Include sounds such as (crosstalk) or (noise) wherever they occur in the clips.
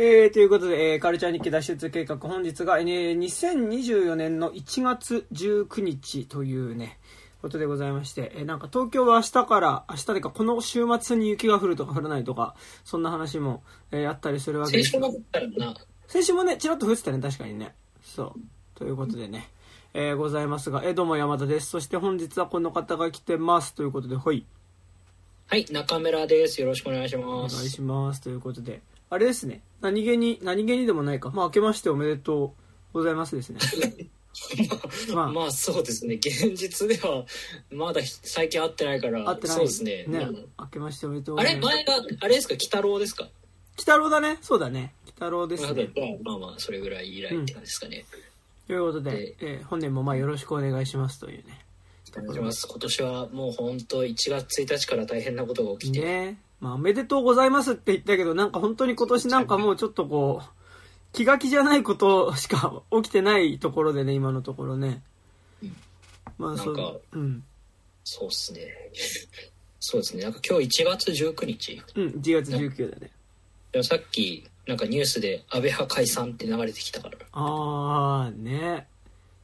えー、ということで、えー、カルチャー日記脱出計画、本日が、えー、2024年の1月19日というね、ことでございまして、えー、なんか東京は明日から、明日でか、この週末に雪が降るとか降らないとか、そんな話も、えー、あったりするわけです。先週も降ったよな。先週もね、ちらっと降ってたね、確かにね。そう。ということでね、えー、ございますが、えー、どうも山田です。そして本日はこの方が来てます。ということで、はい。はい、中村です。よろしくお願いします。お願いします。ということで、あれですね。何気に、何気にでもないか。まあ、明けましておめでとうございますですね。(laughs) まあ、まあ、そうですね。現実では、まだ最近会ってないから、会ってないそうですね。ね。明けましておめでとうあれ？前が、あれですか？鬼太郎ですか？鬼太郎だね。そうだね。鬼太郎ですね。まあまあ、それぐらい以来って感じですかね。うん、ということで、えー、本年もまあよろしくお願いしますというね。お願いします。今年はもう本当1月1日から大変なことが起きて。ねまあ、おめでとうございますって言ったけど、なんか本当に今年なんかもうちょっとこう、気が気じゃないことしか (laughs) 起きてないところでね、今のところね。うん、まあ、そう。うん。そうっすね。(laughs) そうですね。なんか今日1月19日。うん、1月19だね。でもさっき、なんかニュースで安倍派解散って流れてきたから。ああ、ね。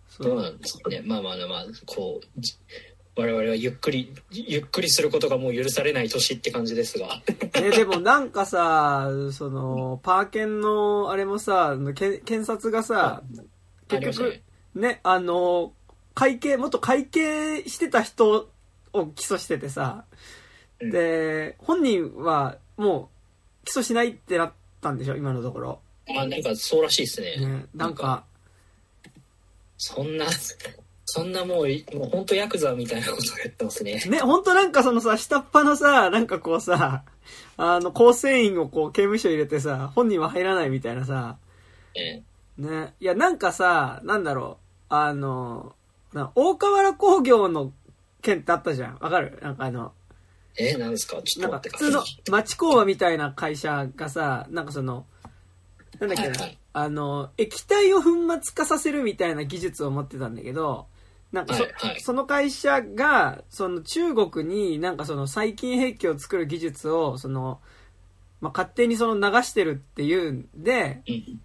そうなんですね。まあまあまあ、こう、我々はゆっくり、ゆっくりすることがもう許されない年って感じですが。え、(laughs) でもなんかさ、その、パーケンの、あれもさ、け検察がさ、結局、ね、あの、会計、もっと会計してた人を起訴しててさ、で、本人はもう起訴しないってなったんでしょ、今のところ。まあなんかそうらしいですね。ねなんか、そんなそんなもう、もう本当ヤクザみたいなことをやってますね。ね、本当なんかそのさ、下っ端のさ、なんかこうさ、あの、構成員をこう刑務所入れてさ、本人は入らないみたいなさ、ええ、ね。いや、なんかさ、なんだろう、あの、な大河原工業の件ってあったじゃん。わかる？なんかあの、えー、なんですか？ちょっと待って普通の町工場みたいな会社がさ、なんかその、なんだっけな、はいはい、あの、液体を粉末化させるみたいな技術を持ってたんだけど、なんかそはいはい、その会社が、その中国になんかその細菌兵器を作る技術を、その、まあ、勝手にその流してるっていうんで、うん、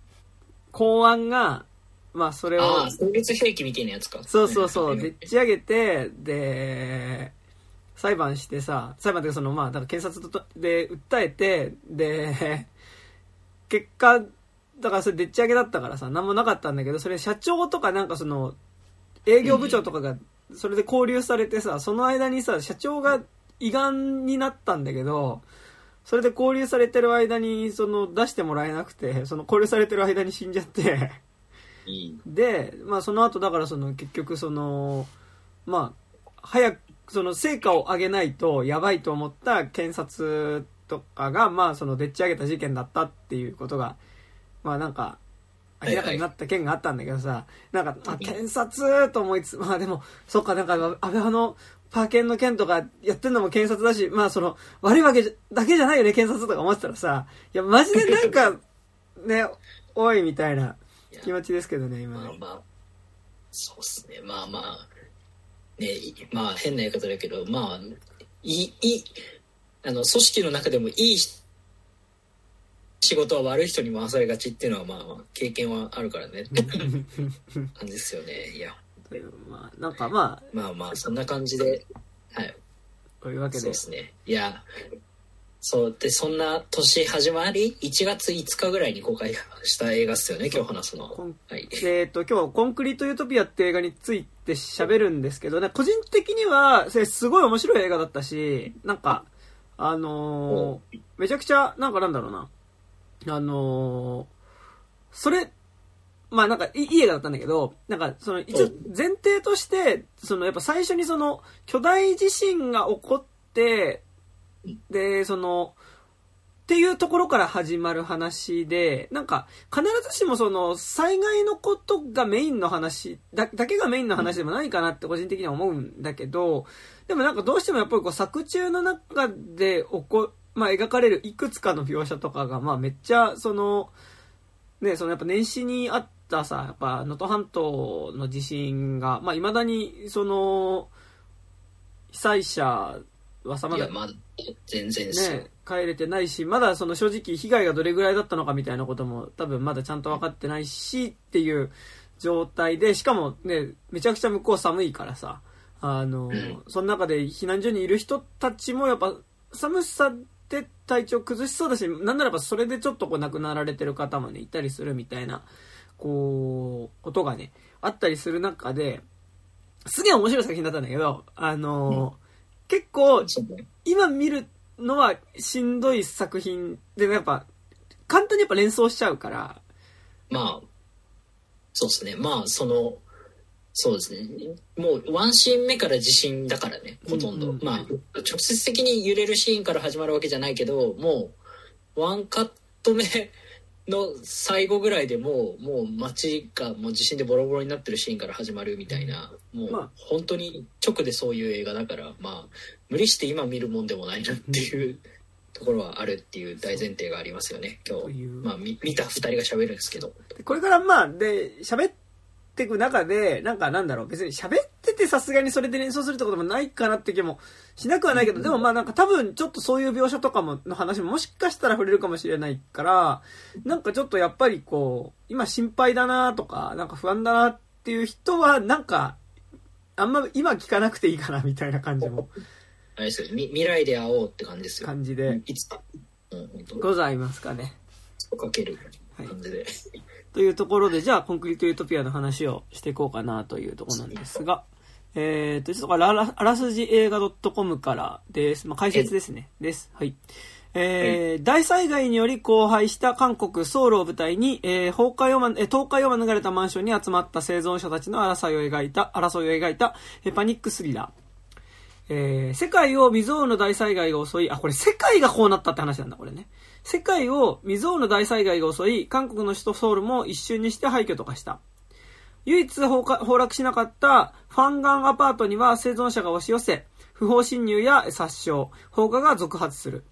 公安が、まあそれを。生物兵器みたいなやつか。そうそうそう、でっち上げて、で、裁判してさ、裁判っていうかその、まあ、だから検察で訴えて、で、結果、だからそれでっち上げだったからさ、何もなかったんだけど、それ社長とかなんかその、営業部長とかがそれで交流されてさ、その間にさ、社長が胃がんになったんだけど、それで交流されてる間に、その、出してもらえなくて、その交流されてる間に死んじゃって。で、まあその後だからその、結局その、まあ、早く、その成果を上げないとやばいと思った検察とかが、まあその、でっち上げた事件だったっていうことが、まあなんか、明らかになった件があったんだけどさ、なんか、あ、検察と思いつつ、まあでも、そっか、なんか、安倍派のパーケンの件とかやってんのも検察だし、まあその、悪いわけだけじゃないよね、検察とか思ってたらさ、いや、マジでなんか、(laughs) ね、おい、みたいな気持ちですけどね、今ね。まあまあ、そうっすね、まあまあ、ね、まあ変な言い方だけど、まあ、いい、いい、あの、組織の中でもいい仕事は悪い人に回されがちっていうのはまあ経験はあるからね。っ (laughs) て感じですよね。いや。まあなんかまあまあまあそんな感じではい。というわけで。そうですね。いやそうでそんな年始まり1月5日ぐらいに公開した映画っすよね今日話すの。はい、えっ、ー、と今日「コンクリート・ユートピア」って映画について喋るんですけど、ね、個人的にはすごい面白い映画だったしなんかあのー、めちゃくちゃなんかなんだろうなあのー、それ、まあなんかいい映画だったんだけど、なんかその一応前提として、そのやっぱ最初にその巨大地震が起こって、で、その、っていうところから始まる話で、なんか必ずしもその災害のことがメインの話だ、だけがメインの話でもないかなって個人的には思うんだけど、でもなんかどうしてもやっぱりこう作中の中で起こ、まあ、描かれるいくつかの描写とかが、まあ、めっちゃ、その、ね、そのやっぱ年始にあったさ、やっぱ能登半島の地震が、まあ、未だに、その、被災者はさ、まだまだ、全然。ね、帰れてないし、まだその正直被害がどれぐらいだったのかみたいなことも多分まだちゃんと分かってないしっていう状態で、しかもね、めちゃくちゃ向こう寒いからさ、あの、んその中で避難所にいる人たちもやっぱ寒さで体調崩しそうだし、なんならばそれでちょっとこう亡くなられてる方もね、いたりするみたいな、こう、ことがね、あったりする中で、すげえ面白い作品だったんだけど、あの、結構今見るのはしんどい作品で、やっぱ、簡単にやっぱ連想しちゃうから、まあ、そうですね。まあ、その、そうですね。もう、ワンシーン目から地震だからね、ほとんど。うんうんまあ、直接的に揺れるシーンから始まるわけじゃないけど、もう、ワンカット目の最後ぐらいでもう、もう街がもう地震でボロボロになってるシーンから始まるみたいな、もう、まあ本当に直でそういう映画だから、まあ、無理して今見るもんでもないなっていうところはあるっていう大前提がありますよね、今日。まあ、み見た二人が喋るんですけど。でこれからまあ、で、喋っていく中で、なんかなんだろう、別に喋っててさすがにそれで連想するってこともないかなって気もしなくはないけど、でもまあなんか多分ちょっとそういう描写とかも、の話ももしかしたら触れるかもしれないから、なんかちょっとやっぱりこう、今心配だなとか、なんか不安だなっていう人は、なんか、あんま今聞かなくていいかなみたいな感じも、あれですよみ未来で会おうって感じですよ。感じでいつか。うん、ございますかね。かけるはい感じで。というところで、じゃあ、コンクリートユートピアの話をしていこうかなというところなんですが、(laughs) えっ、と、ちょっとあらあらすじ映画 .com からです。まあ、解説ですね。です。はい。えー大災害により荒廃した韓国ソウルを舞台に、えー崩壊をま、えー倒壊を免れたマンションに集まった生存者たちの争いを描いた、争いを描いた、えーパニックスリラー。えー世界を未曾有の大災害が襲い、あ、これ世界がこうなったって話なんだ、これね。世界を未曾有の大災害が襲い、韓国の首都ソウルも一瞬にして廃墟と化した。唯一崩落しなかったファンガンアパートには生存者が押し寄せ、不法侵入や殺傷、放火が続発する。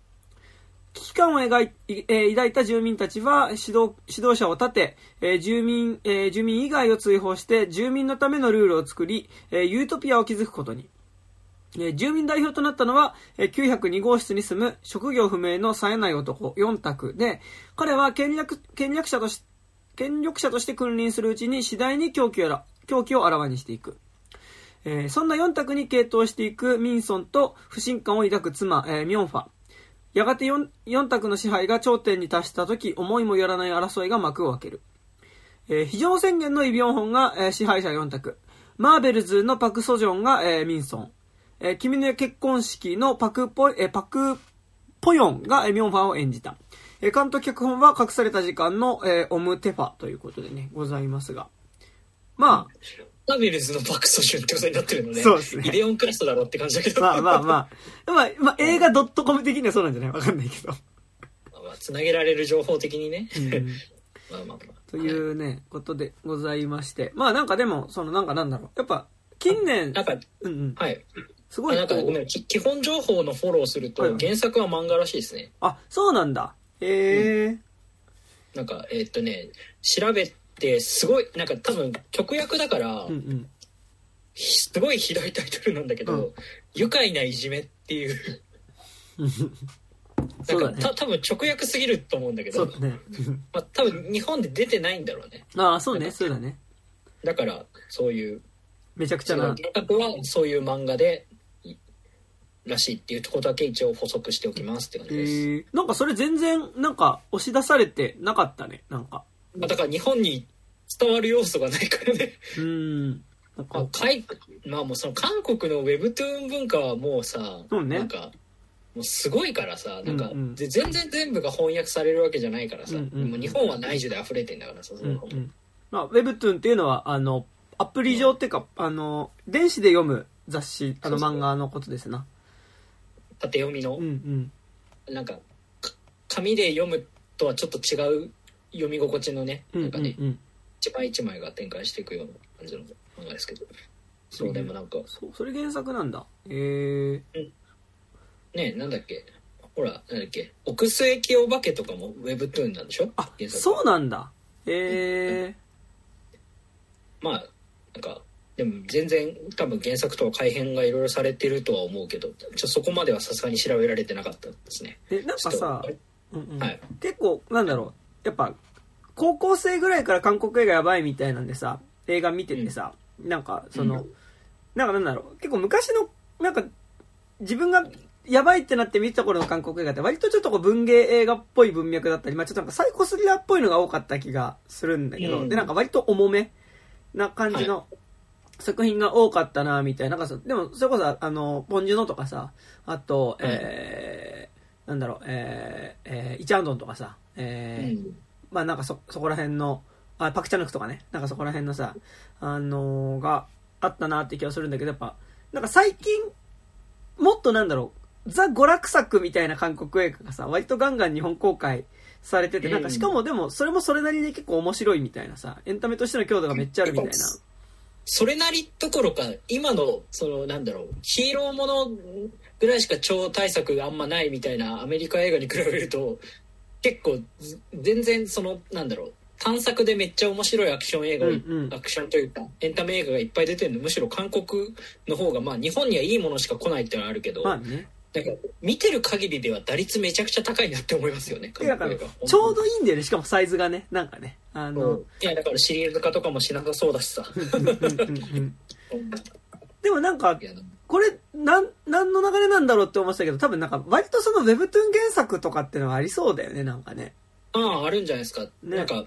危機感を描い、えー抱いた住民たちは指導指導者を立て、えー住民、えー住民以外を追放して住民のためのルールを作り、えユートピアを築くことに。え住民代表となったのは、え902号室に住む職業不明の冴えない男、4択で、彼は権力、権力者とし、権力者として君臨するうちに次第に狂気をあら狂気をあらわにしていく。えーそんな4択に傾倒していくミンソンと不信感を抱く妻、えーミョンファ。やがて 4, 4択の支配が頂点に達した時、思いもよらない争いが幕を開ける。えー非常宣言のイ・ビョンホンが、え支配者4択。マーベルズのパク・ソジョンが、えーミンソン。えー君の結婚式のパクポイ、えーパクポヨンが、えーミョンファンを演じた。えー監督脚本は隠された時間の、えーオム・テファということでね、ございますが。まあ、マーベルズのバックソシュンってことになってるのね。そうですねイデオンクラストだろって感じだけど。まあまあまあ。まあ、まあ、映画 .com 的にはそうなんじゃない？わかんないけど。まあまあつなげられる情報的にね。うん (laughs) まあまあまあ。というね、ことでございまして。まあなんかでも、そのなんかなんだろう。やっぱ、近年、なんか、うんうん。はい。すごいなんかごめん、き基本情報のフォローすると、はいはい原作は漫画らしいですね。あ、そうなんだ。へえ。なんか、えーっとね、調べて、すごい、なんか多分、直訳だから、うんうん。ひすごいひどいタイトルなんだけど、うん愉快ないじめっていう、(laughs) なんか、そうだねた。多分直訳すぎると思うんだけど、そうだね。(laughs) まあ、多分日本で出てないんだろうね。ああ、そうね、そうだね。だから、そういう、めちゃくちゃな。原作はそういう漫画で、いらしいっていうところだけ一応補足しておきますって感へじです。え。なんかそれ全然、なんか押し出されてなかったね。なんか。まあ、だから日本に伝わる要素がないからね。うーん。まかあ、かいまあもうその韓国のウェブトゥーン文化はもうさ、そうねなんか、もうすごいからさ、なんか、うんうんで全然全部が翻訳されるわけじゃないからさ、うんうんうんもう日本は内需で溢れてんだからさ、そうんうん。まあ、ウェブトゥーンっていうのは、あの、アプリ上っていうか、あの、電子で読む雑誌、あの漫画のことですな。縦読みのうんう、ん。なんか、か紙で読むとはちょっと違う読み心地のね、うんなんかね、うんうん。一枚一枚が展開していくような感じの漫画ですけど。そう、でもなんか、そう、それ原作なんだ。へえ。ね、なんだっけ、ほら、なんだっけ、奥須駅お化けとかもウェブトゥーンなんでしょ？あ、そうなんだ。へえ。まあ、なんか、でも全然多分原作とは改変がいろいろされてるとは思うけどちょそこまではさすがに調べられてなかったですね。でなんかさうんうん。はい。結構なんだろう。やっぱ高校生ぐらいから韓国映画やばいみたいなんでさ映画見ててさ、なんかその、うん。なんかなんだろう。結構昔のなんか自分がやばいってなって見てた頃の韓国映画って割とちょっとこう文芸映画っぽい文脈だったり、まあちょっとなんかサイコスリラーっぽいのが多かった気がするんだけど、うん。でなんか割と重めな感じの作品が多かったなみたいな。なんかさでもそれこそあの、ポンジュノとかさ、あと、えー、なんだろう、えー、えー、イチャンドンとかさ、えーうんまあなんかそ、そこら辺の、あ、パクチャヌクとかね、なんかそこら辺のさ、あのーがあったなって気がするんだけど、やっぱ、なんか最近、もっとなんだろう、ザ・娯楽作みたいな韓国映画がさ、割とガンガン日本公開されてて、なんかしかもでも、それもそれなりに結構面白いみたいなさ、エンタメとしての強度がめっちゃあるみたいな。それなりどころか今のそのなんだろうヒーローものぐらいしか超大作があんまないみたいなアメリカ映画に比べると結構ず全然そのなんだろう探索でめっちゃ面白いアクション映画を、うんうんアクションというかエンタメ映画がいっぱい出てるのむしろ韓国の方がまあ日本にはいいものしか来ないっていうのはあるけど、まあね。なんか見てる限りでは打率めちゃくちゃ高いなって思いますよね。てかなんか韓国映画。ちょうどいいんだよね、しかもサイズがね、なんかね。あのうん、いやだからシリーズ化とかもしなさそうだしさ。でもなんかこれ、なん、何の流れなんだろうって思ってたけど、多分なんか、割とその Webtoon 原作とかってのはありそうだよね、なんかね。ああ、あるんじゃないですか。ね。なんか、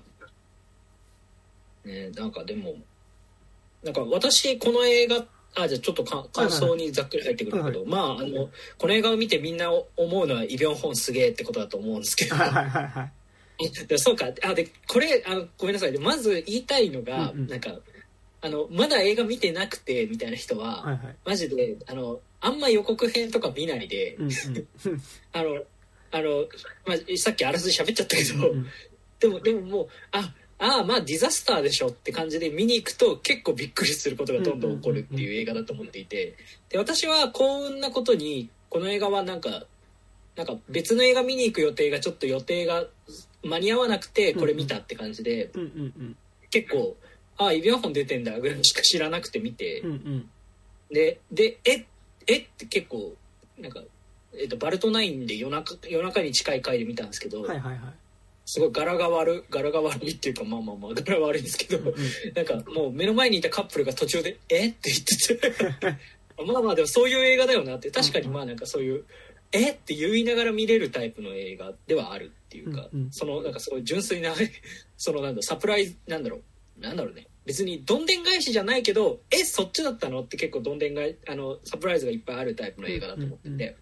ねなんかでも、なんか私、この映画、あ、じゃあちょっとか感想にざっくり入ってくるけど、まあ、あの、この映画を見てみんな思うのはイ・ビョンホンすげえってことだと思うんですけど、はいはいはいはい。(laughs) でそうか、あ、で、これ、あの、ごめんなさい。でまず言いたいのが、うんうんなんか、あの、まだ映画見てなくて、みたいな人は、はいはい。マジで、あの、あんま予告編とか見ないで、うんうん。(laughs) あの、あの、まあ、さっきあらすじ喋っちゃったけど、うんでも、でももう、あ、ああ、まあディザスターでしょって感じで見に行くと結構びっくりすることがどんどん起こるっていう映画だと思っていて、で、私は幸運なことに、この映画はなんか、なんか別の映画見に行く予定がちょっと予定が間に合わなくてこれ見たって感じで。結構、ああ、イ・ビョンホン出てんだぐらいしか知らなくて見て。で、で、え、えって結構、なんか、えっと、バルトナインで夜中、夜中に近い回で見たんですけど、はいはいはい。すごい柄が悪柄が悪いっていうかまあまあまあ柄悪いんですけど、うんうんなんかもう目の前にいたカップルが途中で「(laughs) えっ?」て言っててまあまあでもそういう映画だよなって確かにまあなんかそういう「えっ?」て言いながら見れるタイプの映画ではあるっていうか、うんうんそのなんかすごい純粋な (laughs) そのなんだサプライズなんだろうなんだろうね別にどんでん返しじゃないけど「えそっちだったの?」って結構どんでん返あのサプライズがいっぱいあるタイプの映画だと思ってて。うんうん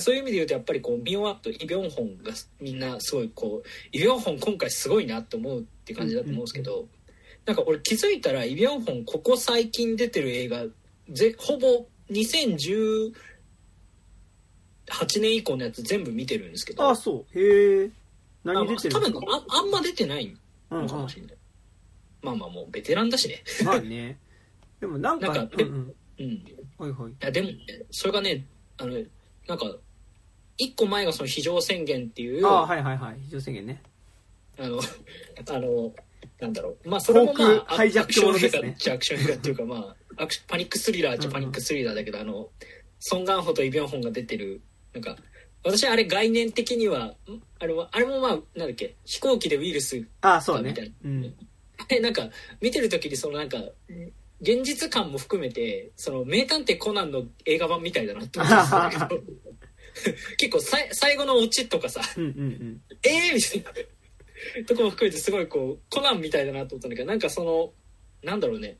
そういう意味で言うとやっぱりこう見終わったイ・ビョンホンがみんなすごいこうイ・ビョンホン今回すごいなって思うって感じだと思うんですけど、なんか俺気づいたらイ・ビョンホンここ最近出てる映画ぜほぼ2018年以降のやつ全部見てるんですけどああ、そう。へえ。何出てる多分ああんま出てないうんうんのかもしれない、まあまあもうベテランだしねまあね。でもなんか、なんかうんうん。うんいはいはい。やでもねそれがねあのなんか一個前がその非常宣言っていうああ、はいはいはい。非常宣言ね。あの、(laughs) あの、なんだろう。まあ、それもまあ、ハイジャックものですねアクション映画っちゃアクション映画っていうか、まあ、(laughs) アクシパニックスリラーっちゃパニックスリラーだけど、あの、ソン・ガンホとイ・ビョンホンが出てる、なんか、私あれ概念的には、んあれは、あれもまあ、なんだっけ、飛行機でウイルス、ああ、そうねみたいな。うん。え、なんか、見てる時にそのなんか、現実感も含めて、その、名探偵コナンの映画版みたいだなって思ったんですけど、(laughs) 結構さい最後のオチとかさ、うんうんうん。えー、みたいなとこも含めてすごいこうコナンみたいだなと思ったんだけどなんかそのなんだろうね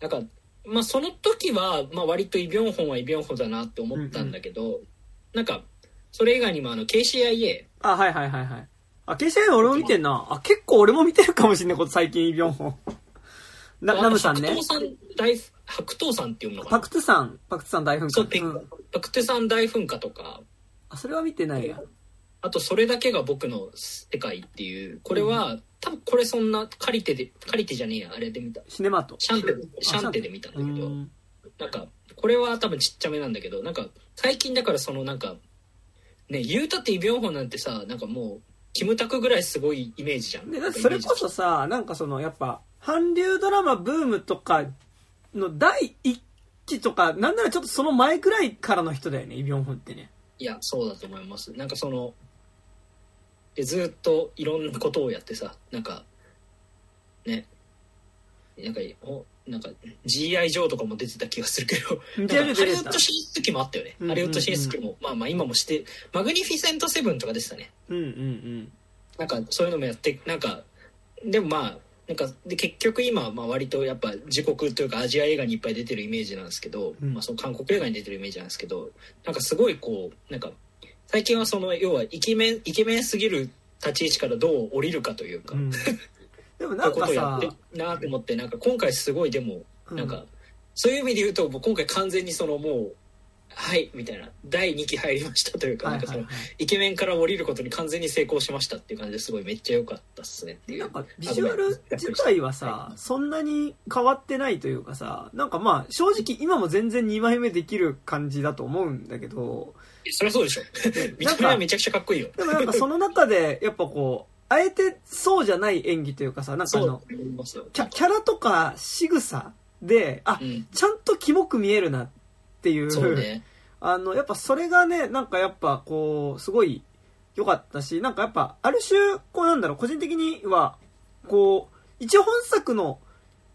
なんかまあその時は、まあ、割とイ・ビョンホンはイ・ビョンホンだなって思ったんだけど、なんかそれ以外にもあの KCIA あ、はいはいはいはい。あ、KCI 俺も見てんな。あ、結構俺も見てるかもしんないこと最近、イ・ビョンホン。な、ナムさんね白。桃さん大白桃さんっていうのかパなクトゥさん、パクトゥさん大噴そう火。うん。パクテさん大噴火とかあ、それは見てないや。あとそれだけが僕の世界っていうこれは、多分これそんなカリテでカリテじゃねえやあれで見たシネマート。シャンテシャンテで見たんだうけど、ん。なんか、これは多分ちっちゃめなんだけど、なんか、最近だからそのなんか、ね、言うたってイ・ビョンホンなんてさ、なんかもう、キムタクぐらいすごいイメージじゃん。で、だってそれこそさ、なんかその、やっぱ、韓流ドラマブームとかの第一期とか、なんならちょっとその前くらいからの人だよね、イ・ビョンホンってね。いやそうだと思いますなんかそのでずっといろんなことをやってさなんかねなんかおなんか GI 上とかも出てた気がするけど。ハリウッド進出期もあったよね、うんうんうんハリウッド進出期もまあまあ今もしてマグニフィセントセブンとか出てたね。うんうんうん。なんかそういうのもやってなんかでもまあなんかで結局今まあ割とやっぱ自国というかアジア映画にいっぱい出てるイメージなんですけど、うん。まあ、その韓国映画に出てるイメージなんですけどなんかすごいこうなんか最近はその要はイケメンイケメンすぎる立ち位置からどう降りるかというか、うん、(laughs) でもないんかうことをやさっ、てなと思ってなんか今回すごいでもうなんか、そういう意味で言うともう今回完全にそのもうはいみたいな。第2期入りましたというか,、なんかそのはい。はいはいイケメンから降りることに完全に成功しましたっていう感じですごいめっちゃ良かったっすねっていう。なんかビジュアル自体はさ、そんなに変わってないというかさ、なんかまあ正直今も全然2枚目できる感じだと思うんだけど、そりゃそうでしょ。(laughs) 見た目はめちゃくちゃかっこいいよ。でもなんかその中でやっぱこう、あえてそうじゃない演技というかさ、なんかあの、キャキャラとか仕草で、あう、ん。ちゃんとキモく見えるなっていう、ね。(laughs) あの、やっぱそれがね、なんかやっぱこう、すごい良かったし、なんかやっぱ、ある種、こうなんだろう、個人的には、こう、一応本作の、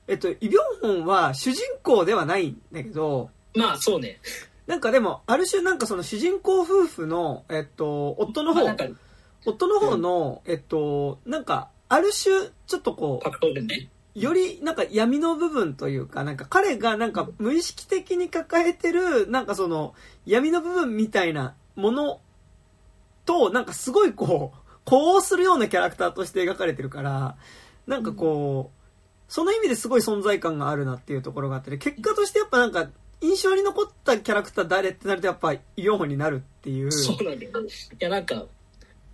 えっと、イ・ビョンホンは主人公ではないんだけど、まあそうね。なんかでも、ある種なんかその主人公夫婦の、えっと、夫の方まあ夫の方の、えっと、なんか、ある種、ちょっとこう、格闘でね。よりなんか闇の部分というか、なんか彼がなんか無意識的に抱えてる、なんかその闇の部分みたいなものと、なんかすごいこう、呼応するようなキャラクターとして描かれてるから、なんかこう、その意味ですごい存在感があるなっていうところがあって、結果としてやっぱなんか印象に残ったキャラクター誰ってなるとやっぱイ・ヨンホンになるっていう。そうなんだよいやなんか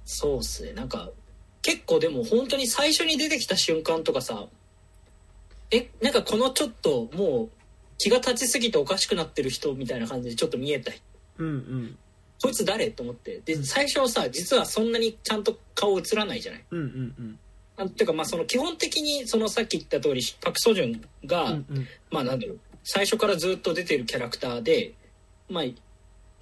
そうっすね。なんか結構でも本当に最初に出てきた瞬間とかさえなんかこのちょっともう気が立ちすぎておかしくなってる人みたいな感じでちょっと見えた。うんうん。こいつ誰？と思って。でうん。最初はさ実はそんなにちゃんと顔映らないじゃない？うんうんうん。あていうかまあその基本的にそのさっき言った通りパク・ソジュンが、うんうん。まあなんだろう。最初からずっと出てるキャラクターでまあ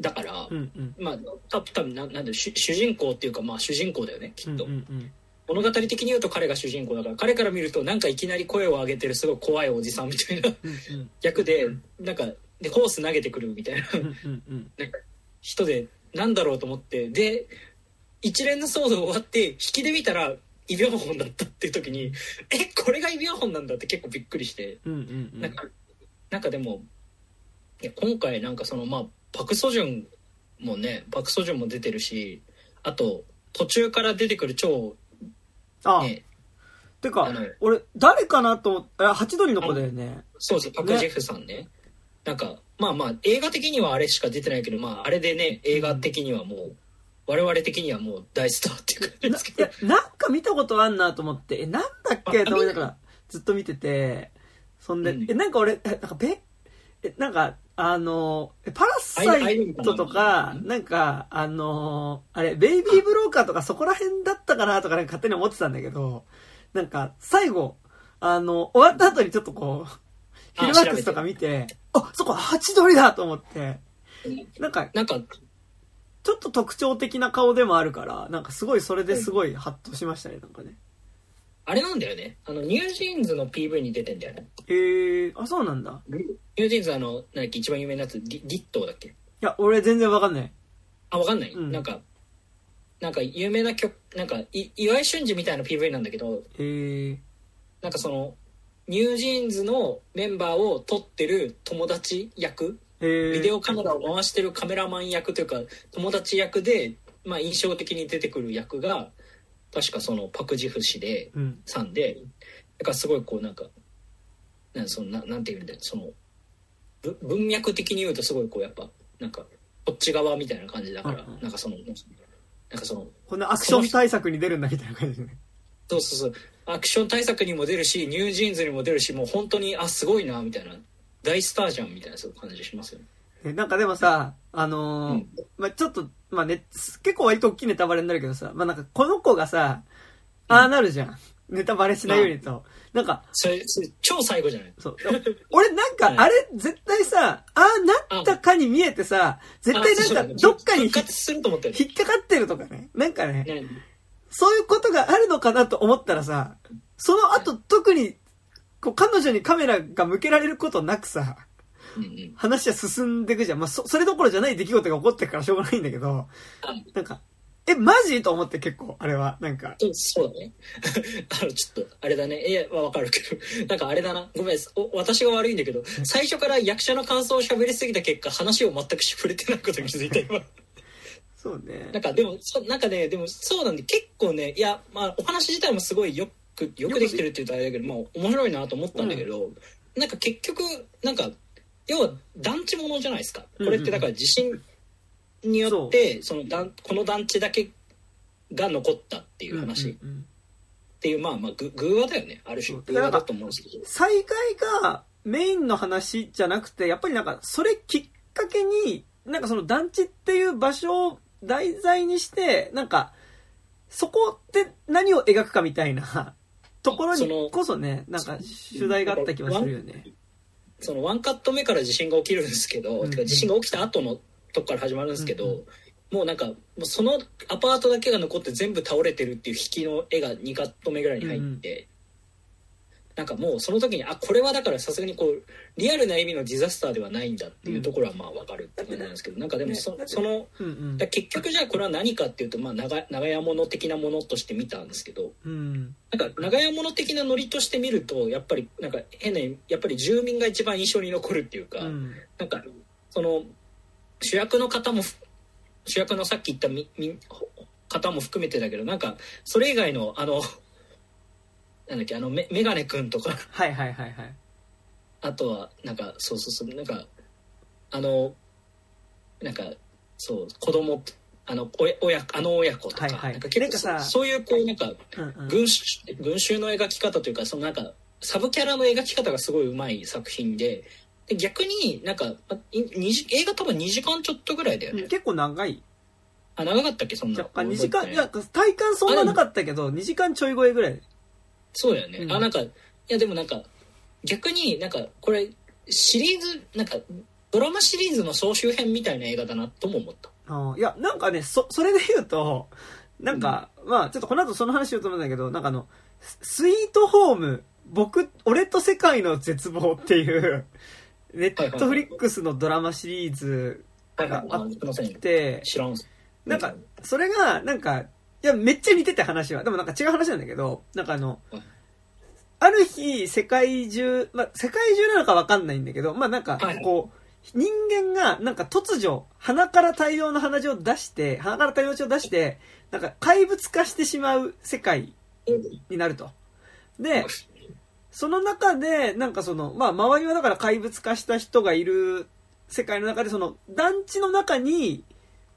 だから、うんうん。まあ多分ななんだ主主人公っていうかまあ主人公だよねきっと、うんうん物語的に言うと彼が主人公だから彼から見るとなんかいきなり声を上げてるすごい怖いおじさんみたいなうんうん (laughs) 役でなんかでホース投げてくるみたいなうんうんうん。人でなんだろうと思ってで一連の騒動終わって引きで見たらイ・ビョンホンだったっていう時にえこれがイ・ビョンホンなんだって結構びっくりしてうんうんうん。なんかなんかでも今回なんかそのまあパク・ソジュンもねパク・ソジュンも出てるしあと途中から出てくる超あ、ねてか俺、誰かなと思っハチドリの子だよね。そうですパク・ジェフさんね。なんかまあまあ映画的にはあれしか出てないけどまああれでね映画的にはもう我々的にはもう大スターっていう感じですけど。いや、なんか見たことあんなと思って、え、なんだっけ？と思いながら、ずっと見てて、そんで、うん。え、なんか俺、えなんかべ、え、なんか、あの、えパラサイトとか、なんか、あの、あれ、ベイビーブローカーとかそこら辺だったかなとかなんか勝手に思ってたんだけど、なんか、最後、あの、終わった後にちょっとこう、フィルマックスとか見て、あ、そこ、ハチドリだと思って、なんか、なんかちょっと特徴的な顔でもあるから、なんかすごいそれですごいハッとしましたね、なんかね。あれなんだよね。あの NewJeans の PV に出てんだよね。えー、あ、そうなんだ。 NewJeans あのなんだっけ一番有名なやつリリットーだっけ？いや、俺全然わかんない。あわかんない、うん。なんかなんか有名な曲なんかい岩井俊二みたいな PV なんだけどえー、なんかその NewJeans のメンバーを撮ってる友達役？えー、ビデオカメラを回してるカメラマン役というか友達役で、まあ、印象的に出てくる役が確かそのパク・ジフ氏でうん。さんでだからすごいこうなんかなんそのななんていうんだよそのぶ文脈的に言うとすごいこうやっぱなんかこっち側みたいな感じだから、うんうんなんかそのなんかそのこんなアクション対策に出るんだみたいな感じですね。そうそうそうアクション対策にも出るしニュージーンズにも出るしもう本当にあすごいなみたいな大スターじゃんみたいなそういう感じしますよね。えなんかでもさ、あのーうんまあちょっと、まあね、結構割と大きいネタバレになるけどさ、まあなんかこの子がさ、ああなるじゃん。ネタバレしないようにと。なんか、それ、それ超最後じゃない？そう。俺なんか、(laughs) あれ、絶対さ、ああ、なったかに見えてさ、絶対なんか、どっかに。引っかかってるとかね。なんかね、ねそういうことがあるのかなと思ったらさ、その後特に、こう、彼女にカメラが向けられることなくさ。話は進んでいくじゃん。まあ、そ、それどころじゃない出来事が起こってるからしょうがないんだけど、あなんか、え、マジ？と思って結構、あれは、なんか、そうそうだね。(laughs) あの、ちょっと、あれだね。いや、まあわかるけど。(laughs) なんかあれだな。ごめん、お私が悪いんだけど、最初から役者の感想を喋りすぎた結果、話を全く触れてないことに気づいた今。(laughs) そうねなん。かでも、そなんかね、でもそうなんで、結構ね、いや、まあお話自体もすごいよく、よくできてるって言うとあれだけど、まあ面白いなと思ったんだけど、なんか結局、なんか、要は団地ものじゃないですか。これってだから地震によって、その団、この団地だけが残ったっていう話。っていうまあまあぐ偶話だよねある種偶話だと思うんですけど災害がメインの話じゃなくて、やっぱりなんか、それきっかけに、なんかその団地っていう場所を題材にして、なんか、そこで何を描くかみたいなところにこそね、なんか主題があった気はするよね。そのワンカット目から地震が起きるんですけど、うんてか地震が起きた後のとこから始まるんですけど、うんうもうなんかもうそのアパートだけが残って全部倒れてるっていう引きの絵が2カット目ぐらいに入って、なんかもうその時にあこれはだからさすがにこうリアルな意味のディザスターではないんだっていうところはまあ分かるって感じなんですけど、なんかでもそのうんうん結局じゃあこれは何かっていうと、まあ、長長屋物的なものとして見たんですけどうん。なんか長屋物的なノリとして見るとやっぱりなんか変なやっぱり住民が一番印象に残るっていうか、うん。なんかその主役の方も主役のさっき言ったみみ方も含めてだけどなんかそれ以外のあのなんだっけあのメメガネ君とかはいはいはいはい。あとはなんかそうそうそうなんかあのなんかそう子供あの親親あの親子とか,、はいはいなんか結構さそそういうこうなんかうんうん。群衆群衆の描き方というかそのなんかサブキャラの描き方がすごい上手い作品でで逆になんか映画多分2時間ちょっとぐらいだよね、結構長い。あ長かったっけそんな若干2時間、いや、体感そんななかったけど、2時間ちょい超えぐらい。そうだよね、うん。あなんかいやでもなんか逆になんかこれシリーズなんかドラマシリーズの総集編みたいな映画だなとも思った。あーいや、なんかね、そ、それで言うと、なんか、まあ、ちょっとこの後その話しようと思うんだけど、なんかあの、ススイートホーム、僕、俺と世界の絶望っていう、ネットフリックスのドラマシリーズはいがあって、知らんす。なんか、それが、なんか、いや、めっちゃ似てて話は。でもなんか違う話なんだけど、なんかあのはい、ある日、世界中、まあ、世界中なのかわかんないんだけど、まあなんかはい、こう、人間が、なんか突如、鼻から大量の鼻血を出して、鼻から大量の血を出して、なんか怪物化してしまう世界になると。で、その中で、なんかその、まあ周りはだから怪物化した人がいる世界の中で、その団地の中に、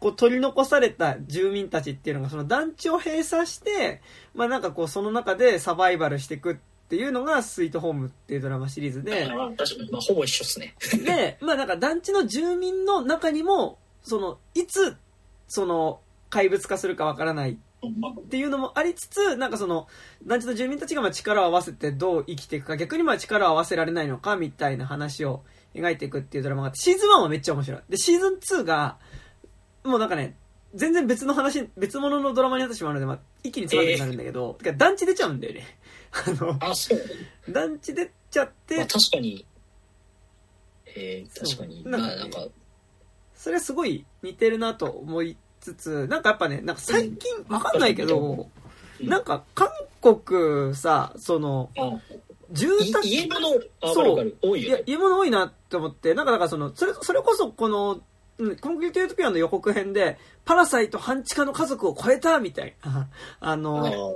こう取り残された住民たちっていうのが、その団地を閉鎖して、まあなんかこうその中でサバイバルしていくっていうのがスイートホームっていうドラマシリーズで、あ確かに、まあ、ほぼ一緒っすね。で、まあなんか団地の住民の中にも、その、いつ、その、怪物化するかわからないっていうのもありつつ、なんかその、団地の住民たちがまあ力を合わせてどう生きていくか、逆にまあ力を合わせられないのかみたいな話を描いていくっていうドラマがあって、シーズン1はめっちゃ面白い。で、シーズン2が、もうなんかね、全然別の話、別物のドラマになってしまうので、まあ、一気につまんなくなるんだけど、てか団地出ちゃうんだよね。(laughs) あの、あそう、団地出ちゃって、まあ、確かに。えー、確かに。なんかねあなんか。それはすごい似てるなと思いつつ、なんかやっぱね、なんか最近わかんないけど、うん。なんか韓国さ、その、あ住い宅、家物あそう。多いよね、家物多いなって思って、なんかだからその、それ、それこそこの、うんコンクリートユートピアの予告編で、パラサイト半地下の家族を超えたみたいな、あ (laughs) あの、ー。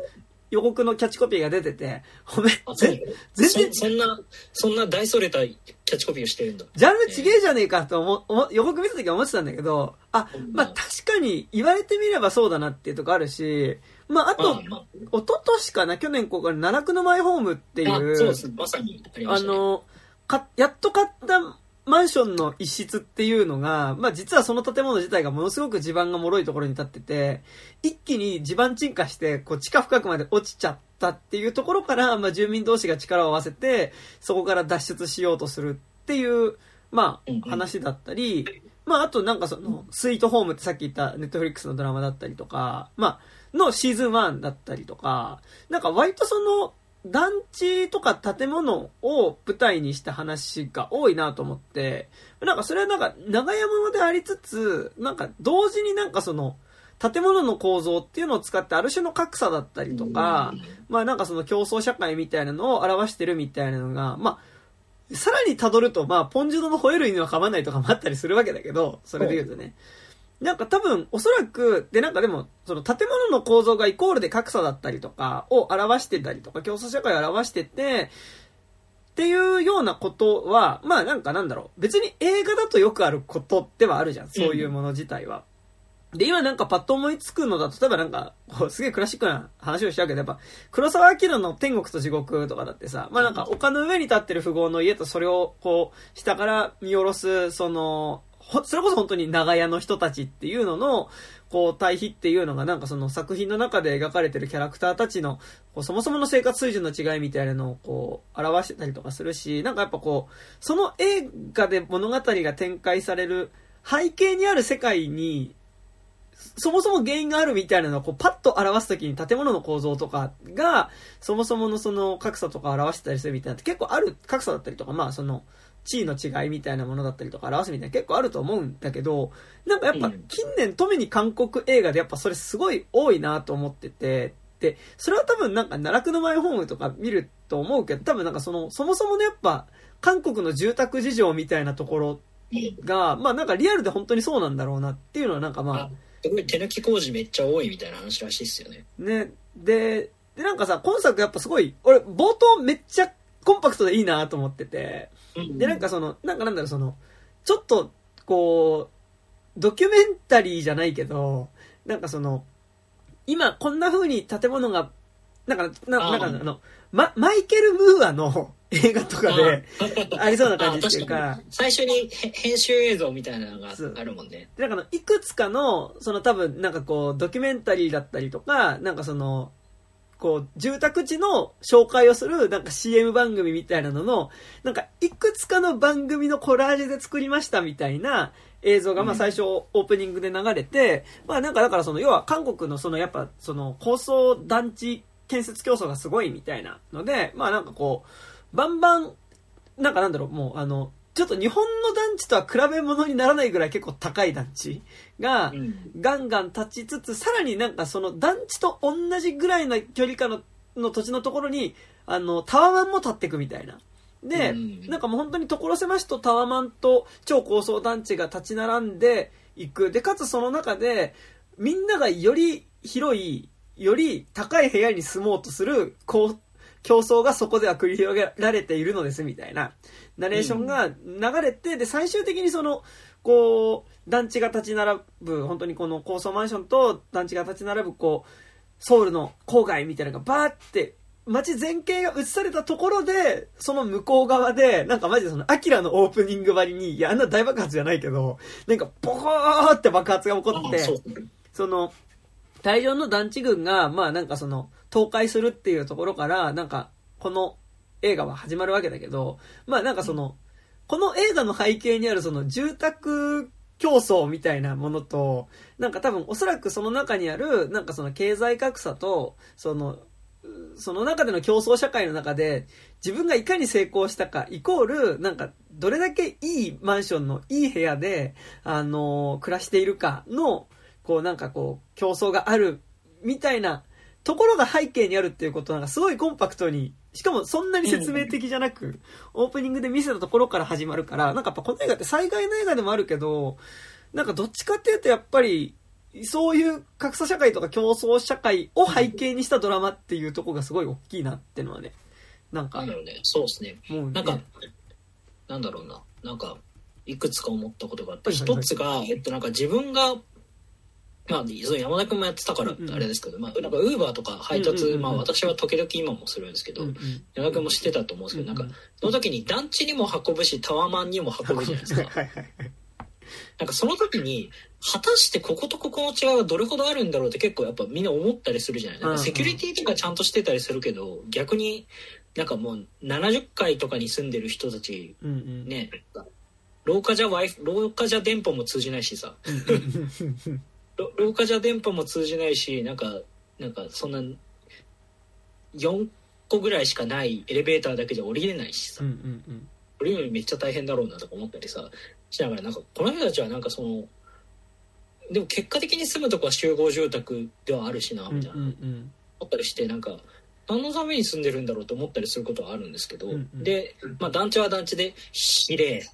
予告のキャッチコピーが出てて、ごめん、全然そそんなそんな大それたキャッチコピーをしてるんだ。ジャンルちげえじゃねえかと思う思う、予告見た時は思ってたんだけど、あ、まあ確かに言われてみればそうだなっていうとこあるし、まああとまあ、ま一昨年かな、去年公開の奈落のマイホームっていあう、あそうです。まさにありまあしたね。の、か、やっと買ったマンションの一室っていうのが、まあ実はその建物自体がものすごく地盤が脆いところに立ってて、一気に地盤沈下して、こう地下深くまで落ちちゃっったっていうところから、まあ、住民同士が力を合わせて、そこから脱出しようとするっていう、まあ、話だったり、まあ、あとなんかその、スイートホームってさっき言ったネットフリックスのドラマだったりとか、まあ、のシーズン1だったりとか、なんか割とその、団地とか建物を舞台にした話が多いなと思って、なんかそれはなんか長山でありつつ、なんか同時になんかその、建物の構造っていうのを使ってある種の格差だったりとか、まあなんかその競争社会みたいなのを表してるみたいなのが、まあ、さらに辿ると、まあ、ポンジュドの吠える犬は噛まないとかもあったりするわけだけど、それで言うとね。なんか多分、おそらく、で、なんかでも、その建物の構造がイコールで格差だったりとかを表してたりとか、競争社会を表してて、っていうようなことは、まあなんかなんだろう、別に映画だとよくあることではあるじゃん、そういうもの自体は。で、今なんかパッと思いつくのだと、例えばなんか、すげえクラシックな話をしちゃうけど、やっぱ、黒沢明の天国と地獄とかだってさ、まあなんか丘の上に立ってる富豪の家とそれをこう、下から見下ろす、その、(laughs) それこそ本当に長屋の人たちっていうのの、こう、対比っていうのがなんかその作品の中で描かれてるキャラクターたちの、こうそもそもの生活水準の違いみたいなのをこう、表してたりとかするし、なんかやっぱこう、その映画で物語が展開される背景にある世界に、そもそも原因があるみたいなのをこうパッと表すときに建物の構造とかが、そもそものその格差とか表してたりするみたいなって結構ある格差だったりとか、まあその地位の違いみたいなものだったりとか表すみたいな結構あると思うんだけど、なんかやっぱうん。近年特に韓国映画でやっぱそれすごい多いなと思ってて、で、それは多分なんか奈落のマイホームとか見ると思うけど、多分なんかその、そもそものやっぱ韓国の住宅事情みたいなところが、まあなんかリアルで本当にそうなんだろうなっていうのはなんかまああ、すごい手抜き工事めっちゃ多いみたいな話らしいっすよね。ね、で、でなんかさ、今作やっぱすごい、俺冒頭めっちゃコンパクトでいいなと思ってて、でなんかその、なんかなんだろうその、ちょっと、こう、ドキュメンタリーじゃないけど、なんかその、今こんな風に建物が、なんか、ななんかあの、ま、マイケル・ムーアの (laughs) 映画とかでありそうな感じっていうあか、最初にへ編集映像みたいなのがあるもんね。でなんかあの、いくつかの、その多分、なんかこう、ドキュメンタリーだったりとか、なんかその、こう、住宅地の紹介をする、なんか CM 番組みたいなのの、なんか、いくつかの番組のコラージュで作りましたみたいな映像が、まあうん。最初オープニングで流れて、まあなんかだからその、要は韓国のそのやっぱ、その高層団地建設競争がすごいみたいなので、まあなんかこう、バンバン、なんかなんだろう、もうあの、ちょっと日本の団地とは比べ物にならないぐらい結構高い団地が、うんガンガン立ちつつ、さらになんかその団地と同じぐらいの距離感のの土地のところに、あの、タワマンも立っていくみたいな。で、うんなんかもう本当に所狭しとタワマンと超高層団地が立ち並んでいく。で、かつその中で、みんながより広い、より高い部屋に住もうとする、こう、競争がそこでは繰り広げられているのですみたいな。ナレーションが流れて、で、最終的にその、こう、団地が立ち並ぶ、本当にこの高層マンションと団地が立ち並ぶ、こう、ソウルの郊外みたいなのがバーって、街全景が映されたところで、その向こう側で、なんかマジでその、アキラのオープニング張りに、いや、あんな大爆発じゃないけど、なんか、ボコーって爆発が起こって、その、大量の団地軍が、まあなんかその、倒壊するっていうところから、なんか、この映画は始まるわけだけど、まあなんかその、この映画の背景にあるその住宅競争みたいなものと、なんか多分おそらくその中にある、なんかその経済格差と、その、その中での競争社会の中で、自分がいかに成功したか、イコール、なんか、どれだけいいマンションのいい部屋で、あの暮らしているかの、こうなんかこう、競争がある、みたいなところが背景にあるっていうことなんかすごいコンパクトに、しかもそんなに説明的じゃなく、オープニングで見せたところから始まるから、なんかやっぱこの映画って災害の映画でもあるけど、なんかどっちかっていうとやっぱり、そういう格差社会とか競争社会を背景にしたドラマっていうところがすごい大きいなってのはね、なんかなんだろうね。そうですね。もうね、なんか、なんだろうな。なんか、いくつか思ったことがあって、一つが、えっと、なんか自分が、まあ、山田君もやってたからうんうん。あれですけど、まあ、なんか、ウーバーとか配達、うんうんうんうん。まあ、私は時々今もするんですけど、うんうん。山田君も知ってたと思うんですけど、なんかうん。うん、その時に団地にも運ぶし、タワマンにも運ぶじゃないですか。(laughs) はいはいはい。なんかその時に、果たしてこことここの違いはどれほどあるんだろうって結構やっぱみんな思ったりするじゃない。なんかセキュリティとかちゃんとしてたりするけど、逆になんかもう70階とかに住んでる人たち、うんうん。ね、廊下じゃ廊下じゃ電波も通じないしさ、ろ廊下じゃ電波も通じないし、なんか、なんかそんな、4個ぐらいしかないエレベーターだけじゃ降りれないしさ、うんうんうん。降りるのにめっちゃ大変だろうなとか思ったりさ、しながらなんか、この人たちはなんかその、でも結果的に住むとこは集合住宅ではあるしな、みたいな、うんうん思ったりして、なんか、何のために住んでるんだろうと思ったりすることはあるんですけど、うんうん。で、まあ団地は団地で、ひれ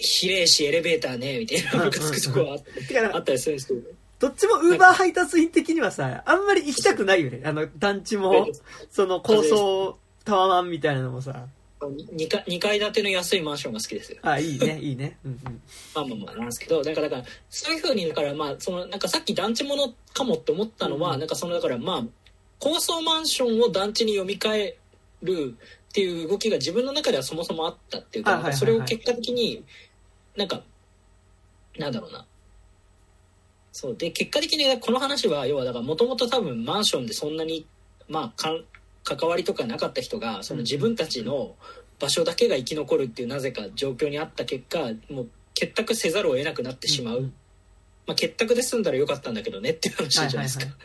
ひれしエレベーターね、みたいな、ムカつくとこはあったりするんですけど、どっちもウーバー配達員的にはさ、あんまり行きたくないよね。あの、団地も、その高層タワマンみたいなのもさ。2階 ,2 階建ての安いマンションが好きですよ。あ、いいね、いいね。うんうん。まあまあまあなんですけど、だから、だから、そういうふうに、だからまあ、その、なんかさっき団地ものかもって思ったのは、うんなんかその、だからまあ、高層マンションを団地に読み替えるっていう動きが自分の中ではそもそもあったっていうか、それを結果的に、なんか、なんだろうな。そう。で、結果的にこの話は、要はだからもともと多分マンションでそんなに、まあ、関わりとかなかった人が、その自分たちの場所だけが生き残るっていうなぜか状況にあった結果、もう結託せざるを得なくなってしまう。んんまあ、結託で済んだらよかったんだけどねっていう話じゃないですか。はいは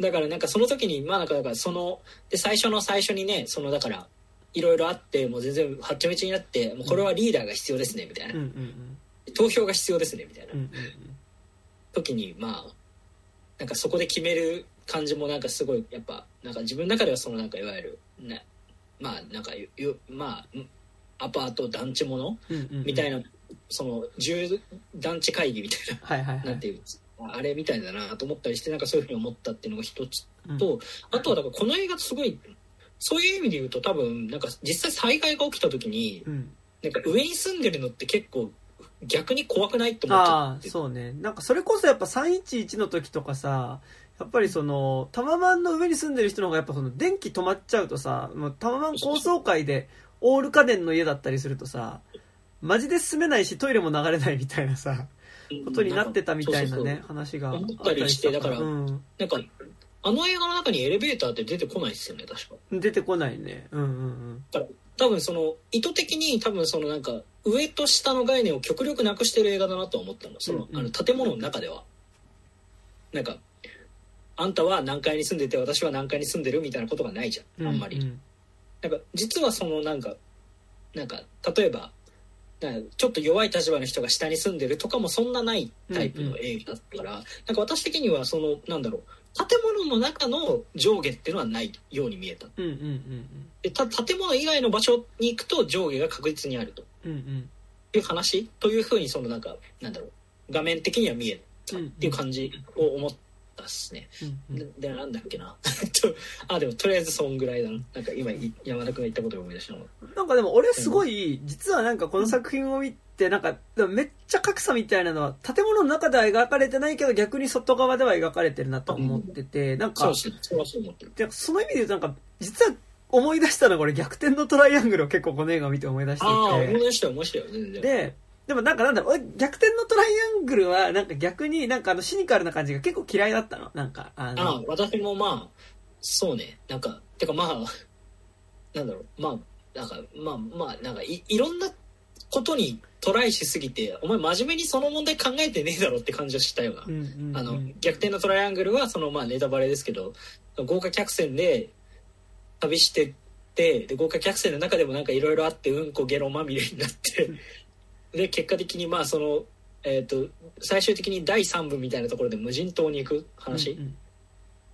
だからなんかその時に、まあなんかだからその、で最初の最初にね、そのだから、いろいろあって、もう全然はっちゃめちゃになって、もうこれはリーダーが必要ですね、みたいな。うんうん投票が必要ですね、みたいなうん。うんうん時に、まあ、なんかそこで決める感じもなんかすごい、やっぱ、なんか自分の中ではそのなんかいわゆる、ね、まあなんかよ、よまあ、んアパート団地ものうんうんうん。みたいな、その、住団地会議みたいな。はいはいはい。なんていうあれみたいだなと思ったりしてなんかそういうふうに思ったっていうのが一つうんと、あとはだからこの映画すごいそういう意味で言うと多分なんか実際災害が起きた時にうん。なんか上に住んでるのって結構逆に怖くないって思っちゃああ、ってそうね。なんかそれこそやっぱ311の時とかさ、やっぱりその、タワマンの上に住んでる人の方がやっぱその電気止まっちゃうとさ、もうタワマン高層階でオール家電の家だったりするとさ、マジで住めないしトイレも流れないみたいなさ、ことになってたみたいなね、話があ思ったりしてだからうん。なんかあの映画の中にエレベーターって出てこないですよね確か。出てこないね。うんうんだから多分その意図的に多分そのなんか上と下の概念を極力なくしてる映画だなとは思ったのそのうんうん。あの建物の中では。なんかあんたは何階に住んでて私は何階に住んでるみたいなことがないじゃうんん。あんまり、ううなんか実はそのなんかなんか例えばちょっと弱い立場の人が下に住んでるとかもそんなないタイプの映画だったから、なんか私的にはそのなんだろう建物の中の上下っていうのはないように見えた。うんうんうんでた建物以外の場所に行くと上下が確実にあると。うん。うん。うん。いう話というふうにそのなんかなんだろう画面的には見えたっていう感じを思ったっすね。うんうん。ででなんだっけな。(laughs) とあでもとりあえずそんぐらいだな。なんか今い山田君が言ったことを思い出したのなんかでも俺すごい、実はなんかこの作品を見て、なんか、めっちゃ格差みたいなのは、建物の中では描かれてないけど、逆に外側では描かれてるなと思ってて、なんかその意味で言うとなんか、実は思い出したのが俺逆転のトライアングルを結構この映画を見て思い出してああ思い出したよ面白いよ全然。で、でもなんかなんだろう、俺逆転のトライアングルはなんか逆になんかあのシニカルな感じが結構嫌いだったの。なんか、あの、ああ私もまあそうね。なんかてかまあなんだろう。まあなんかまあまあなんかいいろんなことにトライしすぎてお前真面目にその問題考えてねえだろって感じはしたよな、うんうんうんあの逆転のトライアングルはそのまあネタバレですけど豪華客船で旅してってで豪華客船の中でもなんかいろいろあってうんこゲロまみれになって (laughs) で結果的にまあそのえっ、と最終的に第3部みたいなところで無人島に行く話、うんうん。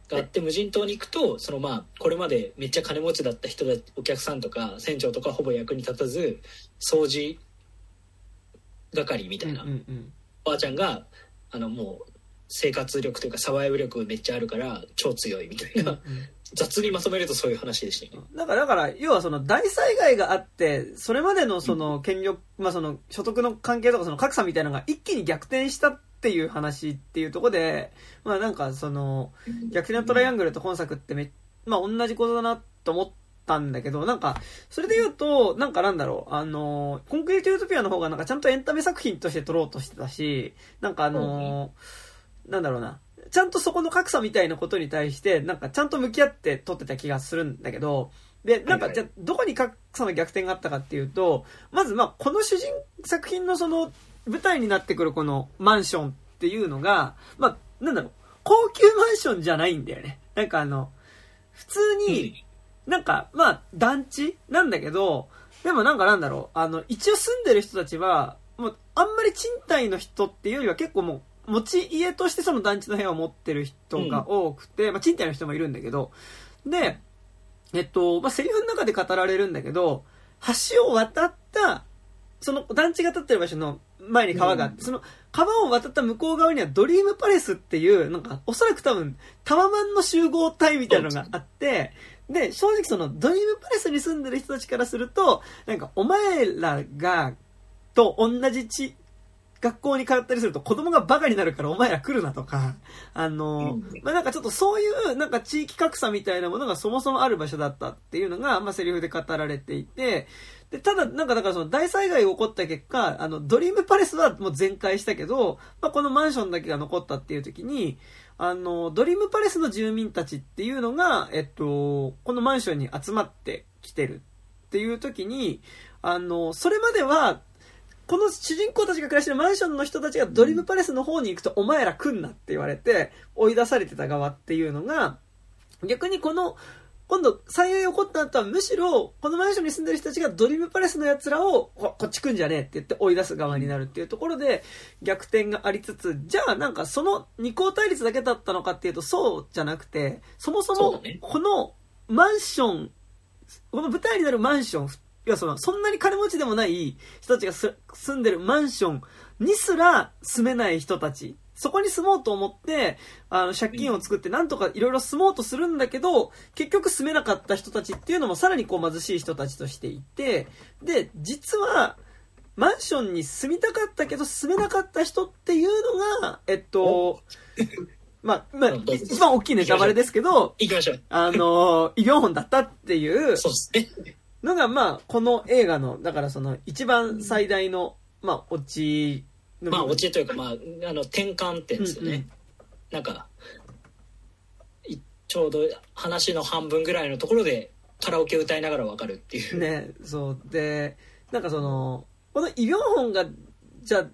があって無人島に行くとそのまあこれまでめっちゃ金持ちだった人だお客さんとか船長とかほぼ役に立たず掃除係みたいな、うんうんうん。おばあちゃんがあのもう生活力というかサバイブ力めっちゃあるから超強いみたいな、うん雑にまとめるとそういう話でしたよね。だから、だから、要はその大災害があって、それまでのその権力、まあその所得の関係とかその格差みたいなのが一気に逆転したっていう話っていうところで、まあなんかその、逆転のトライアングルと本作ってめ、まあ同じことだなと思っったんだけど、なんか、それで言うと、なんかなんだろう、あの、コンクリートユートピアの方がなんかちゃんとエンタメ作品として撮ろうとしてたし、なんかあの、なんだろうな、ちゃんとそこの格差みたいなことに対して、なんかちゃんと向き合って撮ってた気がするんだけど、で、なんか、じゃどこに格差の逆転があったかっていうと、まず、まあ、この主人作品のその、舞台になってくるこのマンションっていうのが、まあ、なんだろう、高級マンションじゃないんだよね。なんかあの、普通に、なんか、まあ、団地なんだけど、でもなんかなんだろう、あの、一応住んでる人たちは、もう、あんまり賃貸の人っていうよりは結構もう、持ち家としてその団地の部屋を持ってる人が多くて、うん、まあ、賃貸の人もいるんだけど、で、えっと、まあ、セリフの中で語られるんだけど、橋を渡った、その団地が立ってる場所の前に川があって、うん、その川を渡った向こう側にはドリームパレスっていう、なんか、おそらく多分、タワマンの集合体みたいなのがあって、で、正直そのドリームパレスに住んでる人たちからすると、なんか、お前らが、と同じ地、学校に通ったりすると子供がバカになるからお前ら来るなとか、あの、まあ、なんかちょっとそういうなんか地域格差みたいなものがそもそもある場所だったっていうのが、まあ、セリフで語られていて、で、ただ、なんかだからその大災害が起こった結果、あの、ドリームパレスはもう全壊したけど、まあ、このマンションだけが残ったっていう時に、あの、ドリームパレスの住民たちっていうのが、えっと、このマンションに集まってきてるっていう時に、あの、それまでは、この主人公たちが暮らしてるマンションの人たちがドリームパレスの方に行くと、お前ら来んなって言われて、追い出されてた側っていうのが、逆にこの、今度、災害起こった後は、むしろ、このマンションに住んでる人たちがドリームパレスの奴らをこ、こっち来んじゃねえって言って追い出す側になるっていうところで、逆転がありつつ、じゃあなんかその二項対立だけだったのかっていうと、そうじゃなくて、そもそも、このマンション、この舞台になるマンション、いやその、そんなに金持ちでもない人たちが住んでるマンションにすら住めない人たちそこに住もうと思って、あの、借金を作ってなんとかいろいろ住もうとするんだけど、結局住めなかった人たちっていうのもさらにこう貧しい人たちとしていて、で、実は、マンションに住みたかったけど住めなかった人っていうのが、えっと、まあ、まあ、一番大きいネタバレですけど、行きましょう。あの、イ・ビョンホンだったっていう、そうですね。のが、まあ、この映画の、だからその、一番最大の、まあ、オチまあオチというか、まあ、あの転換点ですよね、うんうん、なんかちょうど話の半分ぐらいのところでカラオケ歌いながら分かるっていうねそうでなんかそのこのイ・ビョンホンがじゃ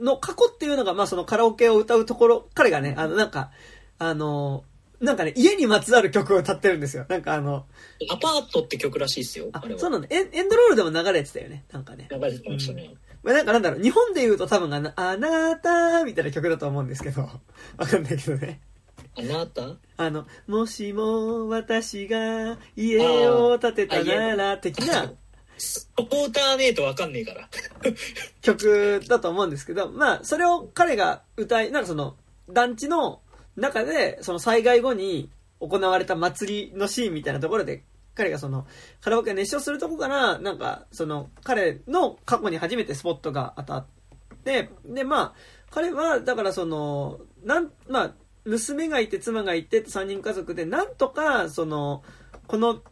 の過去っていうのが、まあ、そのカラオケを歌うところ彼がねあのなんかあのなんかね、家にまつわる曲を歌ってるんですよ。なんかあの、アパートって曲らしいですよ。あそうなんだエン。エンドロールでも流れてたよね。なんかね。流れてましたね。うんまあ、なんかなんだろう、日本で言うと多分あの、あなたみたいな曲だと思うんですけど、(laughs) わかんないけどね。あなた？あの、もしも私が家を建てたなら、的な。スポーターねえとわかんねえから。(laughs) 曲だと思うんですけど、まあ、それを彼が歌い、なんかその、団地の中で、その災害後に行われた祭りのシーンみたいなところで彼がその、カラオケ熱唱するとこから、なんか、その、彼の過去に初めてスポットが当たって、で、まあ、彼は、だからその、なん、まあ、娘がいて、妻がいて、3人家族で、なんとか、その、この、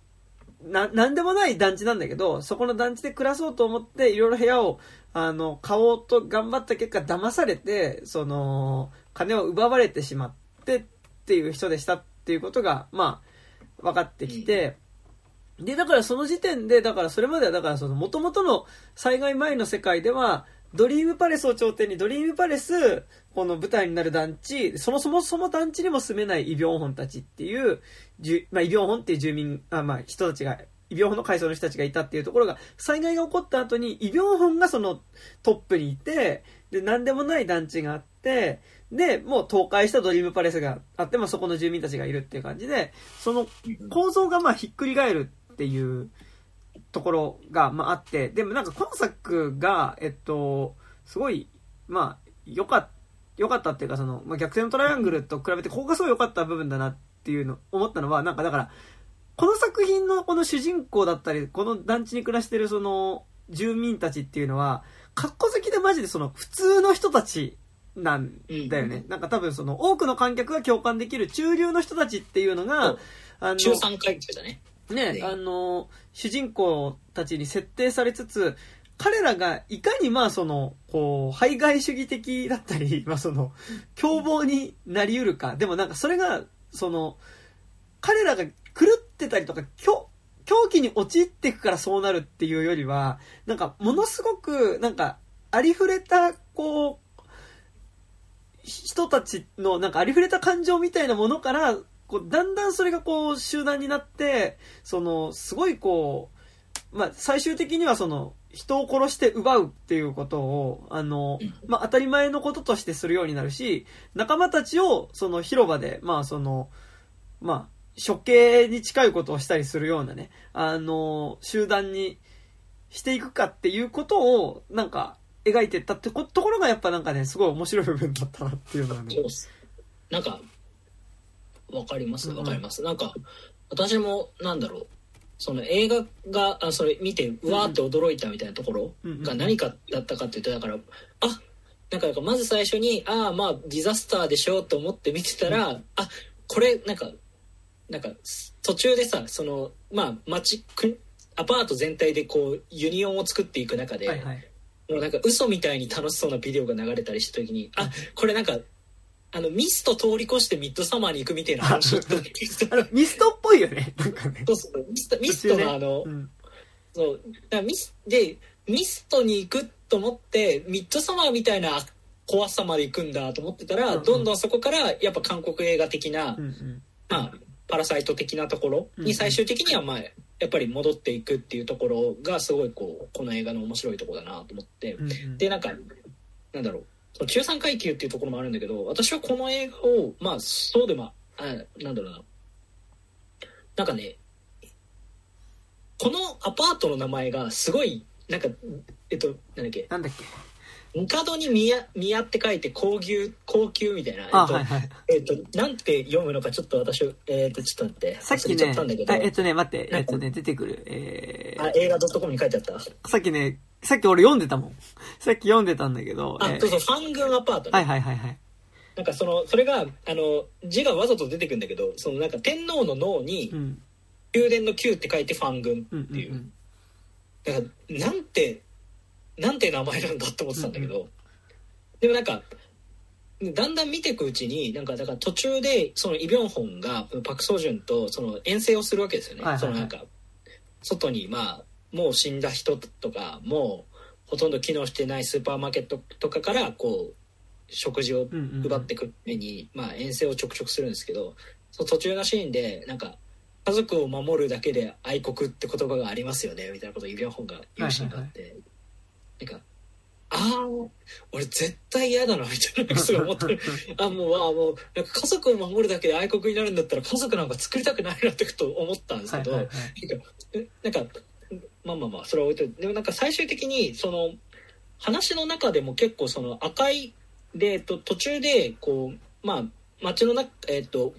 な、なんでもない団地なんだけど、そこの団地で暮らそうと思って、いろいろ部屋を、あの、買おうと頑張った結果、騙されて、その、金を奪われてしまってっていう人でしたっていうことが、まあ、分かってきて、で、だからその時点で、だからそれまでは、だからその元々の災害前の世界では、ドリームパレスを頂点に、ドリームパレス、この舞台になる団地、そもそもそも団地にも住めないイ・ビョンホンたちっていう、まあ、イ・ビョンホンっていう住民、あまあ、人たちが、イ・ビョンホンの階層の人たちがいたっていうところが、災害が起こった後に、イ・ビョンホンがそのトップにいて、で、なんでもない団地があって、で、もう倒壊したドリームパレスがあって、まあ、そこの住民たちがいるっていう感じで、その構造がまあひっくり返るっていうところが、まあ、あって、でもなんか今作が、えっと、すごい、まあ、良かった、良かったっていうか、その、まあ、逆転のトライアングルと比べて、ここがすごい良かった部分だなっていうの、思ったのは、なんかだから、この作品のこの主人公だったり、この団地に暮らしてるその、住民たちっていうのは、格好好きでマジでその、普通の人たちなんだよね。うん、なんか多分その、多くの観客が共感できる中流の人たちっていうのが、あの、中産階級だね。ね、ねあの、主人公たちに設定されつつ、彼らがいかにまあその、こう、排外主義的だったり、(laughs) まあその、凶暴になり得るか。でもなんかそれが、その、彼らが狂ってたりとか、狂、狂気に陥っていくからそうなるっていうよりは、なんかものすごく、なんか、ありふれた、こう、人たちのなんかありふれた感情みたいなものから、こう、だんだんそれがこう、集団になって、その、すごいこう、まあ、最終的にはその、人を殺して奪うっていうことを、あの、まあ、当たり前のこととしてするようになるし、仲間たちを、その広場で、まあ、その、まあ、処刑に近いことをしたりするようなね、あの、集団にしていくかっていうことを、なんか、描いてったってこところがやっぱなんかね、すごい面白い部分だったなっていうのはね。なんかわかります？うん。うんわかります、なんか私もなんだろう。その映画があそれ見てうわーって驚いたみたいなところが何かだったかっていうとだからあなんかなんかまず最初にああまあディザスターでしょと思って見てたら、あこれなんかなんか途中でさそのまあ町くアパート全体でこうユニオンを作っていく中で、はいはい。もうなんか嘘みたいに楽しそうなビデオが流れたりした時にあこれなんかあのミスト通り越してミッドサマーに行くみたいな話あの、ミストっぽいよね。(laughs) なんかね。そうそうミストミストのあの、うん。そう。ミスでミストに行くと思ってミッドサマーみたいな怖さまで行くんだと思ってたら、うんうん。どんどんそこからやっぱ韓国映画的な、うんうん。まあ、パラサイト的なところに最終的にはまあやっぱり戻っていくっていうところがすごいこうこの映画の面白いところだなと思って、うんうん。でなんかなんだろうその中産階級っていうところもあるんだけど私はこの映画をまあそうでもあなんだろうな。なんかねこのアパートの名前がすごいなんかえっとなんだっけ？なんだっけ？帝に宮宮って書いて高級高級みたいな。あ、えっとはいはい。えっとなんて読むのかちょっと私えっとちょっと待って。さっきねえっとね、待って、えっとね、出てくる。えあ映画 .com に書いてあった。ー、さっきね、さっき俺読んでたもん。(laughs) さっき読んでたんだけど、えー。あそうそうファン軍アパートね。はいはいはいはい。なんかそのそれがあの字がわざと出てくるんだけどそのなんか天皇の脳にうん。宮殿の宮って書いてファン軍うんっていう、うんだからなんてなんて名前なんだって思ってたんだけど、でもなんかだんだん見ていくうちになんかだから途中でそのイ・ビョンホンがパク・ソジュンとその遠征をするわけですよね、はいはいはい。そのなんか外にまあもう死んだ人とかもうほとんど機能してないスーパーマーケットとかからこう食事をうんうんうん奪ってくる目に、まあ、遠征をちょくちょくするんですけどその途中のシーンでなんか家族を守るだけで愛国って言葉がありますよねみたいなことをイ・ビョンホンが言うシーンがあって、なんかああ俺絶対嫌だなみたいなすごい思ってる (laughs) あもうあもうなんか家族を守るだけで愛国になるんだったら家族なんか作りたくないなってことを思ったんですけど、はいはいはい。なんかまあまあまあそれは置いといてでもなんか最終的にその話の中でも結構その赤いで、と、途中でこうまあ街の中えっと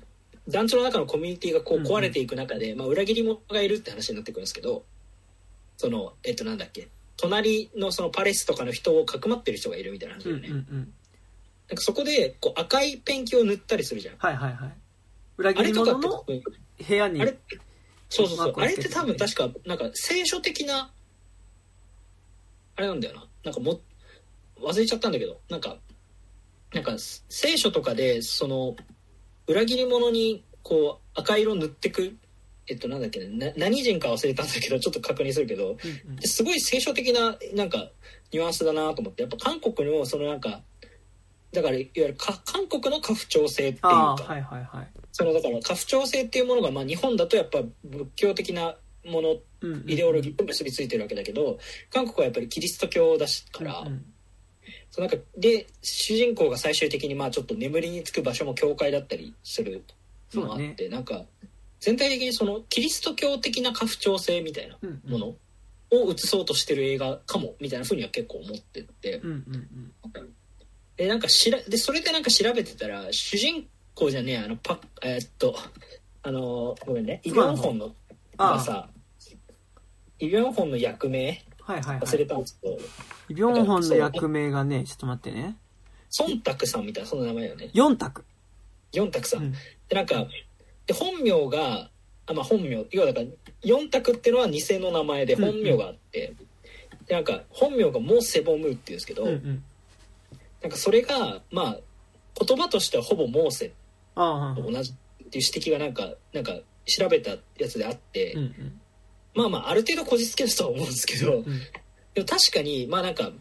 団地の中のコミュニティがこううんうん壊れていく中で、まあ、裏切り者がいるって話になってくるんですけどそのえっとなんだっけ隣のそのパレスとかの人をかくまってる人がいるみたいな話だよね、うんうんうん。なんかそこでこう赤いペンキを塗ったりするじゃんはいはいはい。裏切り者の部屋にあれそうそうそう。あれってて多分確かなんか聖書的なあれなんだよな。なんかも忘れちゃったんだけど。なんかなんか聖書とかでその裏切り者にこう赤色塗ってくえっとなんだっけ何人か忘れたんだけどちょっと確認するけど。うんうん。すごい聖書的ななんかニュアンスだなと思って。やっぱ韓国のそのなんかだからいわゆるか韓国の家父長制っていうか。はいはいはい。そのだから家父長制っていうものが、まあ、日本だとやっぱ仏教的なものうんうんイデオロギーと結びついてるわけだけど韓国はやっぱりキリスト教だしから、うん。うんそうなんかで主人公が最終的にまあちょっと眠りにつく場所も教会だったりするのもあって、なんか全体的にそのキリスト教的な家父長制みたいなうんうん。ものを映そうとしてる映画かもみたいなふうには結構思ってて。うんうんでなんかしらでそれでなんか調べてたら主人公じゃねえあのパえーっとあのごめんねイ・ビョンホンのがさイ・ビョンホンの役名はいはいは忘れい。たんですけど、イ・ビョンホンの役名がね、ちょっと待ってね。ソンタクさんみたいなその名前よね。4択。ヨンタクさん、うん。でなんかで本名があまあ本名。要はだから4択っていうのは偽の名前で本名があって、でなんか本名がモーセボムっていうんですけど、うんうんなんかそれがまあ言葉としてはほぼモーセと同じっていう指摘がなんかなんか調べたやつであって、うんうん。まあまあある程度こじつけるとは思うんですけど、うん。でも確かにまあなんか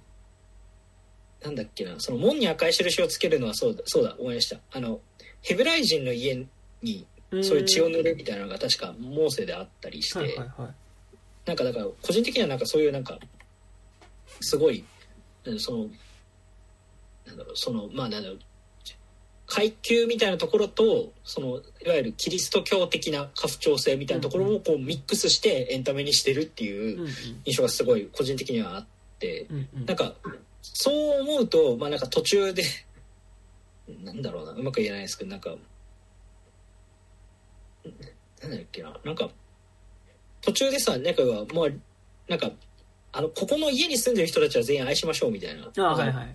なんだっけなその門に赤い印をつけるのはそうだそうだ思い出した。あのヘブライ人の家にそういう血を塗るみたいなのが確かモーセであったりして、はいはいはい。なんかだから個人的にはなんかそういうなんかすごいうんそのなんだろうそのまあなんだろう階級みたいなところとそのいわゆるキリスト教的な家父長制みたいなところをこうミックスしてエンタメにしてるっていう印象がすごい個人的にはあってなんかそう思うとまあなんか途中で (laughs) なんだろうなうまく言えないですけどなんかなんだっけななんか途中でさなんかはもうなんかあのここの家に住んでる人たちは全員愛しましょうみたいな。ああはいはい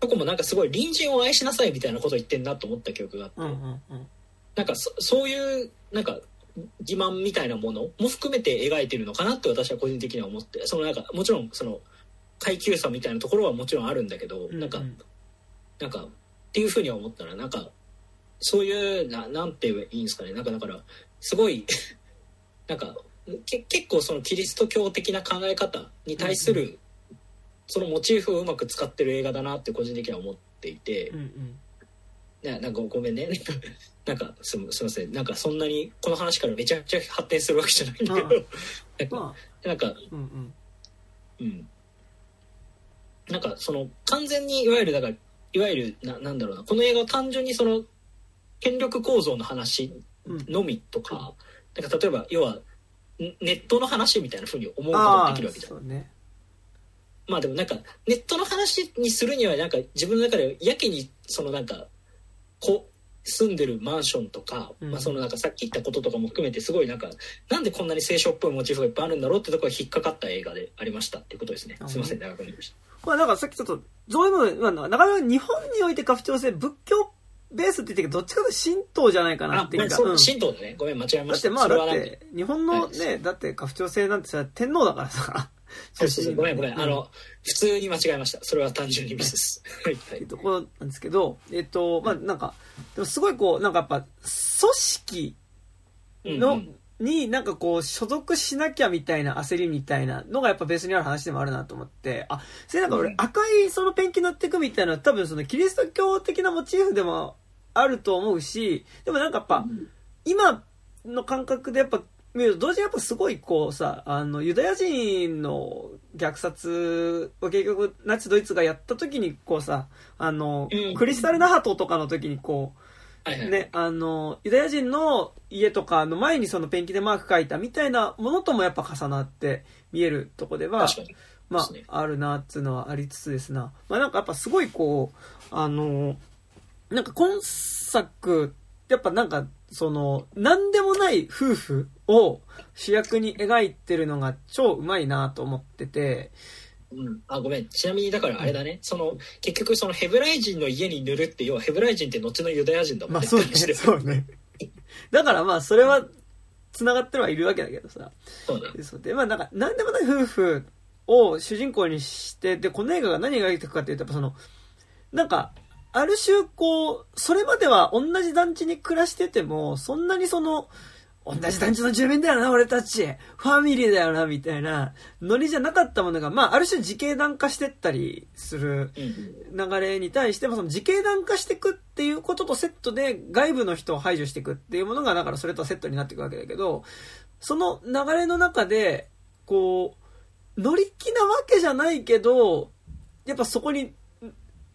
とこもなんかすごい隣人を愛しなさいみたいなこと言ってんなと思った記憶があって、うんうんうん。なんかそそういうなんか欺瞞みたいなものも含めて描いてるのかなって私は個人的には思って。そのなんかもちろんその階級差みたいなところはもちろんあるんだけど、なんかうん。なんかっていうふうには思ったらなんかそういうななんて言えばいいんですかね。なんかだからすごい (laughs) なんかけ結構そのキリスト教的な考え方に対する、そのモチーフをうまく使ってる映画だなって個人的には思っていて、うんうん。ななんかごめんね。(laughs) なんかすみすいません。なんかそんなにこの話からめちゃくちゃ発展するわけじゃないんだけど、なんかまなんかあうんうん。うん。なんかその完全にいわゆるだからいわゆるななんだろうな。この映画は単純にその権力構造の話うん。のみとか,、なんか例えば要はんネットの話みたいなふうに思うことああができるわけじゃん。ねまあでもなんかネットの話にするにはなんか自分の中でやけにそのなんかこ住んでるマンションとか、うん。まあそのなんかさっき言ったこととかも含めてすごいなんかなんでこんなに聖書っぽいモチーフがいっぱいあるんだろうってところが引っかかった映画でありましたっていうことですね。あすいません長くなりました。まあだからさっきちょっとそういうの、まあ、なかなか日本において家父長制仏教ベースって言ってどどっちかというと神道じゃないかなっていうんかうん。神道だね。ごめん間違えました。だってまあだって日本のねだって家父長制なんてさ天皇だからさそうそうそう。ごめんごめん、うあの普通に間違えました。それは単純にミスです。(laughs) はいい。ところなんですけど、えっと、まあ、なんか、でもすごいこう、なんかやっぱ、組織の、うんになんかこう、所属しなきゃみたいな焦りみたいなのがやっぱベースにある話でもあるなと思って、あ、それなんか俺うん。赤いそのペンキ塗っていくみたいなのは多分そのキリスト教的なモチーフでもあると思うし、でもなんかやっぱ、今の感覚でやっぱ見ると同時にやっぱすごいこうさあのユダヤ人の虐殺を結局ナチスドイツがやった時にこうさあの、うん。クリスタルナハトとかの時にこはいうはい。ねあのユダヤ人の家とかの前にそのペンキでマーク書いたみたいなものともやっぱ重なって見えるとこではまあ、あるなっていうのはありつつですな。まあなんかやっぱすごいこう、あの、なんか今作、やっぱなんか、その、なんでもない夫婦を主役に描いてるのが超うまいなと思ってて、うん、あごめん。ちなみにだからあれだね、その結局そのヘブライ人の家に塗るって要はヘブライ人って後のユダヤ人だもんね。まあそうね、そうね。だからまあそれは繋がってはいるわけだけどさ。そうね。でまあなんか何でもない夫婦を主人公にしてでこの映画が何を描いていくかっていうとやっぱそのなんかある種こうそれまでは同じ団地に暮らしててもそんなにその同じ団地の住民だよな俺たち。ファミリーだよなみたいな。ノリじゃなかったものがまあある種自警団化してったりするうん。流れに対してもその自警団化していくっていうこととセットで外部の人を排除していくっていうものがだからそれとセットになっていくわけだけどその流れの中でこう乗り気なわけじゃないけどやっぱそこに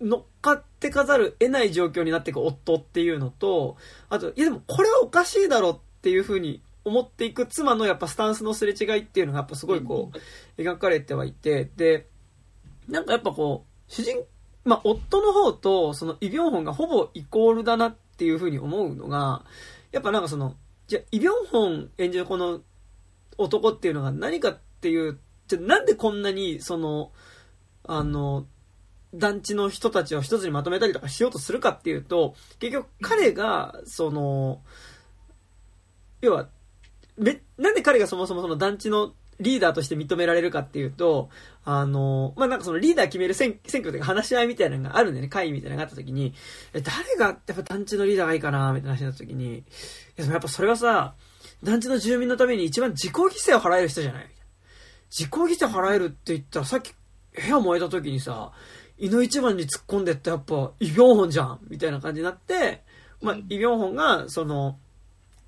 乗っかってかざる得ない状況になっていく夫っていうのとあといやでもこれはおかしいだろっていうふうに思っていく妻のやっぱスタンスのすれ違いっていうのがやっぱすごいこう描かれてはいてでなんかやっぱこう主人まあ、夫の方とそのイ・ビョンホンがほぼイコールだなっていうふうに思うのがやっぱなんかそのじゃあイ・ビョンホン演じるこの男っていうのが何かっていうじゃあなんでこんなにそのあの団地の人たちを一つにまとめたりとかしようとするかっていうと結局彼がそのいわ要は、め、なんで彼がそもそもその団地のリーダーとして認められるかっていうと、あの、まあ、なんかそのリーダー決める選選挙というか話し合いみたいなのがあるんだよね、会議みたいなのがあった時に、え、誰がやっぱ団地のリーダーがいいかな、みたいな話になった時に、いや、やっぱそれはさ、団地の住民のために一番自己犠牲を払える人じゃない？自己犠牲払えるって言ったらさっき部屋燃えた時にさ、井の一番に突っ込んでってやっぱイ・ビョンホンじゃんみたいな感じになって、まあ、イ・ビョンホンが、その、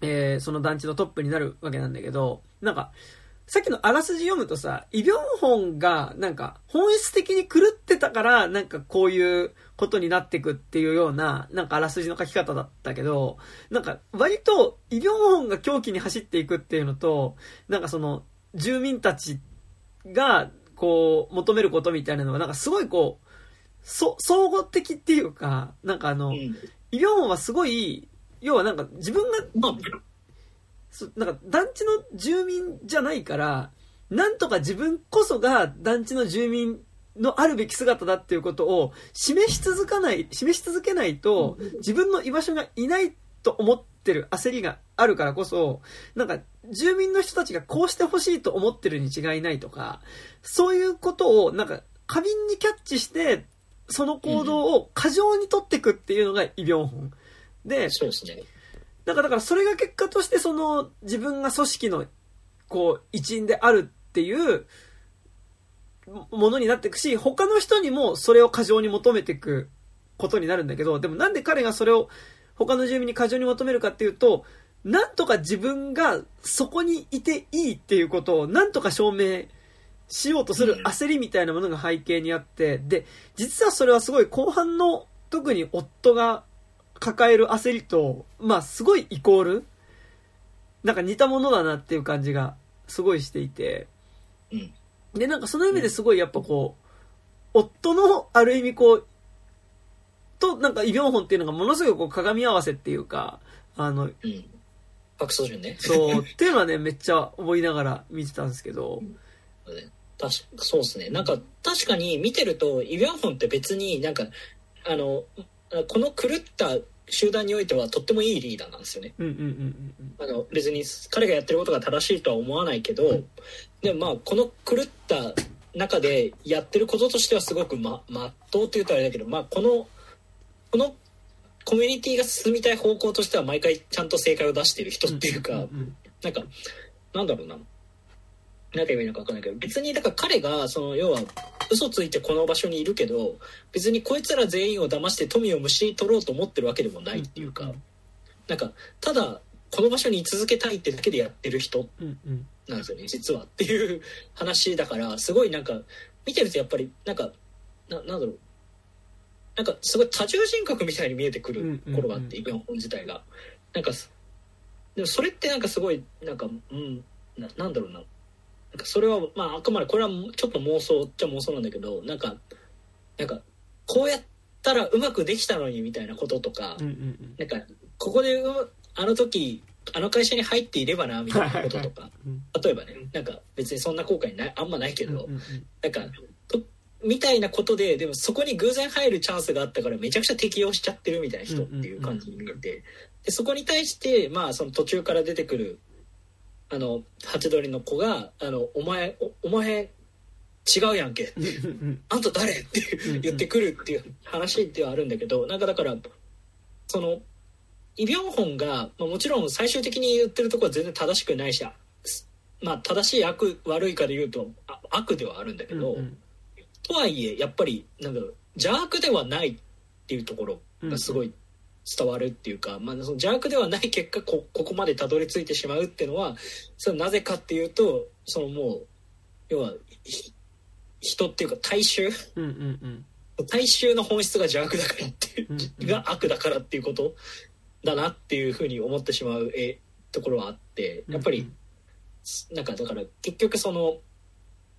えー、その団地のトップになるわけなんだけど、なんか、さっきのあらすじ読むとさ、イ・ビョンホンが、なんか、本質的に狂ってたから、なんかこういうことになってくっていうような、なんかあらすじの書き方だったけど、なんか、割と、イ・ビョンホンが狂気に走っていくっていうのと、なんかその、住民たちが、こう、求めることみたいなのが、なんかすごいこう、そ、総合的っていうか、なんかあの、うん、イ・ビョンホンはすごい、要はなんか自分が、まあ、なんか団地の住民じゃないから、なんとか自分こそが団地の住民のあるべき姿だっていうことを示し続かない、示し続けないと自分の居場所がいないと思ってる焦りがあるからこそ、なんか住民の人たちがこうしてほしいと思ってるに違いないとか、そういうことをなんか過敏にキャッチして、その行動を過剰に取っていくっていうのがイ・ビョンホン。で、そうですね。だから、だからそれが結果としてその自分が組織のこう一員であるっていうものになっていくし、他の人にもそれを過剰に求めていくことになるんだけど、でもなんで彼がそれを他の住民に過剰に求めるかっていうと、なんとか自分がそこにいていいっていうことをなんとか証明しようとする焦りみたいなものが背景にあって、で、実はそれはすごい後半の特に夫が抱える焦りと、まあすごいイコール、なんか似たものだなっていう感じがすごいしていて、で、なんかその意味ですごいやっぱこう、夫のある意味こう、となんかイ・ビョンホンっていうのがものすごくこう鏡合わせっていうか、あの、うん。パクソジュンね。そう、っていうのはね、めっちゃ思いながら見てたんですけど、確かそうですね。なんか、確かに見てると、イ・ビョンホンって別になんか、あの、この狂った集団においてはとってもいいリーダーなんですよね。あの別に彼がやってることが正しいとは思わないけど、うん、でもまあこの狂った中でやってることとしてはすごくままっとうって言うとあれだけど、まあ、このこのコミュニティが進みたい方向としては毎回ちゃんと正解を出してる人っていうか、なんかなんだろうな何て言えばいいのか分かんないけど別にだから彼がその要は嘘ついてこの場所にいるけど別にこいつら全員を騙して富をむしり取ろうと思ってるわけでもないっていうか、なんかただこの場所に居続けたいってだけでやってる人なんですよね、実はっていう話だからすごいなんか見てるとやっぱりなんかななんだろう。なんかすごい多重人格みたいに見えてくる頃があって、イ・ビョンホン自体が。なんかでもそれってなんかすごいなんかうんななんだろうななんかそれはまああくまでこれはちょっと妄想っちゃ妄想なんだけどなんかなんかこうやったらうまくできたのにみたいなこととか、うんうんうん、なんかここであの時あの会社に入っていればなみたいなこととか、例えばねなんか別にそんな後悔ないあんまないけど、うんうんうん、なんかみたいなことででもそこに偶然入るチャンスがあったからめちゃくちゃ適応しちゃってるみたいな人っていう感じに見えて、でそこに対してまあその途中から出てくるあのハチドリの子が「あのお前おお前違うやんけ」あんた誰?」って言ってくるっていう話ではあるんだけどなんかだからそのイ・ビョンホンが、まあ、もちろん最終的に言ってるところは全然正しくないしまあ正しい悪悪いかで言うと悪ではあるんだけど、うんうん、とはいえやっぱりなんだろう邪悪ではないっていうところがすごい伝わるっていうか、まあ、その邪悪ではない結果こここまでたどり着いてしまうっていうのはそれなぜかっていうとそのもう要は人っていうか大衆、うんうんうん、大衆の本質が邪悪だからっていう、うんうん、が悪だからっていうこと？だなっていうふうに思ってしまうえところはあってやっぱり、うんうん、なんかだから結局その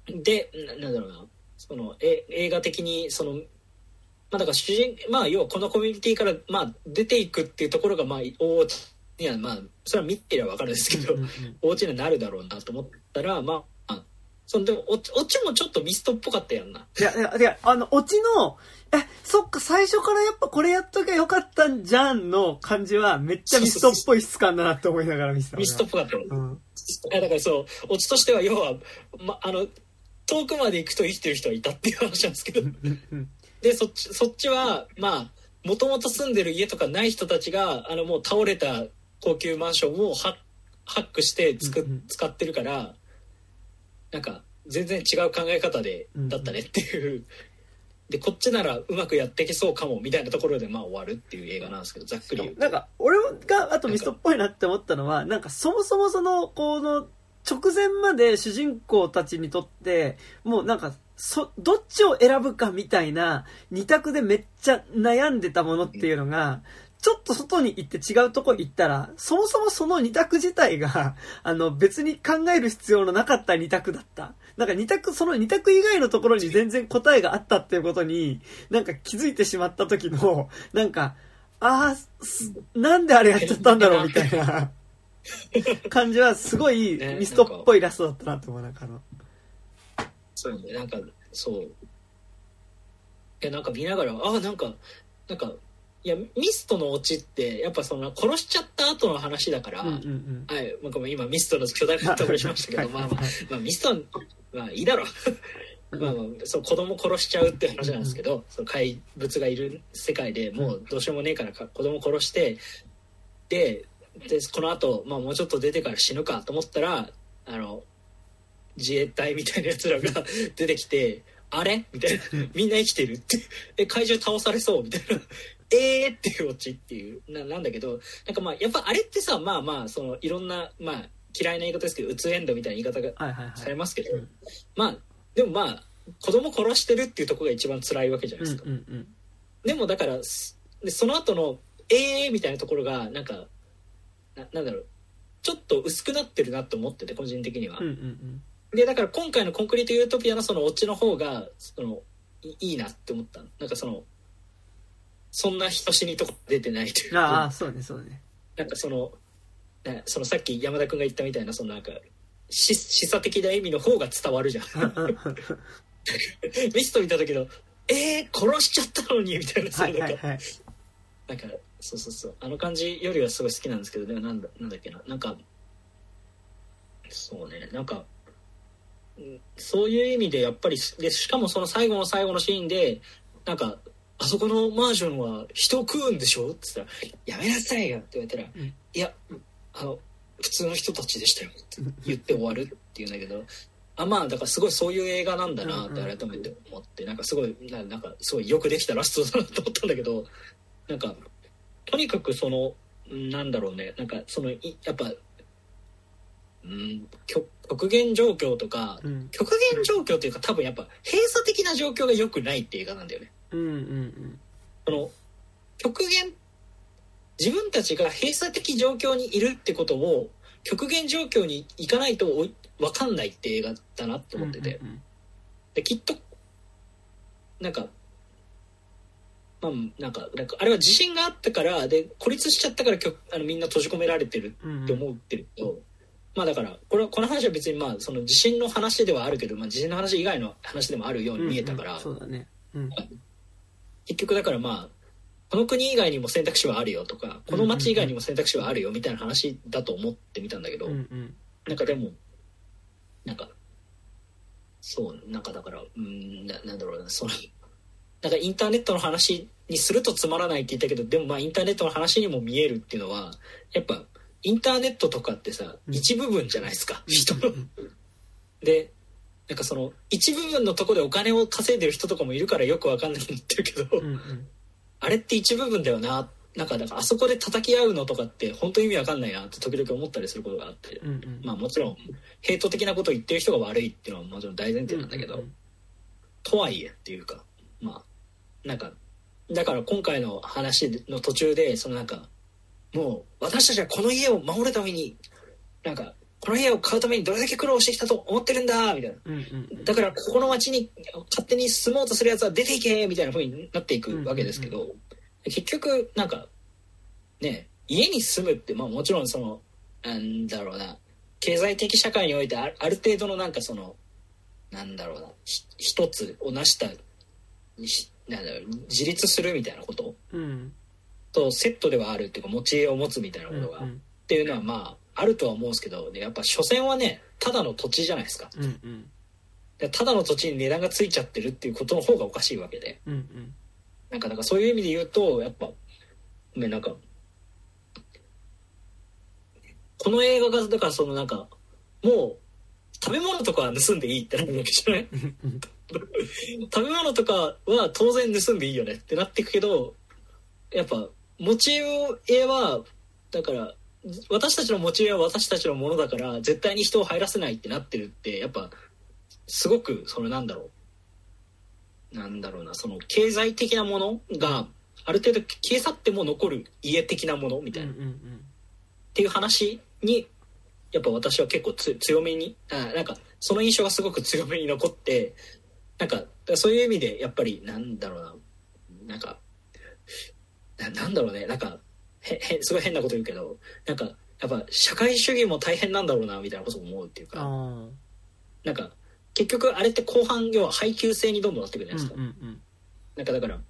でなんだろうな。そのえ映画的にそのまあだから主人、まあ要はこのコミュニティから、まあ出ていくっていうところが、まあ、大いや、まあ、それは見てりゃ分かるんですけど、お家になるだろうなと思ったら、まあ、そのでもオチもちょっとミストっぽかったやんな。いや、いや、いやあの、オチの、え、そっか、最初からやっぱこれやっときゃよかったんじゃんの感じは、めっちゃミストっぽい質感だなって思いながら見てた。ミストっぽかったのうん。あだからそうオチとしては要は、ま、あの遠くまで行くと生きてる人はいたっていう話なんですけどでそっちそっちはまあもともと住んでる家とかない人たちがあのもう倒れた高級マンションをハッハックしてつく、うんうん。使ってるからなんか全然違う考え方でうんうん。だったねっていう。でこっちならうまくやっていけそうかもみたいなところでまあ終わるっていう映画なんですけどざっくり言うと。なんか、俺が、あとミストっぽいなって思ったのは、なんかそもそもその、この、直前まで主人公たちにとって、もうなんか、そ、どっちを選ぶかみたいな、二択でめっちゃ悩んでたものっていうのが、ちょっと外に行って違うとこ行ったら、そもそもその二択自体が、あの、別に考える必要のなかった二択だった。なんか二択、その二択以外のところに全然答えがあったっていうことに、なんか気づいてしまった時の、なんか、ああ、すなんであれやっちゃったんだろうみたいな感じはすごいねミストっぽいラストだったなと思う。なんかあの、そうねなんかそう。いやなんか見ながらあなんかなんかいやミストのオチってやっぱその殺しちゃった後の話だから、うんうんうん。はい、まあ、ごめん今ミストの巨大なところしましたけど、まあまあ、まあ、ミストはまあいいだろ。うまあまあそう子供殺しちゃうって話なんですけど、その怪物がいる世界でもうどうしようもねえからか子供殺してででこの後、まあもうちょっと出てから死ぬかと思ったらあの自衛隊みたいなやつらが (laughs) 出てきて「あれ?」みたいな「みんな生きてる?」って「え怪獣倒されそう?」みたいな「(laughs) えー!」っていうオチっていうななんだけどなんかまあやっぱあれってさまあまあそのいろんなまあ嫌いな言い方ですけど「うつエンド」みたいな言い方がはいはいはい。されますけど、うんまあでもまあ子供殺してるっていうところが一番辛いわけじゃなうんいですか、うんうん。でもだからすでその後の「えー!」みたいなところがなんかななんだろうちょっと薄くなってるなと思ってて個人的には、うんうんうん。でだから今回の「コンクリート・ユートピア」のそのオチの方がそのいいいなって思ったなんかそのそんな人死にとか出てないというああ、かそうね、そうね。なんかそのねそのさっき山田君が言ったみたいなそのなんかし示唆的な意味の方が伝わるじゃん。(laughs) ミスト見た時の「えー、殺しちゃったのに」みたいなそはうなんか。いはいはい。なんかそうそうそう。あの感じよりはすごい好きなんですけどでもなんだなんだっけな。なんかそうねなんかうんそういう意味でやっぱりでしかもその最後の最後のシーンでなんか「あそこのマンションは人を食うんでしょ?」って言ったら「やめなさいよ」って言われたら「うんいやあの普通の人たちでしたよ」って言って終わるっていうんだけどあまあだからすごいそういう映画なんだなって改めて思ってなんかすごいななんかすごいよくできたラストだなと思ったんだけどなんかとにかくそのうんなんだろうねなんかそのいやっぱうん極極限状況とかうん極限状況っていうか多分やっぱ閉鎖的な状況が良くないって映画なんだよね。うんうんうん。その極限自分たちが閉鎖的状況にいるってことを極限状況に行かないと分かんないって映画だなって思ってて、うんうんできっとなんかまあなんかなんかあれは自信があったからで孤立しちゃったからきょあのみんな閉じ込められてるうん。って思ってるけど、まあだからこれはこの話は別にまあその地震の話ではあるけど、まあ、地震の話以外の話でもあるように見えたから、うんうんそうだね。うん。結局だからまあこの国以外にも選択肢はあるよとかこの町以外にも選択肢はあるよみたいな話だと思ってみたんだけど、うんうん。なんかでもなんかそうなんかだからうんななんだろうなそのなんかインターネットの話にするとつまらないって言ったけどでもまあインターネットの話にも見えるっていうのはやっぱインターネットとかってさ、うん一部分じゃないですか人の。うんでなんかその一部分のとこでお金を稼いでる人とかもいるからよくわかんないと思ってるけど、うんうん。あれって一部分だよななんかだからあそこで叩き合うのとかって本当意味わかんないなって時々思ったりすることがあって、うんうん。まあもちろんヘイト的なことを言ってる人が悪いっていうのはもちろん大前提なんだけど、うんうんとはいえっていうかまあなんかだから今回の話の途中でそのなんかもう私たちはこの家を守るためになんかこの家を買うためにどれだけ苦労してきたと思ってるんだみたいな。うんうんだからここの町に勝手に住もうとするやつは出ていけみたいな風になっていくわけですけど、結局なんかね家に住むってまあもちろんそのなんだろうな経済的社会においてあある程度のなんかそのなんだろうなひ一つを成したひなんだろう自立するみたいなこと。うんとセットではあるっていうか持ち家を持つみたいなうんことが、っていうのはまああるとは思うんですけどでやっぱ所詮はねただの土地じゃないですか。うんうん。でただの土地に値段がついちゃってるっていうことの方がおかしいわけで。うんうん。なんかだからそういう意味で言うとやっぱごめんなんかこの映画がだからそのなんかもう食べ物とかは盗んでいいってなるわけじゃない？(laughs) 食べ物とかは当然盗んでいいよねってなっていくけどやっぱ持ち家はだから私たちの持ち家は私たちのものだから絶対に人を入らせないってなってるってやっぱすごくそのなんだろうなんだろうなその経済的なものがある程度消え去っても残る家的なものみたいな、っていう話にやっぱ私は結構強めにあなんかその印象がすごく強めに残ってなんかそういう意味でやっぱりなんだろうななんかな (laughs) なんだろうね。なんかへへすごい変なこと言うけどなんかやっぱ社会主義も大変なんだろうなみたいなことを思うっていうか。あなんか結局あれって後半要は配給制にどんどんなってくるじゃないですか、んうんうんなんかだから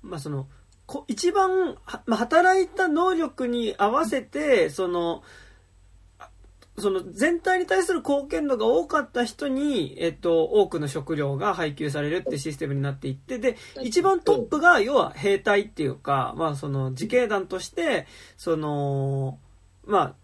まあそのこ一番は、まあ、働いた能力に合わせてそのあその全体に対する貢献度が多かった人に、えっと、多くの食料が配給されるってシステムになっていってで一番トップが要は兵隊っていうか、まあ、その自警団としてそのまあ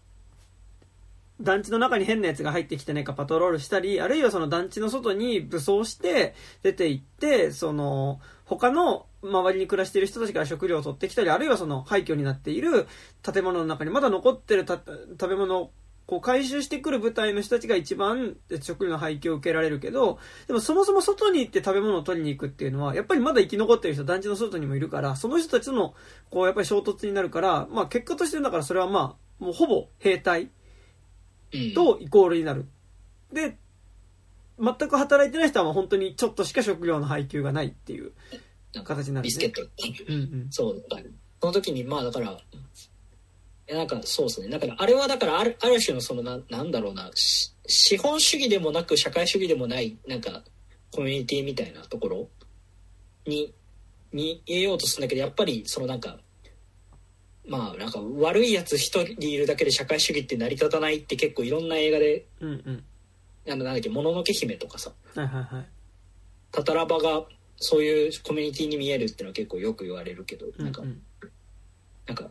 団地の中に変なやつが入ってきてないかパトロールしたり、あるいはその団地の外に武装して出て行って、その他の周りに暮らしている人たちから食料を取ってきたり、あるいはその廃墟になっている建物の中にまだ残ってるた食べ物をこう回収してくる部隊の人たちが一番食料の配給を受けられるけど、でもそもそも外に行って食べ物を取りに行くっていうのは、やっぱりまだ生き残ってる人、団地の外にもいるから、その人たちとの、こう、やっぱり衝突になるから、まあ結果としてだからそれはまあ、もうほぼ兵隊うんとイコールになる。で、全く働いてない人はもう本当にちょっとしか食料の配給がないっていう形になる、ね。ビスケットうんうん。そうだその時にまあだからなんかそうですね。だからあれはだからあるある種のそのななんだろうな。し資本主義でもなく社会主義でもないなんかコミュニティみたいなところ？にに入れようとするんだけどやっぱりそのなんかまあなんか悪いやつ一人いるだけで社会主義って成り立たないって結構いろんな映画でうんうん。あのなんだっけ「もののけ姫」とかさ。はいはいはい。タタラバがそういうコミュニティに見えるっていうのは結構よく言われるけどなんか、うんうん。なんか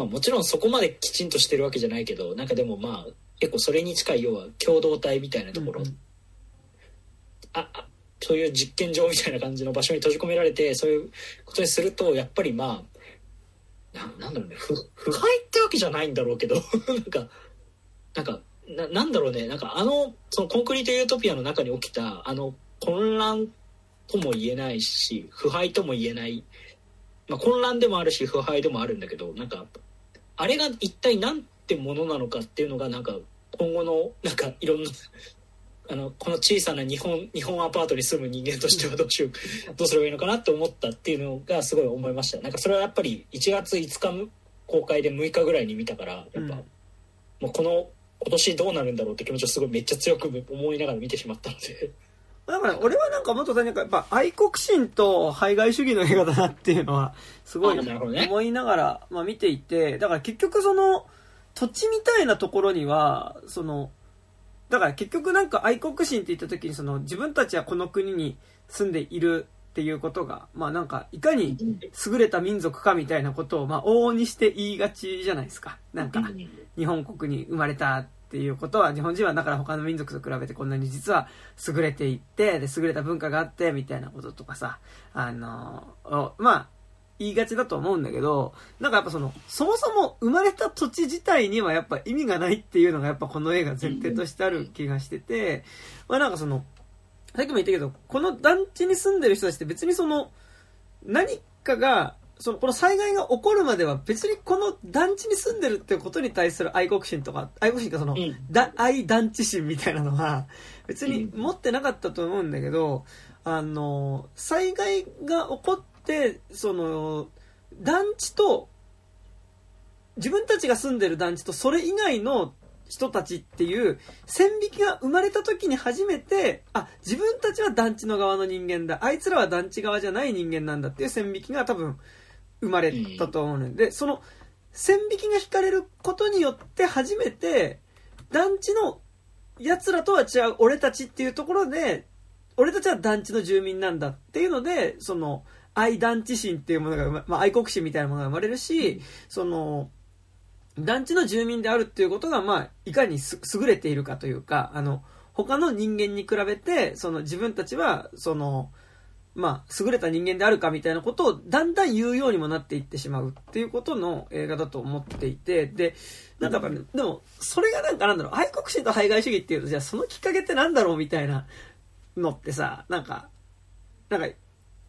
まあもちろんそこまできちんとしてるわけじゃないけどなんかでもまあ結構それに近い要は共同体みたいなところ、うんうん。ああそういう実験場みたいな感じの場所に閉じ込められてそういうことにするとやっぱりまあななんだろうね不腐敗ってわけじゃないんだろうけど (laughs) なんかなんかななんだろうねなんかあのそのコンクリートユートピアの中に起きたあの混乱とも言えないし腐敗とも言えない、まあ、混乱でもあるし腐敗でもあるんだけどなんかあれが一体なんてものなのかっていうのがなんか今後のなんかいろんなあのこの小さな日本日本アパートに住む人間としてはどうしようどうすればいいのかなって思ったっていうのがすごい思いました。なんかそれはやっぱり1月5日公開で6日ぐらいに見たからやっぱ、うん。もうこの今年どうなるんだろうって気持ちをすごいめっちゃ強く思いながら見てしまったのでだから俺はなんかもっとんかやっぱ愛国心と排外主義の映画だなっていうのはすごい思いながら、まあ、見ていてだから結局その土地みたいなところにはそのだから結局なんか愛国心って言った時にその自分たちはこの国に住んでいるっていうことがまあなんかいかに優れた民族かみたいなことをまあ往々にして言いがちじゃないですか。なんか日本国に生まれたっていうことは日本人はだから他の民族と比べてこんなに実は優れていってで優れた文化があってみたいなこととかさあのまあ言いがちだと思うんだけどなんかやっぱそのそもそも生まれた土地自体にはやっぱ意味がないっていうのがやっぱこの映画前提としてある気がしててまあなんかそのさっきも言ったけどこの団地に住んでる人たちって別にその何かがそのこの災害が起こるまでは別にこの団地に住んでるってことに対する愛国心とか愛国心かその、うんだ愛団地心みたいなのは別に持ってなかったと思うんだけどあの災害が起こってその団地と自分たちが住んでる団地とそれ以外の人たちっていう線引きが生まれた時に初めて、あ、自分たちは団地の側の人間だ。あいつらは団地側じゃない人間なんだっていう線引きが多分生まれたと思うので、その線引きが引かれることによって初めて団地の奴らとは違う俺たちっていうところで、俺たちは団地の住民なんだっていうので、その、愛団地心っていうものが、まあ、愛国心みたいなものが生まれるし、その、団地の住民であるっていうことが、まあ、いかに優れているかというか、あの、他の人間に比べて、その自分たちは、その、まあ、優れた人間であるかみたいなことをだんだん言うようにもなっていってしまうっていうことの映画だと思っていて、で、なんかやっぱね、でも、それがなんかなんだろう、愛国心と排外主義っていうと、じゃあそのきっかけってなんだろうみたいなのってさ、なんか、なんか、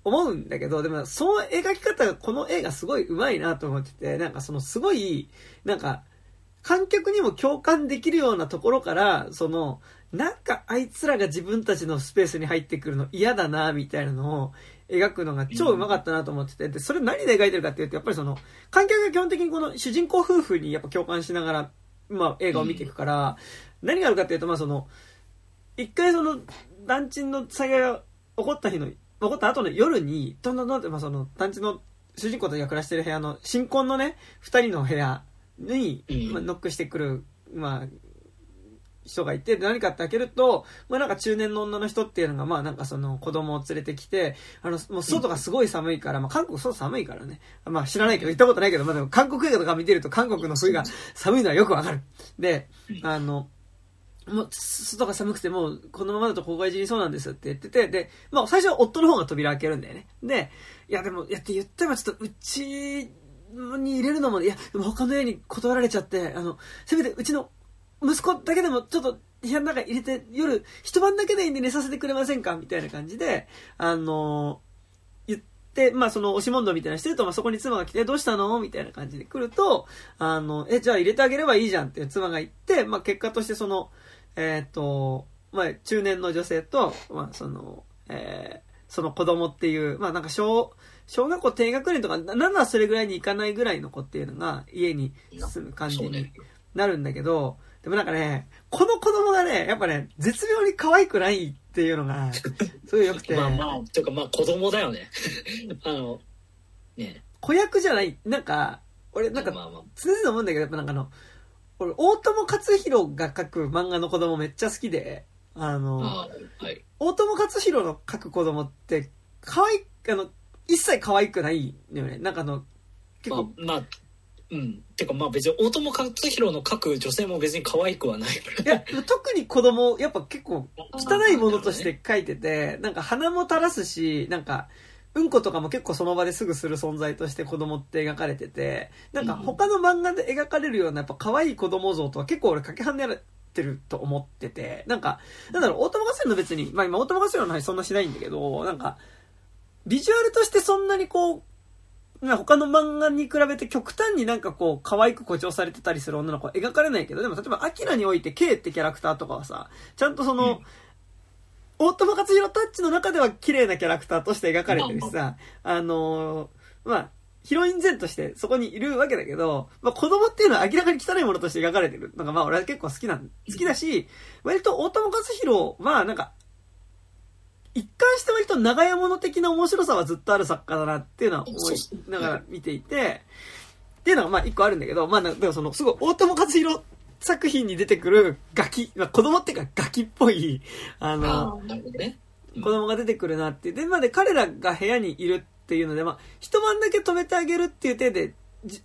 思うんだけど、でも、その描き方がこの映画すごい上手いなと思ってて、なんかそのすごい、なんか、観客にも共感できるようなところから、その、なんかあいつらが自分たちのスペースに入ってくるの嫌だな、みたいなのを描くのが超うまかったなと思ってて、で、それ何で描いてるかっていうと、やっぱりその、観客が基本的にこの主人公夫婦にやっぱ共感しながら、まあ映画を見ていくから、何があるかっていうと、まあその、一回その、団地の災害が起こった日の、起こった後の夜に、どんどんどんって、まあその、団地の主人公たちが暮らしてる部屋の、新婚のね、二人の部屋に、まあ、ノックしてくる、まあ、人がいて、何かって開けると、まあなんか中年の女の人っていうのが、まあなんかその子供を連れてきて、あの、もう外がすごい寒いから、まあ韓国外寒いからね。まあ知らないけど、行ったことないけど、まあでも韓国映画とか見てると韓国の冬が寒いのはよくわかる。で、あの、もう、外が寒くてもう、このままだとここがいじりそうなんですって言ってて、で、まあ最初は夫の方が扉開けるんだよね。で、いやでも、やって言ってもちょっとうちに入れるのも、いや、でも他の家に断られちゃって、あの、せめてうちの息子だけでもちょっと部屋の中入れて、夜、一晩だけでいいんで寝させてくれませんかみたいな感じで、あの言って、まあその押し問答みたいなしてると、まあそこに妻が来て、どうしたのみたいな感じで来ると、あの、え、じゃあ入れてあげればいいじゃんっていう妻が言って、まあ結果としてその、えっ、ー、と、まあ中年の女性と、まあその、えー、その子供っていう、まあなんか小、小学校低学年とか、なんならそれぐらいに行かないぐらいの子っていうのが家に住む感じになるんだけど、でもなんかね、この子供がね、やっぱね、絶妙に可愛くないっていうのが、すごい良くて。まあまあ、というかまあ子供だよね。(laughs) あの、ね。子役じゃない、なんか、俺なんか、常々思うんだけど、やっぱなんかあの、俺、大友克弘が描く漫画の子供めっちゃ好きで、あの、あはい、大友克弘の描く子供って、可愛い、あの、一切可愛くないのよね。なんかあの、結構、まあ、まあうん。てかまあ別に大友克洋の書く女性も別に可愛くはないいや、特に子供、やっぱ結構汚いものとして書いてて、なんか鼻も垂らすし、なんか、うんことかも結構その場ですぐする存在として子供って描かれてて、なんか他の漫画で描かれるようなやっぱ可愛い子供像とは結構俺かけ離れてると思ってて、なんか、なんだろう、大友克洋の別に、まあ今大友克洋の話そんなしないんだけど、なんか、ビジュアルとしてそんなにこう、他の漫画に比べて極端になんかこう、可愛く誇張されてたりする女の子は描かれないけど、でも例えば、アキラにおいて K ってキャラクターとかはさ、ちゃんとその、うん、大友克洋タッチの中では綺麗なキャラクターとして描かれてるしさ、あのー、まあ、ヒロイン前としてそこにいるわけだけど、まあ子供っていうのは明らかに汚いものとして描かれてるのがまあ俺は結構好きなん、好きだし、割と大友克洋はなんか一貫して割と長屋物的な面白さはずっとある作家だなっていうのは思いながら見ていて、っていうのがまあ一個あるんだけど、まあでもそのすごい大友克洋作品に出てくるガキ、まあ、子供っていうかガキっぽい、あの、ね。子供が出てくるなっていう。で、まあで彼らが部屋にいるっていうので、まあ一晩だけ止めてあげるっていう手で、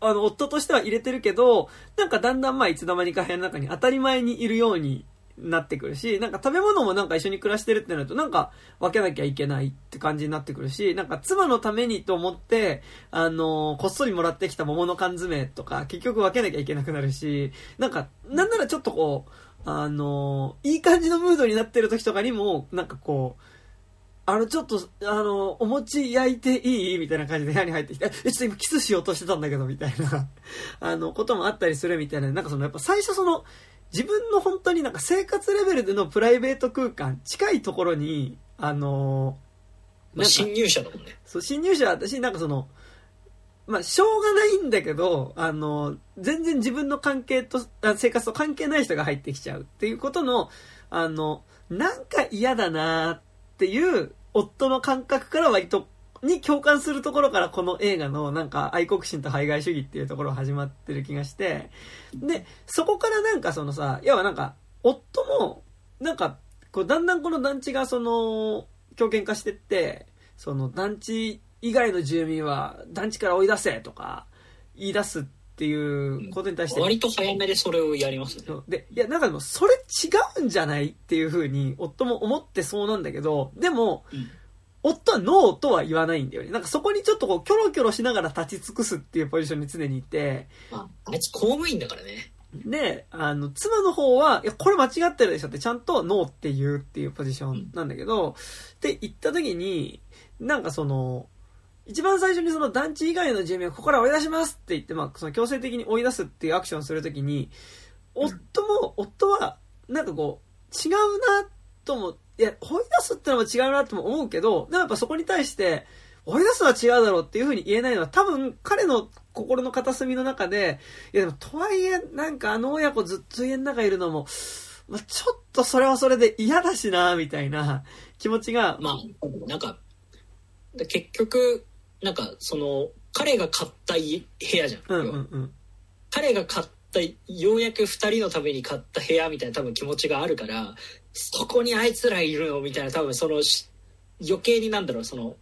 あの、夫としては入れてるけど、なんかだんだんまあいつの間にか部屋の中に当たり前にいるようになってくるし、なんか食べ物もなんか一緒に暮らしてるってなると、なんか分けなきゃいけないって感じになってくるし、なんか妻のためにと思って、あのー、こっそりもらってきた桃の缶詰とか、結局分けなきゃいけなくなるし、なんか、なんならちょっとこう、あのー、いい感じのムードになってる時とかにも、なんかこう、あの、ちょっと、あの、お餅焼いていいみたいな感じで部屋に入ってきて、え、ちょっと今キスしようとしてたんだけど、みたいな、あの、こともあったりするみたいな、なんかその、やっぱ最初その、自分の本当になんか生活レベルでのプライベート空間、近いところに、あのー、まあ、侵入者だもんね。そう、侵入者だし、なんかその、まあ、しょうがないんだけど、あの、全然自分の関係と、生活と関係ない人が入ってきちゃうっていうことの、あの、なんか嫌だなっていう夫の感覚から割と、に共感するところからこの映画のなんか愛国心と排外主義っていうところが始まってる気がして、で、そこからなんかそのさ、要はなんか、夫も、なんか、こうだんだんこの団地がその、強権化してって、その団地以外の住民は団地から追い出せとか言い出すっていうことに対して、割と早めでそれをやりますね。でいやなんかでもそれ違うんじゃないっていうふうに夫も思ってそうなんだけどでも、うん、夫はノーとは言わないんだよね。なんかそこにちょっとこうキョロキョロしながら立ち尽くすっていうポジションに常にいて、まあ、あいつ公務員だからね。で、あの、妻の方は、いや、これ間違ってるでしょってちゃんとノーって言うっていうポジションなんだけど、うん、って言った時に、なんかその、一番最初にその団地以外の住民をここから追い出しますって言って、まあ、その強制的に追い出すっていうアクションをするときに、夫も、夫は、なんかこう、違うなとも、いや、追い出すってのも違うなとも思うけど、でもやっぱそこに対して、追い出すのは違うだろうっていうふうに言えないのは多分彼の心の片隅の中で、いやでもとはいえ、なんかあの親子ずっと家の中いるのも、まあ、ちょっとそれはそれで嫌だしな、みたいな気持ちが。まあ、なんか、結局、なんかその彼が買った部屋じゃん,、うんうんうん、彼が買ったようやく2人のために買った部屋みたいな多分気持ちがあるからそこにあいつらいるのみたいな多分その余計になんだろうその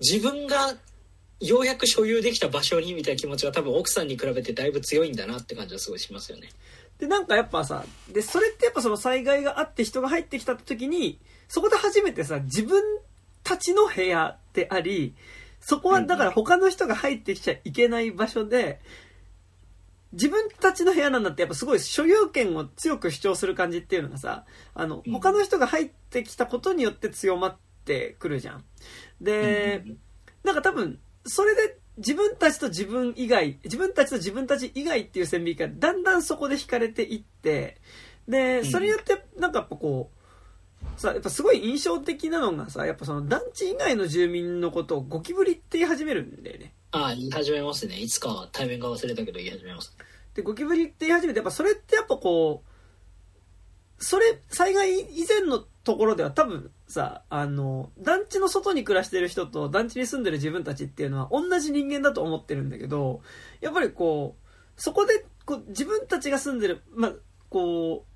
自分がようやく所有できた場所にみたいな気持ちが多分奥さんに比べてだいぶ強いんだなって感じはすごいしますよね。で、なんかやっぱさ、で、それってやっぱその災害があって人が入ってきた時に、そこで初めてさ、自分たちの部屋であり、そこはだから他の人が入ってきちゃいけない場所で、自分たちの部屋なんだってやっぱすごい所有権を強く主張する感じっていうのがさ、あの、他の人が入ってきたことによって強まってくるじゃん。で、なんか多分、それで自分たちと自分以外、自分たちと自分たち以外っていう線引きがだんだんそこで引かれていって、で、それによってなんかやっぱこう、さ、やっぱすごい印象的なのがさ、やっぱその団地以外の住民のことをゴキブリって言い始めるんだよね。ああ、言い始めますね。いつかは対面が忘れたけど言い始めます。で、ゴキブリって言い始めて、やっぱそれってやっぱこう、それ、災害以前のところでは多分さ、あの、団地の外に暮らしてる人と団地に住んでる自分たちっていうのは同じ人間だと思ってるんだけど、やっぱりこう、そこでこう自分たちが住んでる、まあ、こう、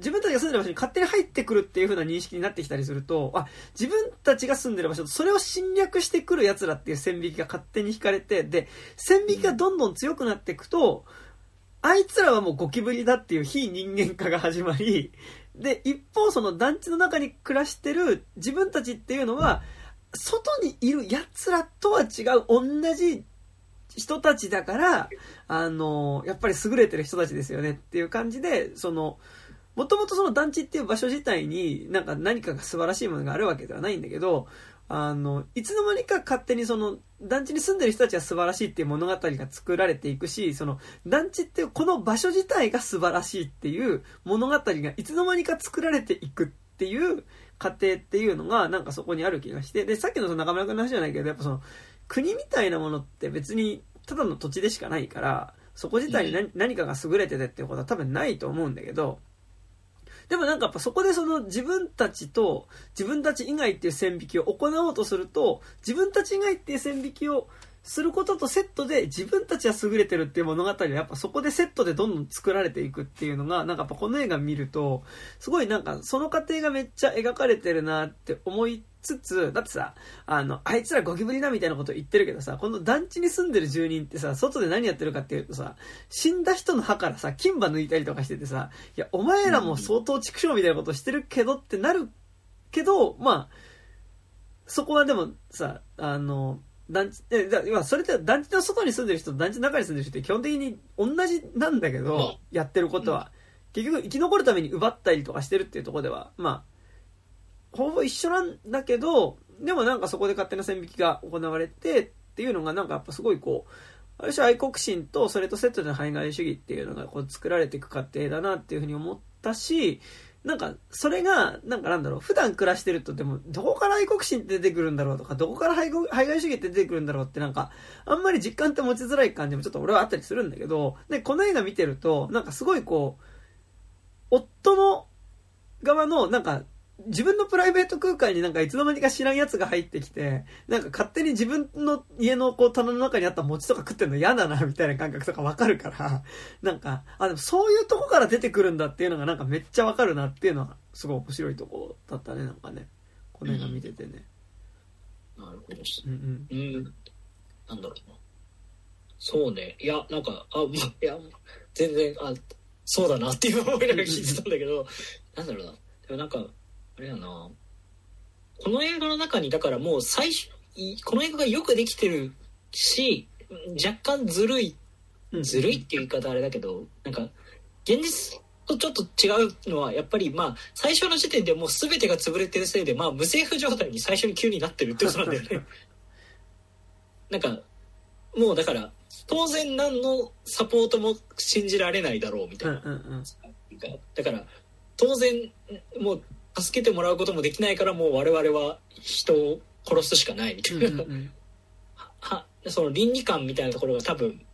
自分たちが住んでる場所に勝手に入ってくるっていう風な認識になってきたりすると、あ、自分たちが住んでる場所とそれを侵略してくる奴らっていう線引きが勝手に引かれて、で、線引きがどんどん強くなっていくと、あいつらはもうゴキブリだっていう非人間化が始まり、で、一方その団地の中に暮らしてる自分たちっていうのは、外にいる奴らとは違う同じ人たちだから、あの、やっぱり優れてる人たちですよねっていう感じで、その、もともとその団地っていう場所自体になんか何かが素晴らしいものがあるわけではないんだけど、あの、いつの間にか勝手にその団地に住んでる人たちは素晴らしいっていう物語が作られていくし、その団地っていうこの場所自体が素晴らしいっていう物語がいつの間にか作られていくっていう過程っていうのがなんかそこにある気がして、で、さっきのその中村君の話じゃないけど、やっぱその国みたいなものって別にただの土地でしかないから、そこ自体に何,、何かが優れててっていうことは多分ないと思うんだけど、でもなんかやっぱそこでその自分たちと自分たち以外っていう線引きを行おうとすると、自分たち以外っていう線引きをすることとセットで自分たちは優れてるっていう物語はやっぱそこでセットでどんどん作られていくっていうのがなんかやっぱこの映画見るとすごいなんかその過程がめっちゃ描かれてるなって思いつつ、だってさ、あの、あいつらゴキブリだみたいなこと言ってるけどさ、この団地に住んでる住人ってさ、外で何やってるかっていうとさ、死んだ人の歯からさ、金歯抜いたりとかしててさ、いや、お前らも相当畜生みたいなことしてるけどってなるけど、まあ、そこはでもさ、あの、団地、え、だ要それって団地の外に住んでる人と団地の中に住んでる人って基本的に同じなんだけど、やってることは。結局生き残るために奪ったりとかしてるっていうところでは、まあ、ほぼ一緒なんだけど、でもなんかそこで勝手な線引きが行われてっていうのがなんかやっぱすごいこう、ある種愛国心とそれとセットでの排外主義っていうのがこう作られていく過程だなっていうふうに思ったし、なんか、それが、なんかなんだろう、普段暮らしてると、でも、どこから愛国心って出てくるんだろうとか、どこから排外排外主義って出てくるんだろうってなんか、あんまり実感って持ちづらい感じもちょっと俺はあったりするんだけど、で、この映画見てると、なんかすごいこう、夫の側の、なんか、自分のプライベート空間になんかいつの間にか知らんやつが入ってきて、なんか勝手に自分の家のこう棚の中にあった餅とか食ってんの嫌だなみたいな感覚とかわかるから、(laughs) なんか、あ、でもそういうとこから出てくるんだっていうのがなんかめっちゃわかるなっていうのはすごい面白いとこだったね、なんかね。この映画見ててね。なるほどうんうん。うん。なんだろうな。そうね。いや、なんか、あ、ま、いや、全然、あ、そうだなっていう思いながら聞いてたんだけど、なんだろうな。でもなんか、あれやな。この映画の中に、だからもう最初、いこの映画がよくできてるし、若干ずるい、うんずるいっていう言い方あれだけど、なんか、現実とちょっと違うのは、やっぱりまあ、最初の時点でもう全てが潰れてるせいで、まあ、無政府状態に最初に急になってるってことなんだよね。(laughs) なんか、もうだから、当然何のサポートも信じられないだろうみたいな。だから、当然、もう助けてもらうこともできないから、もう我々は人を殺すしかないみたいな。うんうんうん (laughs) は、その倫理観みたいなところが多分、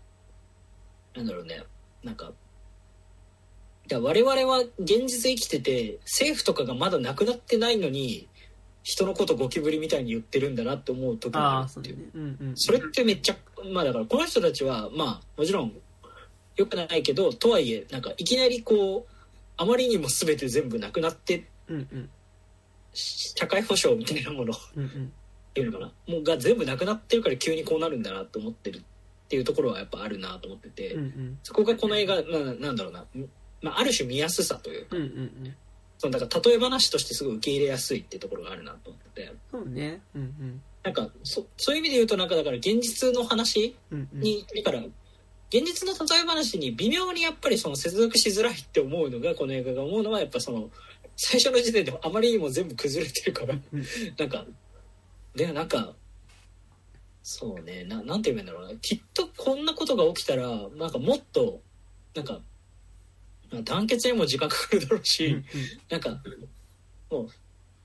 なんだろうね、なんか、いや我々は現実生きてて、政府とかがまだなくなってないのに、人のことゴキブリみたいに言ってるんだなって思う時があるっていうね。。うんうん。それってめっちゃ、まあだからこの人たちは、まあもちろん良くないけど、とはいえ、なんかいきなりこう、あまりにも全て全部なくなって、うんうん。社会保障みたいなものうんうん。っていうのかなもうが全部なくなってるから急にこうなるんだなと思ってるっていうところはやっぱあるなと思ってて、うんうん。そこがこの映画ななんだろうな、まあ、ある種見やすさというかうんうんうん。そのだから例え話としてすごい受け入れやすいっていうところがあるなと思っててそうね。うんうん。なんかそそういう意味で言うとなんかだから現実の話うんうん。に、だから現実の例え話に微妙にやっぱりその接続しづらいって思うのがこの映画が思うのはやっぱその最初の時点であまりにも全部崩れてるから。うん。なんかでもなんかそうねななんて言うんだろうな。きっとこんなことが起きたらなんかもっとなんかまあ団結にも時間かかるだろうし、なんかもう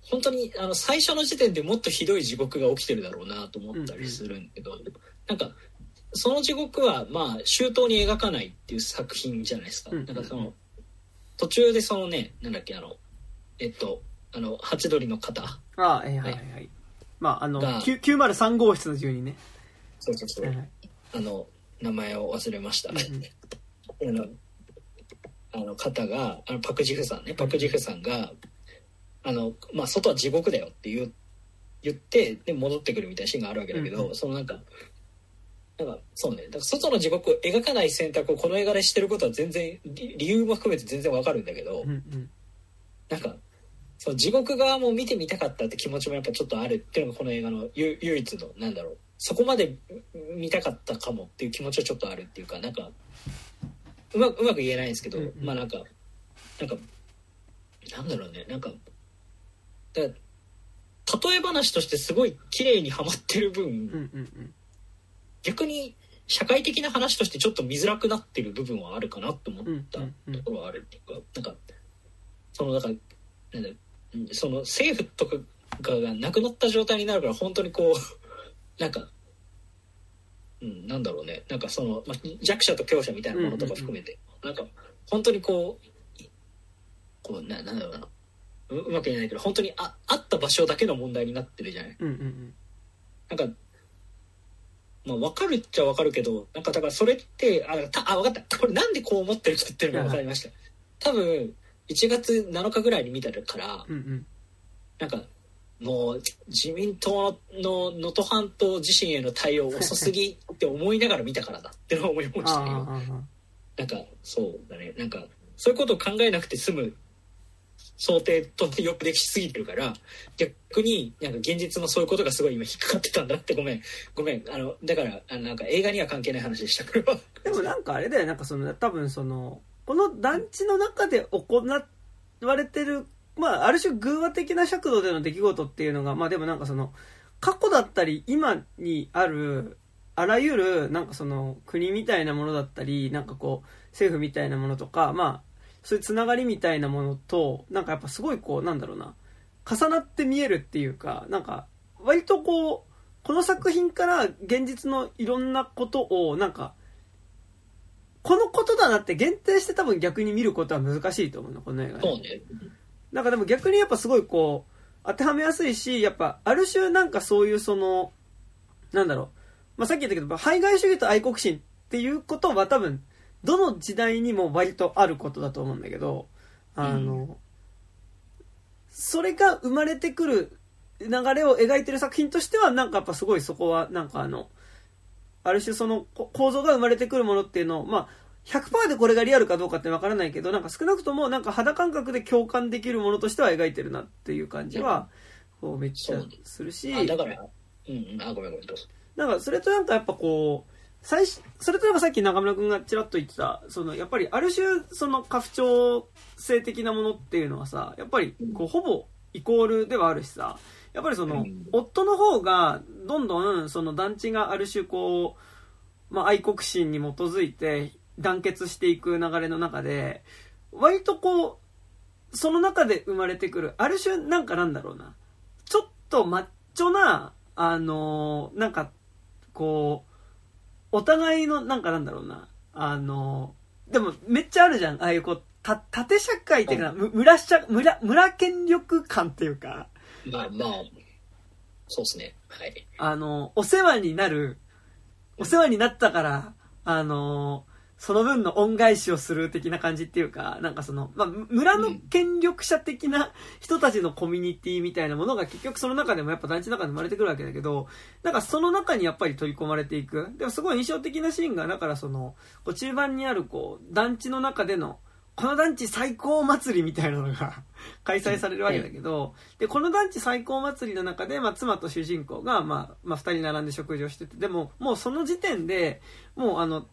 本当にあの最初の時点でもっとひどい地獄が起きてるだろうなと思ったりするんだけど、なんかその地獄はまあ周到に描かないっていう作品じゃないですか。うん。なんかその途中でそのねなんだっけあのえっとあのハチドリの方ああ、えーはいはいはい。まあ、あの、が9 903号室の住人ね。そうそうそう、はいはい。あの名前を忘れました。うんうん (laughs) あのあの方があのパク・ジフさんねパク・ジフさんがあの、まあ、外は地獄だよって言う言ってで戻ってくるみたいなシーンがあるわけだけど、うんうんそのなんかなんかそうねだから外の地獄を描かない選択をこの映画でしてることは全然理理由も含めて全然わかるんだけど、うんうん。なんかその地獄側も見てみたかったって気持ちもやっぱちょっとあるっていうのがこの映画のゆ唯一のなんだろう。そこまで見たかったかもっていう気持ちはちょっとあるっていうかなんかうまうまく言えないんですけど、うんうん。まあなんかなんかなんだろうね。なんかだ例え話としてすごい綺麗にはまってる分、うんうんうん。逆に社会的な話としてちょっと見づらくなってる部分はあるかなと思ったうんうんうん。ところはあるっていうか、なんかそのだからなんだう。んその政府とかがなくなった状態になるから本当にこう (laughs) なんか、うん、なんだろうねなんかその、まあ、弱者と強者みたいなものとか含めて、なんか本当にこうこうななんだろうなううまく言えないけど本当にああった場所だけの問題になってるじゃないうんうんうん。なんか、まあ、分かるっちゃ分かるけど、なんか、だからそれって、あ、たあ、分かった。これなんでこう思ってるかっていうのが分かりました。多分、1月7日ぐらいに見たから、うんうん。なんか、もう、自民党の能登半島地震への対応遅すぎって思いながら見たからだっていうのを思いましたね。(laughs) ああ、なんか、そうだね。なんか、そういうことを考えなくて済む想定とよくできすぎてるから、逆になんか現実のそういうことがすごい今引っかかってたんだってごめん。ごめん。あの、だから、あのなんか映画には関係ない話でした、これは。でもなんかあれだよ、なんかその、多分その、この団地の中で行われてる、まあ、ある種偶話的な尺度での出来事っていうのが、まあでもなんかその、過去だったり、今にある、あらゆる、なんかその、国みたいなものだったり、なんかこう、政府みたいなものとか、まあ、そういうつながりみたいなものとなんかやっぱすごいこうなんだろうな重なって見えるっていうかなんか割とこうこの作品から現実のいろんなことをなんかこのことだなって限定して多分逆に見ることは難しいと思うのこの映画そうね。なんかでも逆にやっぱすごいこう当てはめやすいしやっぱある種なんかそういうそのなんだろう、まあ、さっき言ったけど排外主義と愛国心っていうことは多分どの時代にも割とあることだと思うんだけどあの、うん。それが生まれてくる流れを描いてる作品としてはなんかやっぱすごいそこはなんかあのある種そのこ構造が生まれてくるものっていうのをまあ100%でこれがリアルかどうかってわからないけどなんか少なくともなんか肌感覚で共感できるものとしては描いてるなっていう感じはこうめっちゃするし。あだから。うんうん。あごめんごめんどうぞ。なんかそれとなんかやっぱこう最初それとなんかさっき中村君がちらっと言ってたそのやっぱりある種その家父長性的なものっていうのはさやっぱりこうほぼイコールではあるしさやっぱりその、うん。夫の方がどんどんその団地がある種こう、まあ、愛国心に基づいて団結していく流れの中で割とこうその中で生まれてくるある種なんかなんだろうな。ちょっとマッチョなあのーなんかこうお互いのなんかなんだろうな。あのーでもめっちゃあるじゃん。ああいうこうた縦社会っていうか村社村村権力感っていうかまあまあそうですねはいあの、お世話になる、お世話になったから、あの、その分の恩返しをする的な感じっていうか、なんかその、まあ、村の権力者的な人たちのコミュニティみたいなものが結局その中でもやっぱ団地の中で生まれてくるわけだけど、なんかその中にやっぱり取り込まれていく。でもすごい印象的なシーンが、だからその、こう中盤にあるこう、団地の中での、この団地最高祭りみたいなのが (laughs) 開催されるわけだけど、で、この団地最高祭りの中で、まあ、妻と主人公が、まあ、まあ、二人並んで食事をしてて、でも、もうその時点で、もうあの、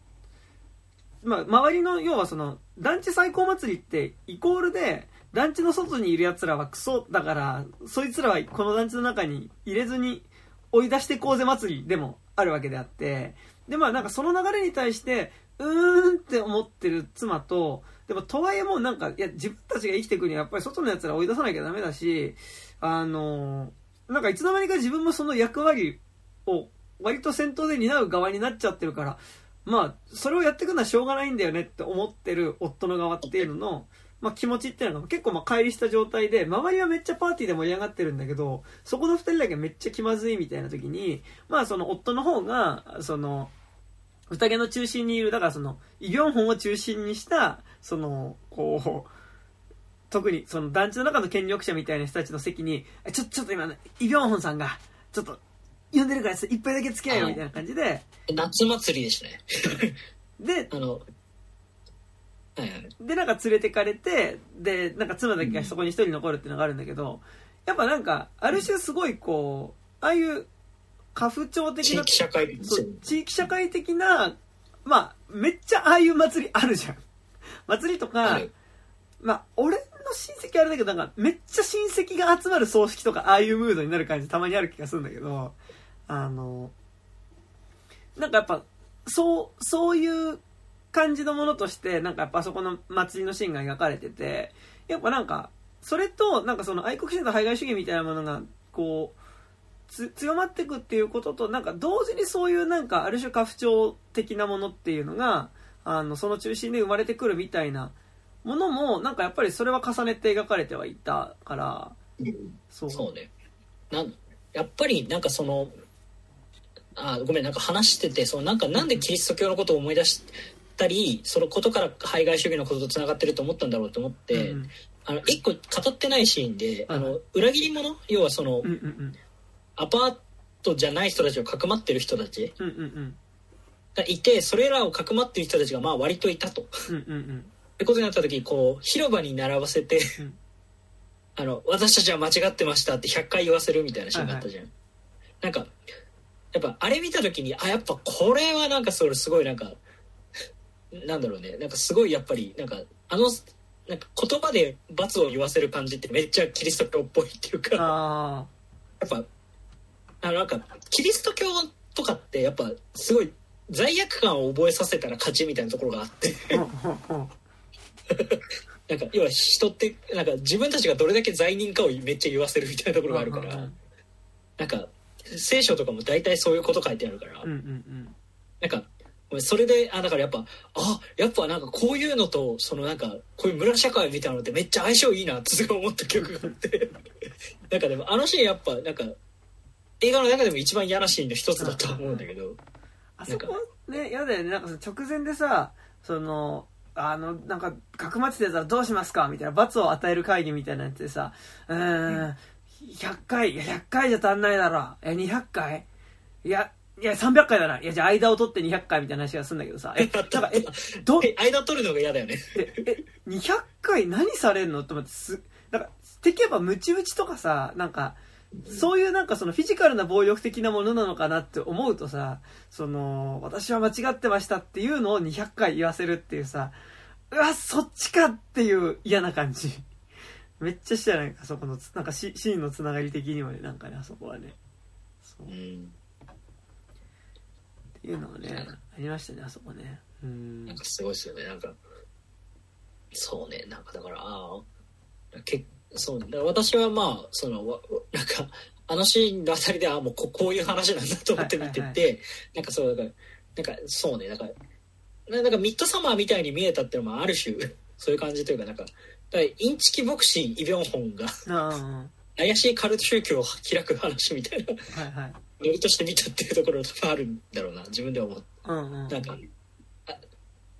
まあ、周りの、要はその、団地最高祭りって、イコールで、団地の外にいる奴らはクソだから、そいつらはこの団地の中に入れずに追い出してこうぜ祭りでもあるわけであって、で、まあなんかその流れに対して、うーんって思ってる妻と、でもとはいえもうなんか、いや、自分たちが生きていくにはやっぱり外の奴ら追い出さなきゃダメだし、あの、なんかいつの間にか自分もその役割を割と先頭で担う側になっちゃってるから、まあ、それをやっていくのはしょうがないんだよねって思ってる夫の側っていうのの、まあ気持ちっていうのが結構まあ乖離した状態で、周りはめっちゃパーティーで盛り上がってるんだけど、そこの二人だけめっちゃ気まずいみたいな時に、まあその夫の方が、その、宴の中心にいる、だからその、イ・ビョンホンを中心にした、その、こう、特にその団地の中の権力者みたいな人たちの席に、えちょ、ちょっと今、イ・ビョンホンさんが、ちょっと、呼んでるから一杯だけ付き合えよみたいな感じで、夏祭りでしたね。で、(laughs) あので、なんか連れてかれて、で、なんか妻だけがそこに一人残るっていうのがあるんだけど、やっぱなんか、ある種すごいこう、ああいう、家父長的な地域社会的な、まあ、めっちゃああいう祭りあるじゃん。祭りとか、まあ、俺の親戚あれだけど、なんか、めっちゃ親戚が集まる葬式とか、ああいうムードになる感じたまにある気がするんだけど、あの、なんかやっぱ、そう、そういう感じのものとして、なんかやっぱそこの祭りのシーンが描かれてて、やっぱなんか、それと、なんかその愛国心と排外主義みたいなものが、こう、つ強まっていくっていうことと、なんか同時にそういうなんか、ある種家父長的なものっていうのが、あの、その中心で生まれてくるみたいなものも、なんかやっぱりそれは重ねて描かれてはいたから、そう。そうね。なんやっぱりなんかそのあごめんなんか話しててそのなんかなんでキリスト教のことを思い出したりそのことから排外主義のこととつながってると思ったんだろうと思って、うんあの一個語ってないシーンで、はい。あの裏切り者要はその、うんうんうん。アパートじゃない人たちをかくまってる人たちうんうんうん。がいてそれらをかくまってる人たちがまあ割といたと。うんうんうん。ってことになった時こう広場に並ばせて、うん。あの私たちは間違ってましたって100回言わせるみたいなシーンがあったじゃん、なんかやっぱあれ見た時にあやっぱこれはなんかそれすごいなんかなんだろうね。なんかすごいやっぱりなんかあのなんか言葉で罰を言わせる感じってめっちゃキリスト教っぽいっていうか。あやっぱあのなんかキリスト教とかってやっぱすごい罪悪感を覚えさせたら勝ちみたいなところがあって。なんか要は人ってなんか自分たちがどれだけ罪人かをめっちゃ言わせるみたいなところがあるから、なんか聖書とかも大体そういうこと書いてあるから、なんか俺それであだからやっぱあやっぱなんかこういうのとそのなんかこういう村社会みたいなのってめっちゃ相性いいなってすごい思った記憶があって。なんかでもあのシーンやっぱなんか映画の中でも一番嫌なシーンの一つだと思うんだけどあそこね嫌だよね。なんかさ直前でさそのあのなんか学末でたらどうしますかみたいな罰を与える会議みたいなやつでさうーん100回いや100回じゃ足んないだろ。え200回い？やいや300回だな。いやじゃあ間を取って200回みたいな話がするんだけどさ。え (laughs) なんかえどえ間取るのが嫌だよね。ええ200回何されんの？って思ってすなんか敵やっぱムチムチとかさなんかそういうなんかそのフィジカルな暴力的なものなのかなって思うとさその私は間違ってましたっていうのを200回言わせるっていうさうわそっちかっていう嫌な感じ。めっちゃしたなんかそこのつなんかシシーンのつながり的にもねなんかねあそこはね。そう。っうん。ていうのはねありましたねあそこね。うん。なんかすごいですよね。なんかそうね。なんかだからああけそうだ。から私はまあそのわ (laughs) なんかあのシーンのあたりでああもうここういう話なんだと思って見てて、はいはいなんかそうだからなんかそうねなんかななんかミッドサマーみたいに見えたっていうのもある種 (laughs) そういう感じというかなんかインチキ牧師イ・ビョンホンが怪しいカルト宗教を開く話みたいなはいはい。ノリとして見たっていうところがあるんだろうな自分では思って。うんうん。なんか、あ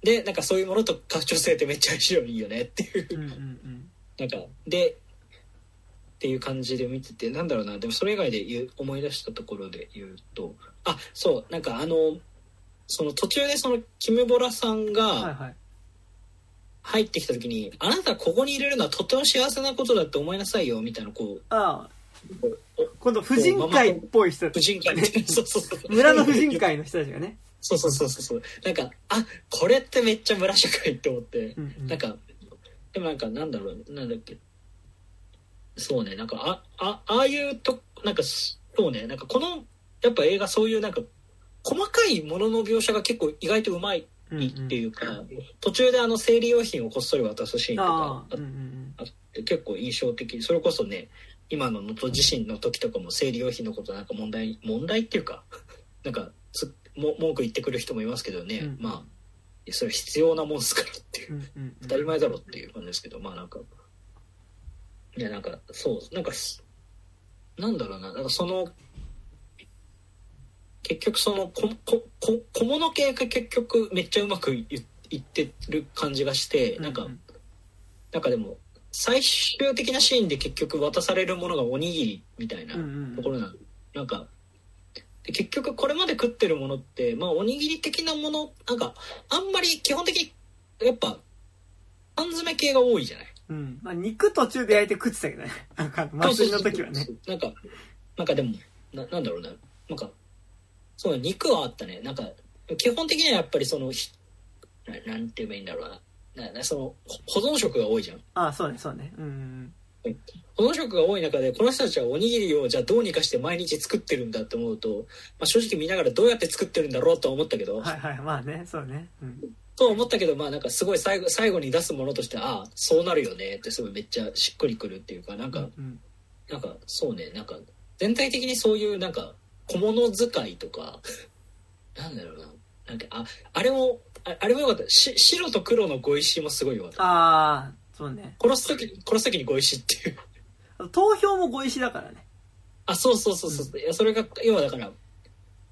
で、なんかそういうものと拡張性ってめっちゃ相性いいよねっていう、うんうんうんなんか、で、っていう感じで見てて、なんだろうな、でもそれ以外で言う思い出したところで言うと、あ、そう、なんかあの、その途中でそのキム・ボラさんはいがはい。入ってきた時に、あなたここに入れるのはとても幸せなことだって思いなさいよ、みたいな、こう、ああ。今度婦人会っぽい人婦人会 (laughs) そうそうそう。村の婦人会の人たちがね、そうそうそうそうそう。なんか、あ、これってめっちゃ村社会って思って、うんうん。なんか、でもなんか、なんだろう、なんだっけ。そうね、なんか、あ、あ、ああいうと、なんか、そうね、なんかこの、やっぱ映画そういうなんか、細かいものの描写が結構意外とうまいうんうん。っていうか、途中であの生理用品をこっそり渡すシーンとかああうんうんあって結構印象的。それこそね今の能登地震の時とかも生理用品のことなんか問題問題っていうか (laughs) なんかつも文句言ってくる人もいますけどね、うん。まあそれ必要なもんすからっていう。うんうんうん。当たり前だろっていう感じですけどまあなんか。いやなんかそうなんかすなんだろうな。なんかその結局そのこここ小物系が結局めっちゃうまくいいってる感じがしてなんか、ううんなんかでも最終的なシーンで結局渡されるものがおにぎりみたいなうんうんところなんなんかで結局これまで食ってるものってまあおにぎり的なものなんかあんまり基本的にやっぱ缶詰系が多いじゃない？うん。まあ、肉途中で焼いて食ってたけどね。(laughs) なんか祭りの時はね。なんかなんかでもななんだろうな。なんかそう肉はあったね。なんか基本的にはやっぱりそのひななんて言えばいいんだろうな。ななそのほ保存食が多いじゃん。ああそうねそうね。うんうん保存食が多い中でこの人たちはおにぎりをじゃあどうにかして毎日作ってるんだって思うと、まあ、正直見ながらどうやって作ってるんだろうとは思ったけど、はいはい。まあねそうね。うん。と思ったけどまあなんかすごい最後最後に出すものとしてああそうなるよねってすごいめっちゃしっくりくるっていうかなんか、うんなんかそうねなんか全体的にそういうなんか小物使いとかなんだろうな。なんかああれもああれもよかった。し白と黒のご石もすごいよかった。ああそうね。殺す時に殺す時にご石っていう。投票もご石だからね。あそうそうそうそう、いやそれが要はだから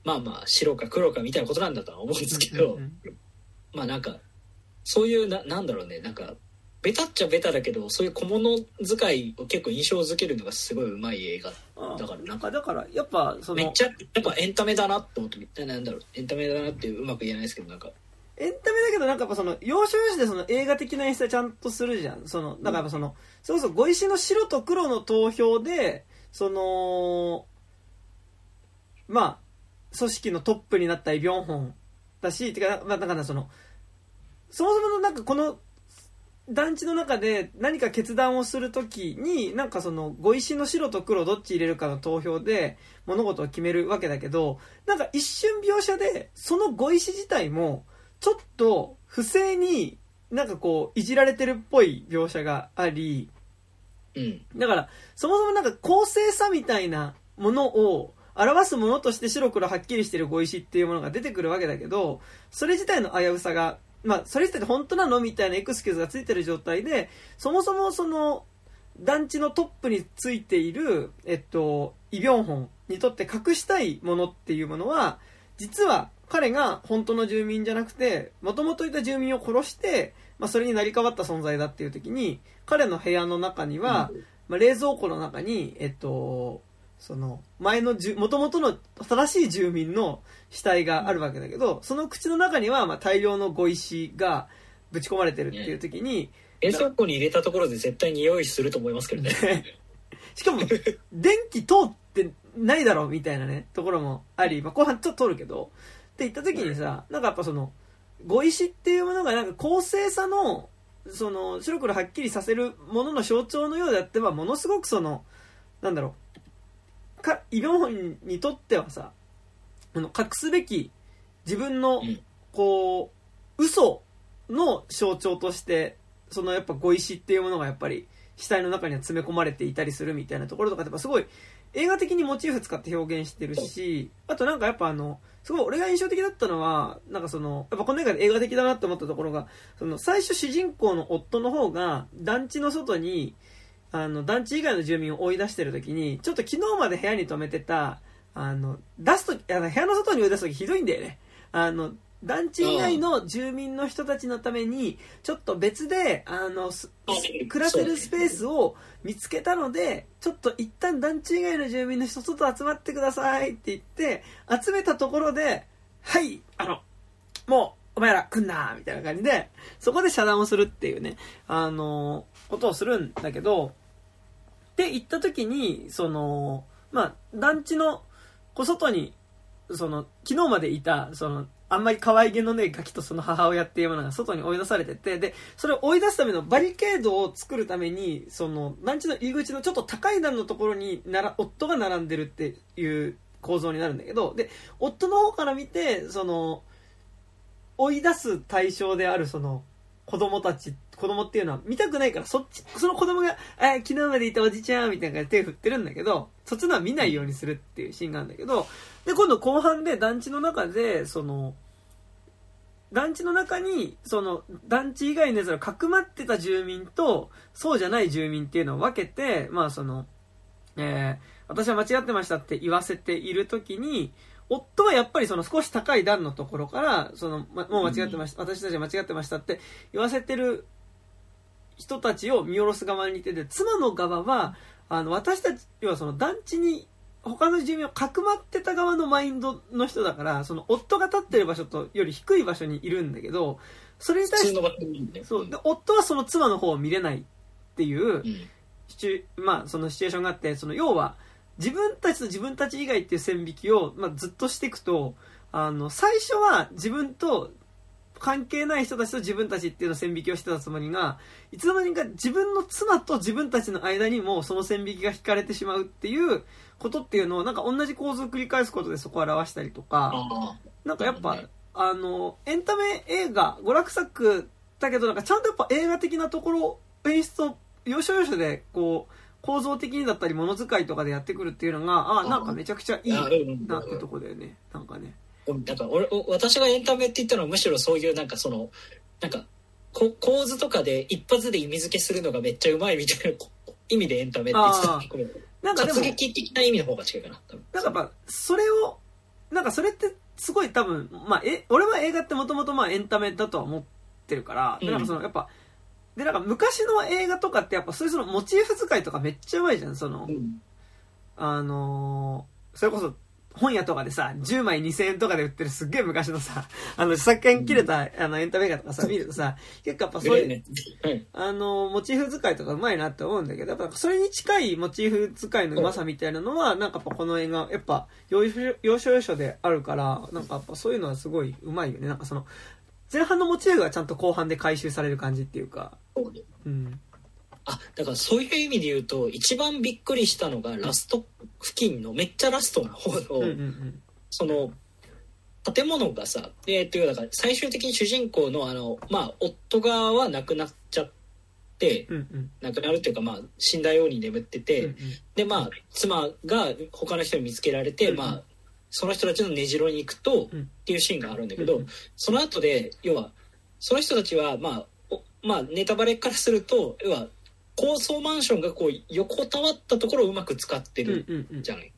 まあまあ白か黒かみたいなことなんだとは思うんですけど、うんうんまあなんかそういうななんだろうね。なんかベタっちゃベタだけどそういう小物使いを結構印象づけるのがすごいうまい映画だからな。んかなんかだからやっぱそのめっちゃやっぱエンタメだなって思ってなんだろう。エンタメだなってうまく言えないですけどなんかエンタメだけどなんかやっぱその要所要所でその映画的な演出はちゃんとするじゃん。そのだからやっぱそのそれこそご石の白と黒の投票でそのまあ組織のトップになったイ・ビョンホンだしてかまあだからそのそもそものなんかこの団地の中で何か決断をするときになんかそのご石の白と黒どっち入れるかの投票で物事を決めるわけだけどなんか一瞬描写でそのご石自体もちょっと不正になんかこういじられてるっぽい描写がありうん。だからそもそもなんか公正さみたいなものを表すものとして白黒はっきりしてる碁石っていうものが出てくるわけだけどそれ自体の危うさがまあそれ自体で本当なのみたいなエクスキューズがついてる状態でそもそもその団地のトップについている、えっと、イ・ビョンホンにとって隠したいものっていうものは、実は彼が本当の住民じゃなくて、もともといた住民を殺して、まあ、それに成り代わった存在だっていう時に、彼の部屋の中には、まあ、冷蔵庫の中に、えっと、その、前のじゅ、もともとの正しい住民の死体があるわけだけど、その口の中には、まあ、大量の碁石がぶち込まれてるっていう時に、冷蔵庫に入れたところで絶対匂いすると思いますけどね。(laughs) しかも、(laughs) 電気通ってないだろうみたいなね、ところもあり、まあ、後半ちょっと通るけど、って言った時にさ、なんかやっぱその、碁石っていうものがなんか公正さの、その、白黒はっきりさせるものの象徴のようであってば、ものすごくその、なんだろう、か、イ・ビョンホンにとってはさ、あの、隠すべき自分のうん、こう、嘘の象徴として、そのやっぱ碁石っていうものがやっぱり死体の中には詰め込まれていたりするみたいなところとかってやっぱすごい映画的にモチーフ使って表現してるし、あとなんかやっぱあの、すごい俺が印象的だったのは、なんかその、やっぱこの映画で映画的だなって思ったところが、その最初主人公の夫の方が団地の外に、あの、団地以外の住民を追い出してる時に、ちょっと昨日まで部屋に泊めてた、あの、出すとき、あの部屋の外に追い出すときひどいんだよね。あの、団地以外の住民の人たちのために、ちょっと別で、あの、暮らせるスペースを見つけたので、ちょっと一旦団地以外の住民の人、外集まってくださいって言って、集めたところで、はい、あの、もう、お前ら来んなみたいな感じで、そこで遮断をするっていうね、あの、ことをするんだけど、って言った時に、その、まあ、団地の、こう外に、その、昨日までいた、その、あんまり可愛げのねガキとその母親っていうものが外に追い出されてて、で、それを追い出すためのバリケードを作るために、その、団地の入り口のちょっと高い段のところになら、夫が並んでるっていう構造になるんだけど、で、夫の方から見て、その、追い出す対象であるその、子供たち、子供っていうのは見たくないから、そっち、その子供が、あ、昨日までいたおじちゃんみたいな感じで手振ってるんだけど、そっちのは見ないようにするっていうシーンがあるんだけど、で、今度後半で団地の中で、その、団地の中に、その、団地以外のやつらかくまってた住民と、そうじゃない住民っていうのを分けて、まあその、えー、私は間違ってましたって言わせているときに、夫はやっぱりその少し高い段のところから、その、ま、もう間違ってました、私たちは間違ってましたって言わせてる人たちを見下ろす側にいてて、妻の側は、あの、私たちはその団地に他の住民をかくまってた側のマインドの人だから、その夫が立ってる場所とより低い場所にいるんだけど、それに対して。そう、で、夫はその妻の方を見れないっていうう、ん。シチュまあ、そのシチュエーションがあって、その要は、自分たちと自分たち以外っていう線引きを、まあ、ずっとしていくと、あの、最初は自分と関係ない人たちと自分たちっていうの線引きをしてたつもりが、いつの間にか自分の妻と自分たちの間にもその線引きが引かれてしまうっていうことっていうのを、なんか同じ構図を繰り返すことでそこを表したりとか、あなんかやっぱ、あの、エンタメ映画、娯楽作だけど、なんかちゃんとやっぱ映画的なところ、演出を要所要所で、こう、構造的にだったり、ものづかいとかでやってくるっていうのが、あなんかめちゃくちゃいいなってとこだよね。なんかね。あ。だから俺、お私がエンタメって言ったのはむしろそういうなんかその、なんか、こ構図とかで一発で意味付けするのがめっちゃうまいみたいなこ意味でエンタメって言ってたなんかでも活、劇的な意味の方が近いかな。多分なんかやっぱ、それを、なんかそれってすごい多分、まあ、え、俺は映画ってもともとまあエンタメだとは思ってるから、でうんなんかその、やっぱ、で、なんか昔の映画とかってやっぱそういうそのモチーフ使いとかめっちゃうまいじゃん、その、うん。あのーそれこそ、本屋とかでさ、10枚2000円とかで売ってるすっげえ昔のさ、あの、作権切れた、あの、エンタメ映画とかさ、見るとさ、結構やっぱそういう、ね。はい。あの、モチーフ使いとかうまいなって思うんだけど、やっぱそれに近いモチーフ使いのうまさみたいなのは、なんかやっぱこの映画、やっぱ、要所要所であるから、なんかやっぱそういうのはすごいうまいよね。なんかその、前半のモチーフがちゃんと後半で回収される感じっていうか、うん。あ、だからそういう意味で言うと、一番びっくりしたのがラスト付近の、めっちゃラストの方の、うんうんうん。その、建物がさ、えー、っていうだから最終的に主人公のあの、まあ、夫側は亡くなっちゃって、うんうん。亡くなるっていうか、まあ、死んだように眠ってて、うんうん。でまあ妻が他の人に見つけられて、うんまあその人たちの根城に行くと、うん。っていうシーンがあるんだけど、うん。その後で要はその人たちはまあおまあネタバレからすると要は高層マンションがこう横たわったところをうまく使ってうんるじゃない。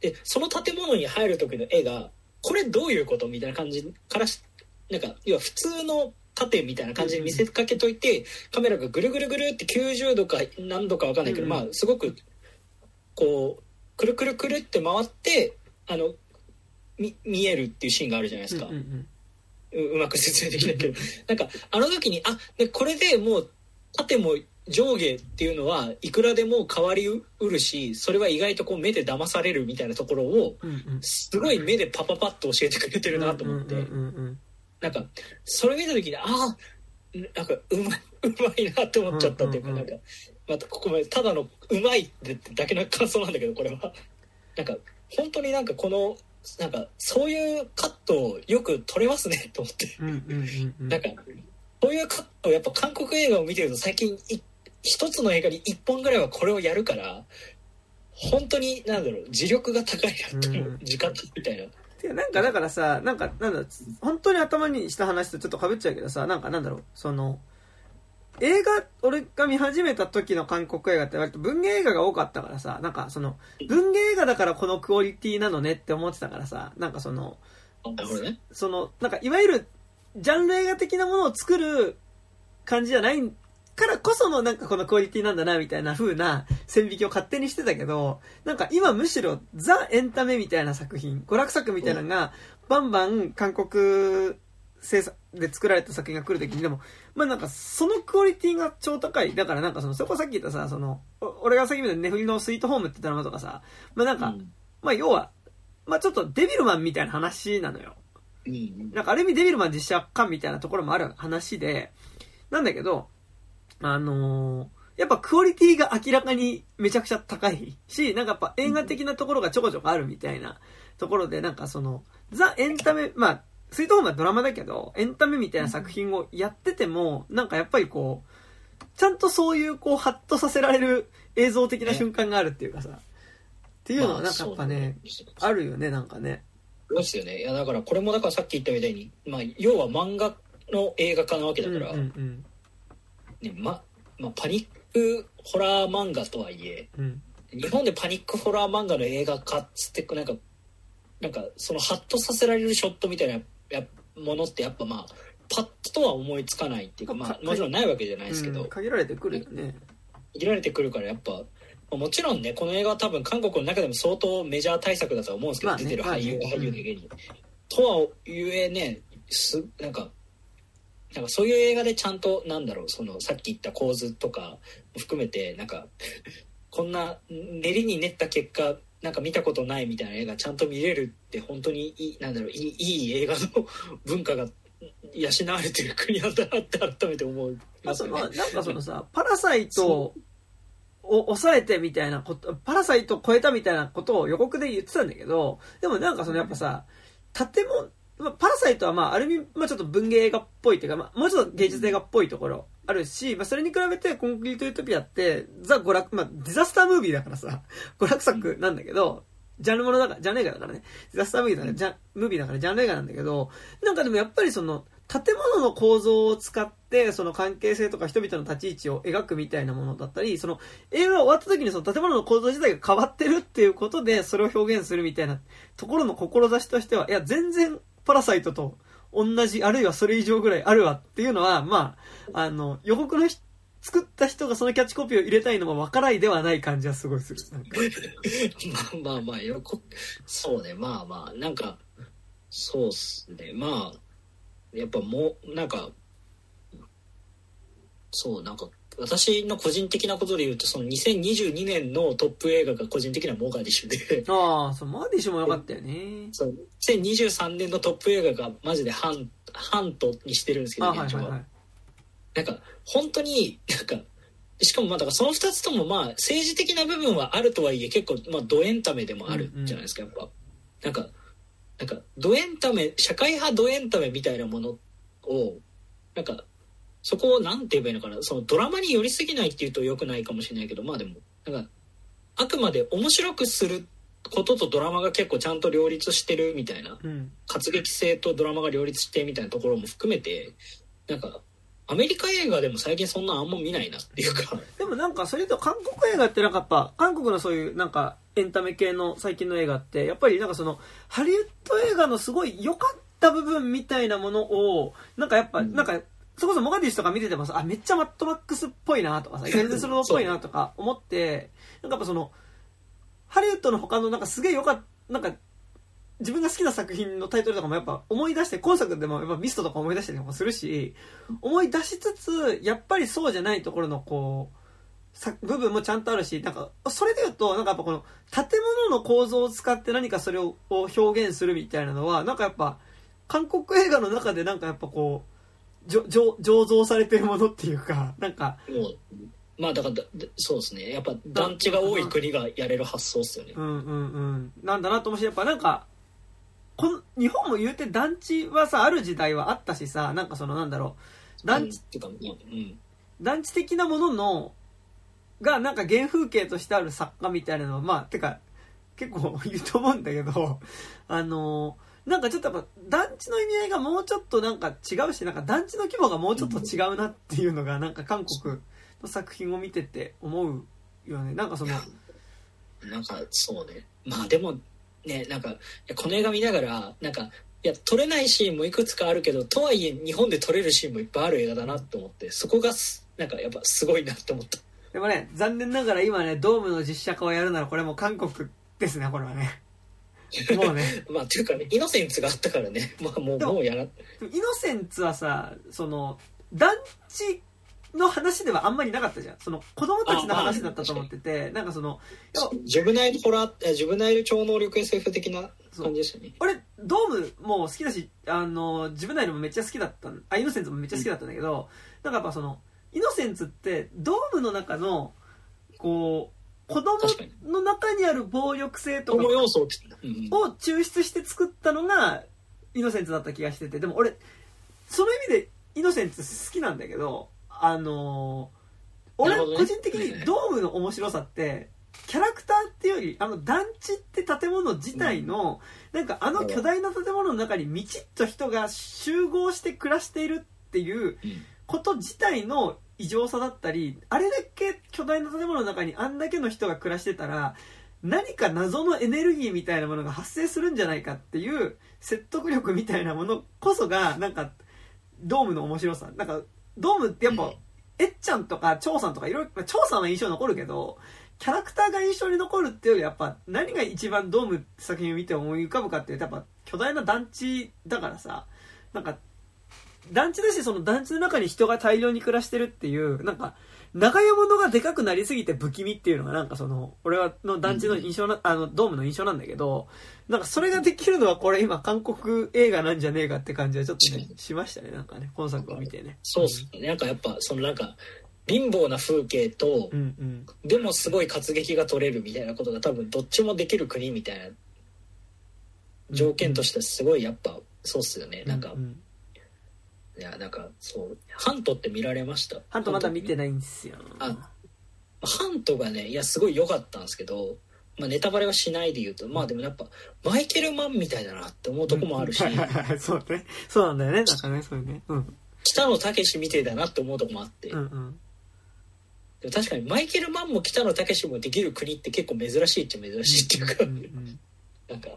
でその建物に入る時の絵がこれどういうことみたいな感じからしなんか要は普通の縦みたいな感じに見せかけといて、カメラがぐるぐるぐるって90度か何度か分かんないけど、うんうん。まあすごくこうくるくるくるって回ってあのみ見えるっていうシーンがあるじゃないですか、うんうんううまく説明できないけど。なんかあの時にあでこれでもう縦も上下っていうのはいくらでも変わりうるしそれは意外とこう目で騙されるみたいなところをすごい目でパパパッと教えてくれてるなと思って、なんかそれ見た時にああなんかうまいうまいなって思っちゃったっていうか、なんかまたここまでただのうまいってだけの感想なんだけどこれは。なんか本当になんかこのなんかそういうカットをよく撮れますねと思って。なんか、こういうカット、やっぱ韓国映画を見てると最近い、一つの映画に一本ぐらいはこれをやるから、本当に、なんだろう、自力が高いなと思う、うん時間みたいな。なんかだからさなんかなんだ本当に頭にした話とちょっとかぶっちゃうけどさなんかなんだろうその映画俺が見始めた時の韓国映画って割と文芸映画が多かったからさなんかその文芸映画だからこのクオリティなのねって思ってたからさなんかそのね。そのなんかいわゆるジャンル映画的なものを作る感じじゃないからこそのなんかこのクオリティなんだなみたいな風な線引きを勝手にしてたけどなんか今むしろザ・エンタメみたいな作品娯楽作みたいなのがバンバン韓国制作で作られた作品が来るときにでもまあなんかそのクオリティが超高い。だからなんかそのそこさっき言ったさそのお俺がさっき見たネフリのスイートホームってドラマとかさまあなんか、うん。まあ要はまあちょっとデビルマンみたいな話なのよ。うん。なんかある意味デビルマン実写化みたいなところもある話で、なんだけど、あのーやっぱクオリティが明らかにめちゃくちゃ高いし、なんかやっぱ映画的なところがちょこちょこあるみたいなところで、なんかその、ザ・エンタメ、まあ、スイートホームはドラマだけど、エンタメみたいな作品をやってても、なんかやっぱりこう、ちゃんとそういうこう、ハッとさせられる映像的な瞬間があるっていうかさ、っていうのはなんかやっぱね、まああるよね、なんかね。そうですよね。いや、だからこれもだからさっき言ったみたいに、まあ、要は漫画の映画化なわけだから、うんうんね、ま、まあ、パニックホラー漫画とはいえ、うん。日本でパニックホラー漫画の映画化っつってなんかなんかそのハッとさせられるショットみたいなやものってやっぱまあパッとは思いつかないっていうかまかあもちろんないわけじゃないですけど、うん限られてくるよね。限られてくるからやっぱまあもちろんねこの映画は多分韓国の中でも相当メジャー対策だとは思うんですけど、まあね出てる俳優がまあね俳優だけに。とはゆえねすなんかなんかそういう映画でちゃんとなんだろうそのさっき言った構図とかも含めてなんか (laughs) こんな練りに練った結果なんか見たことないみたいな映画ちゃんと見れるって本当にいいなんだろういい映画の文化が養われてる国なんだなって改めて思いあと、ますよねまあ、。なんかそのさ、パラサイトを抑えてみたいなこと、パラサイトを超えたみたいなことを予告で言ってたんだけど、でもなんかそのやっぱさ、建物、まあ、パラサイトはまあ、ある意味、まあちょっと文芸映画っぽいっていうか、まあ、もうちょっと芸術映画っぽいところあるし、まあそれに比べてコンクリートユートピアって、ザ娯楽、まあディザスタームービーだからさ、(laughs) 娯楽作なんだけど、ジャンルものだから、ジャンル映画だからね。ディザスタームービーだから、ジャン、ムービーだからジャンル映画なんだけど、なんかでもやっぱりその、建物の構造を使って、その関係性とか人々の立ち位置を描くみたいなものだったり、その映画が終わった時にその建物の構造自体が変わってるっていうことで、それを表現するみたいなところの志としては、いや、全然パラサイトと同じ、あるいはそれ以上ぐらいあるわっていうのは、まあ、あの、予告のひ作った人がそのキャッチコピーを入れたいのも分からいではない感じはすごいする。なんかまあまあまあよこそうねまあまあなんかそうっすねまあやっぱもうなんかそうなんか私の個人的なことで言うとその2022年のトップ映画が個人的にはモガディッシュで。ああ、そう、マーディッシュも良かったよね。そう。2023年のトップ映画がマジでハンハントにしてるんですけあど現状ははいはい。は。い。なんか本当になんかしかもまあだからその2つともまあ政治的な部分はあるとはいえ結構まあドエンタメでもあるじゃないですかやっぱ。なんかなんかドエンタメ社会派ドエンタメみたいなものをなんかそこをなんて言えばいいのかな？そのドラマに寄りすぎないっていうとよくないかもしれないけどまあでもなんかあくまで面白くすることとドラマが結構ちゃんと両立してるみたいなうん。活劇性とドラマが両立してみたいなところも含めてなんかアメリカ映画でも最近そんなあんま見ないなっていうか。(laughs) でもなんかそれと韓国映画ってなんかやっぱ韓国のそういうなんかエンタメ系の最近の映画ってやっぱりなんかそのハリウッド映画のすごい良かった部分みたいなものをなんかやっぱうん。なんかそれこそモガディッシュとか見ててもさあめっちゃマッドマックスっぽいなとかさ (laughs) イカリデスローっぽいなとか思ってなんかやっぱそのハリウッドの他のなんかすげえ良かったなんか自分が好きな作品のタイトルとかもやっぱ思い出して今作でもやっぱミストとか思い出したりとかもするし思い出しつつやっぱりそうじゃないところのこうさ部分もちゃんとあるしなんかそれで言うとなんかやっぱこの建物の構造を使って何かそれをを表現するみたいなのはなんかやっぱ韓国映画の中でなんかやっぱこうじょ醸醸造されてるものっていうかなんか。もうまあだからだそうですね。やっぱ団地が多い国がやれる発想っすよね。うんうんうん。なんだなと思うしやっぱなんかこの日本も言うて団地はさある時代はあったしさなんかそのなんだろう。団地っていうかまあうん。団地的なもののがなんか原風景としてある作家みたいなのはまあてか結構いると思うんだけどあのなんかちょっとやっぱ団地の意味合いがもうちょっとなんか違うしなんか団地の規模がもうちょっと違うなっていうのがなんか韓国の作品を見てて思うよね。なんかそのなんかそうね。まあでもねなんかこの映画見ながらなんかいや撮れないシーンもいくつかあるけどとはいえ日本で撮れるシーンもいっぱいある映画だなと思ってそこがすなんかやっぱすごいなって思った。でもね残念ながら今ねドームの実写化をやるならこれもう韓国ですねこれはねもうね。(laughs) まあっていうかねイノセンスがあったからね。(laughs) まあもうでももうやらイノセンツはさその団地の話ではあんまりなかったじゃん。その子供たちの話だったと思っててなんかそのジュブナイルホラーえジュブナイル超能力 SF 的な感じですよね。俺ドームも好きだしあの自分なりもめっちゃ好きだったんあイノセンツもめっちゃ好きだったんだけど、なんかやっぱそのイノセンツってドームの中のこう子供の中にある暴力性とか要素を、抽出して作ったのがイノセンツだった気がしてて。でも俺その意味でイノセンツ好きなんだけどあのー俺個人的にドームの面白さってキャラクターっていうよりあの団地って建物自体の、なんかあの巨大な建物の中にみちっと人が集合して暮らしているっていううん。こと自体の異常さだったりあれだけ巨大な建物の中にあんだけの人が暮らしてたら何か謎のエネルギーみたいなものが発生するんじゃないかっていう説得力みたいなものこそがなんかドームの面白さ。なんかドームってやっぱ、うん。えっちゃんとか張さんとかいろいろ張さんは印象残るけどキャラクターが印象に残るっていうよりやっぱ何が一番ドーム作品を見て思い浮かぶかっていうとやっぱ巨大な団地だからさ。なんか団地だしその団地の中に人が大量に暮らしてるっていうなんか長屋物がでかくなりすぎて不気味っていうのがなんかその俺はの団地の印象な、あのドームの印象なんだけどなんかそれができるのはこれ今韓国映画なんじゃねえかって感じはちょっとねしましたね。なんかね今作を見てね。そうっすね。なんかやっぱそのなんか貧乏な風景と、うんうん。でもすごい活劇が取れるみたいなことが多分どっちもできる国みたいな条件としてすごいやっぱそうっすよね、なんかううんいやなんかそう。ハントって見られました？ハントまだ見てないんですよ。あハントがねいやすごい良かったんですけど、まあ、ネタバレはしないで言うとまあでもやっぱマイケル・マンみたいだなって思うとこもあるし、はいはいはい。そうね。そうなんだよね。なんかねそうね。うん。北野武みてえだなって思うとこもあって、うんうん。でも確かにマイケル・マンも北野武もできる国って結構珍しいっちゃ珍しいっていうか、うんうん。なんか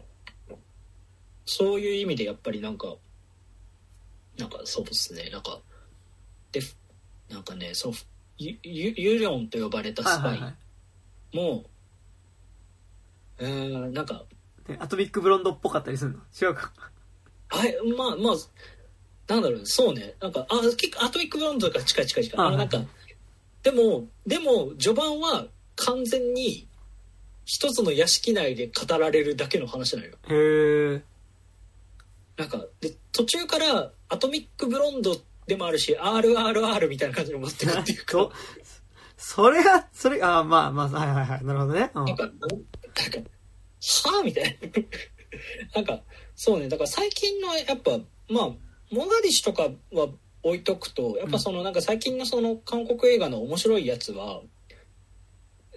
そういう意味でやっぱりなんかなんかそうですね。なんかでなんかねそのユユユリョンと呼ばれたスパイはいはいはい。もうーんなんかねアトミックブロンドっぽかったりするの？違うか。あれまあまあなんだろうそうね。なんかあ結構アトミックブロンドとか近い近い近い。あのなんか、はいでもでも序盤は完全に一つの屋敷内で語られるだけの話なのよ。へえなんかで途中からアトミックブロンドでもあるし RRR みたいな感じに持ってくっていう (laughs) そか。それがそれあまあまあはいはいはい。なるほどね、うん。なんかなんかはあみたいな。(laughs) なんか、そうね、だから最近の、やっぱ、まあ、モガディシュとかは置いとくと、やっぱその、なんか最近のその韓国映画の面白いやつは、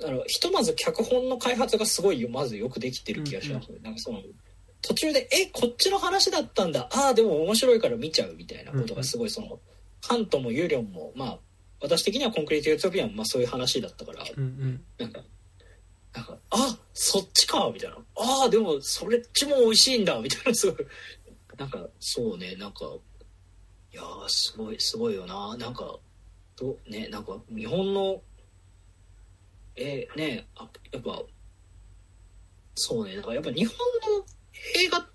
あの、ひとまず脚本の開発がすごいよ、まずよくできてる気がします、ね。なんかその、途中で、え、こっちの話だったんだ、ああ、でも面白いから見ちゃうみたいなことがすごいその、カントもユーリョンも、まあ、私的にはコンクリート・ユートピアンもまあそういう話だったから、うんうんなんか、なんか、あそっちかみたいな。ああ、でも、それっちも美味しいんだみたいな、すごい。なんか、そうね、なんか、いやー、すごい、すごいよな。なんか、どね、なんか、日本の、えーね、あやっぱ、そうね、だからやっぱ日本の映画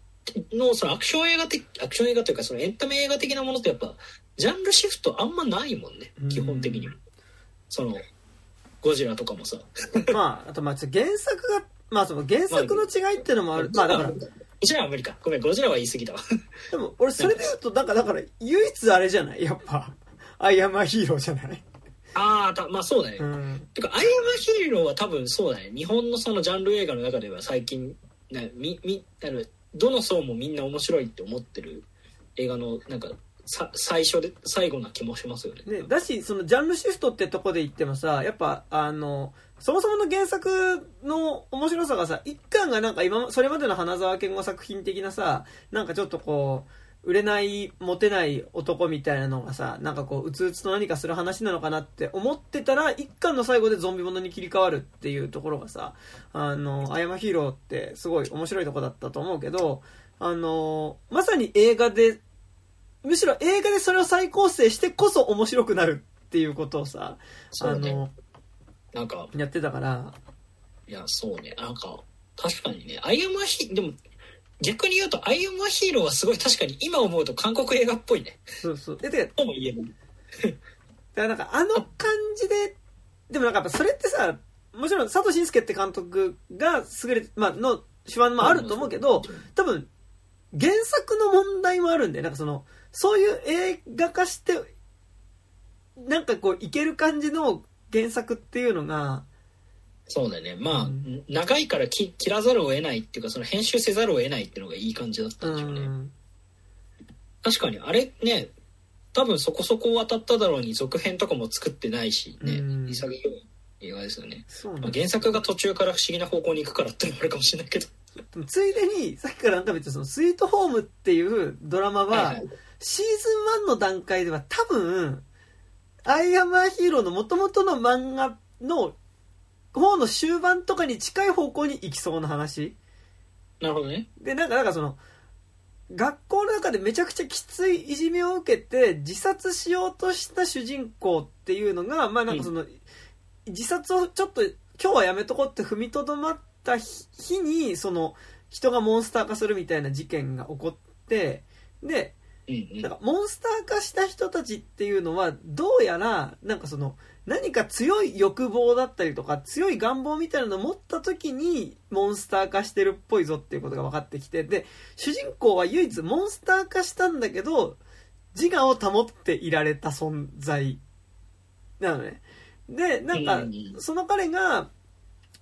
の、そのアクション映画的、アクション映画というか、そのエンタメ映画的なものってやっぱ、ジャンルシフトあんまないもんね、基本的には。その、ゴジラとかもさ。(laughs) まああとまあ原作がまあその原作の違いっていうのもあるまあだからゴジラは無理か。ごめん、ゴジラは言い過ぎたわ。(laughs) でも俺それで言うとなんかだから唯一あれじゃない？やっぱアイアムアヒーローじゃない？ああ、たまあそうだね。うんてか、アイアムヒーローは多分そうだね。日本のそのジャンル映画の中では最近、ね、み、み、あの、どの層もみんな面白いって思ってる映画の、なんか、さ、最初で、最後な気もしますよね。ね、だしそのジャンルシフトってとこで言ってもさやっぱあのそもそもの原作の面白さがさ一巻がなんか今それまでの花澤健吾作品的なさなんかちょっとこう売れないモテない男みたいなのがさなんかこううつうつと何かする話なのかなって思ってたら一巻の最後でゾンビものに切り替わるっていうところがさあの「アイアムヒーロー」ってすごい面白いとこだったと思うけどあのまさに映画でむしろ映画でそれを再構成してこそ面白くなるっていうことをさ、あ。の、なんか、やってたから、いや、そうね。なんか、確かにね、アイアムアヒでも、逆に言うと、アイアムアヒーローはすごい確かに今思うと韓国映画っぽいね。そうそう。で、とも言える。(laughs) だからなんかあの感じで、でもなんかやっぱそれってさ、もちろん佐藤慎介って監督が優れて、まあ、の手腕もあると思うけど、多分、原作の問題もあるんで、なんかその、そういう映画化して、なんかこう、いける感じの原作っていうのが、そうだね。まあ、うん長いから切切らざるを得ないっていうか、その編集せざるを得ないっていうのがいい感じだったうんでしょうね。ん、確かに、あれね、多分そこそこ渡っただろうに続編とかも作ってないしね、うん潔い映画ですよね。そうなんまあ、原作が途中から不思議な方向に行くからってのもあるかもしれないけど。ついでに、さっきから何回も言ってたその、スイートホームっていうドラマは、はいはいシーズン1の段階では多分、アイアムアヒーローの元々の漫画の方の終盤とかに近い方向に行きそうな話？なるほどね。で、なんか、なんかその、学校の中でめちゃくちゃきついいじめを受けて自殺しようとした主人公っていうのが、まあなんかその、自殺をちょっと今日はやめとこうって踏みとどまった日日に、その、人がモンスター化するみたいな事件が起こって、で。なんかモンスター化した人たちっていうのはどうやらなんかその何か強い欲望だったりとか強い願望みたいなのを持った時にモンスター化してるっぽいぞっていうことが分かってきてで主人公は唯一モンスター化したんだけど自我を保っていられた存在なのねでなんかその彼が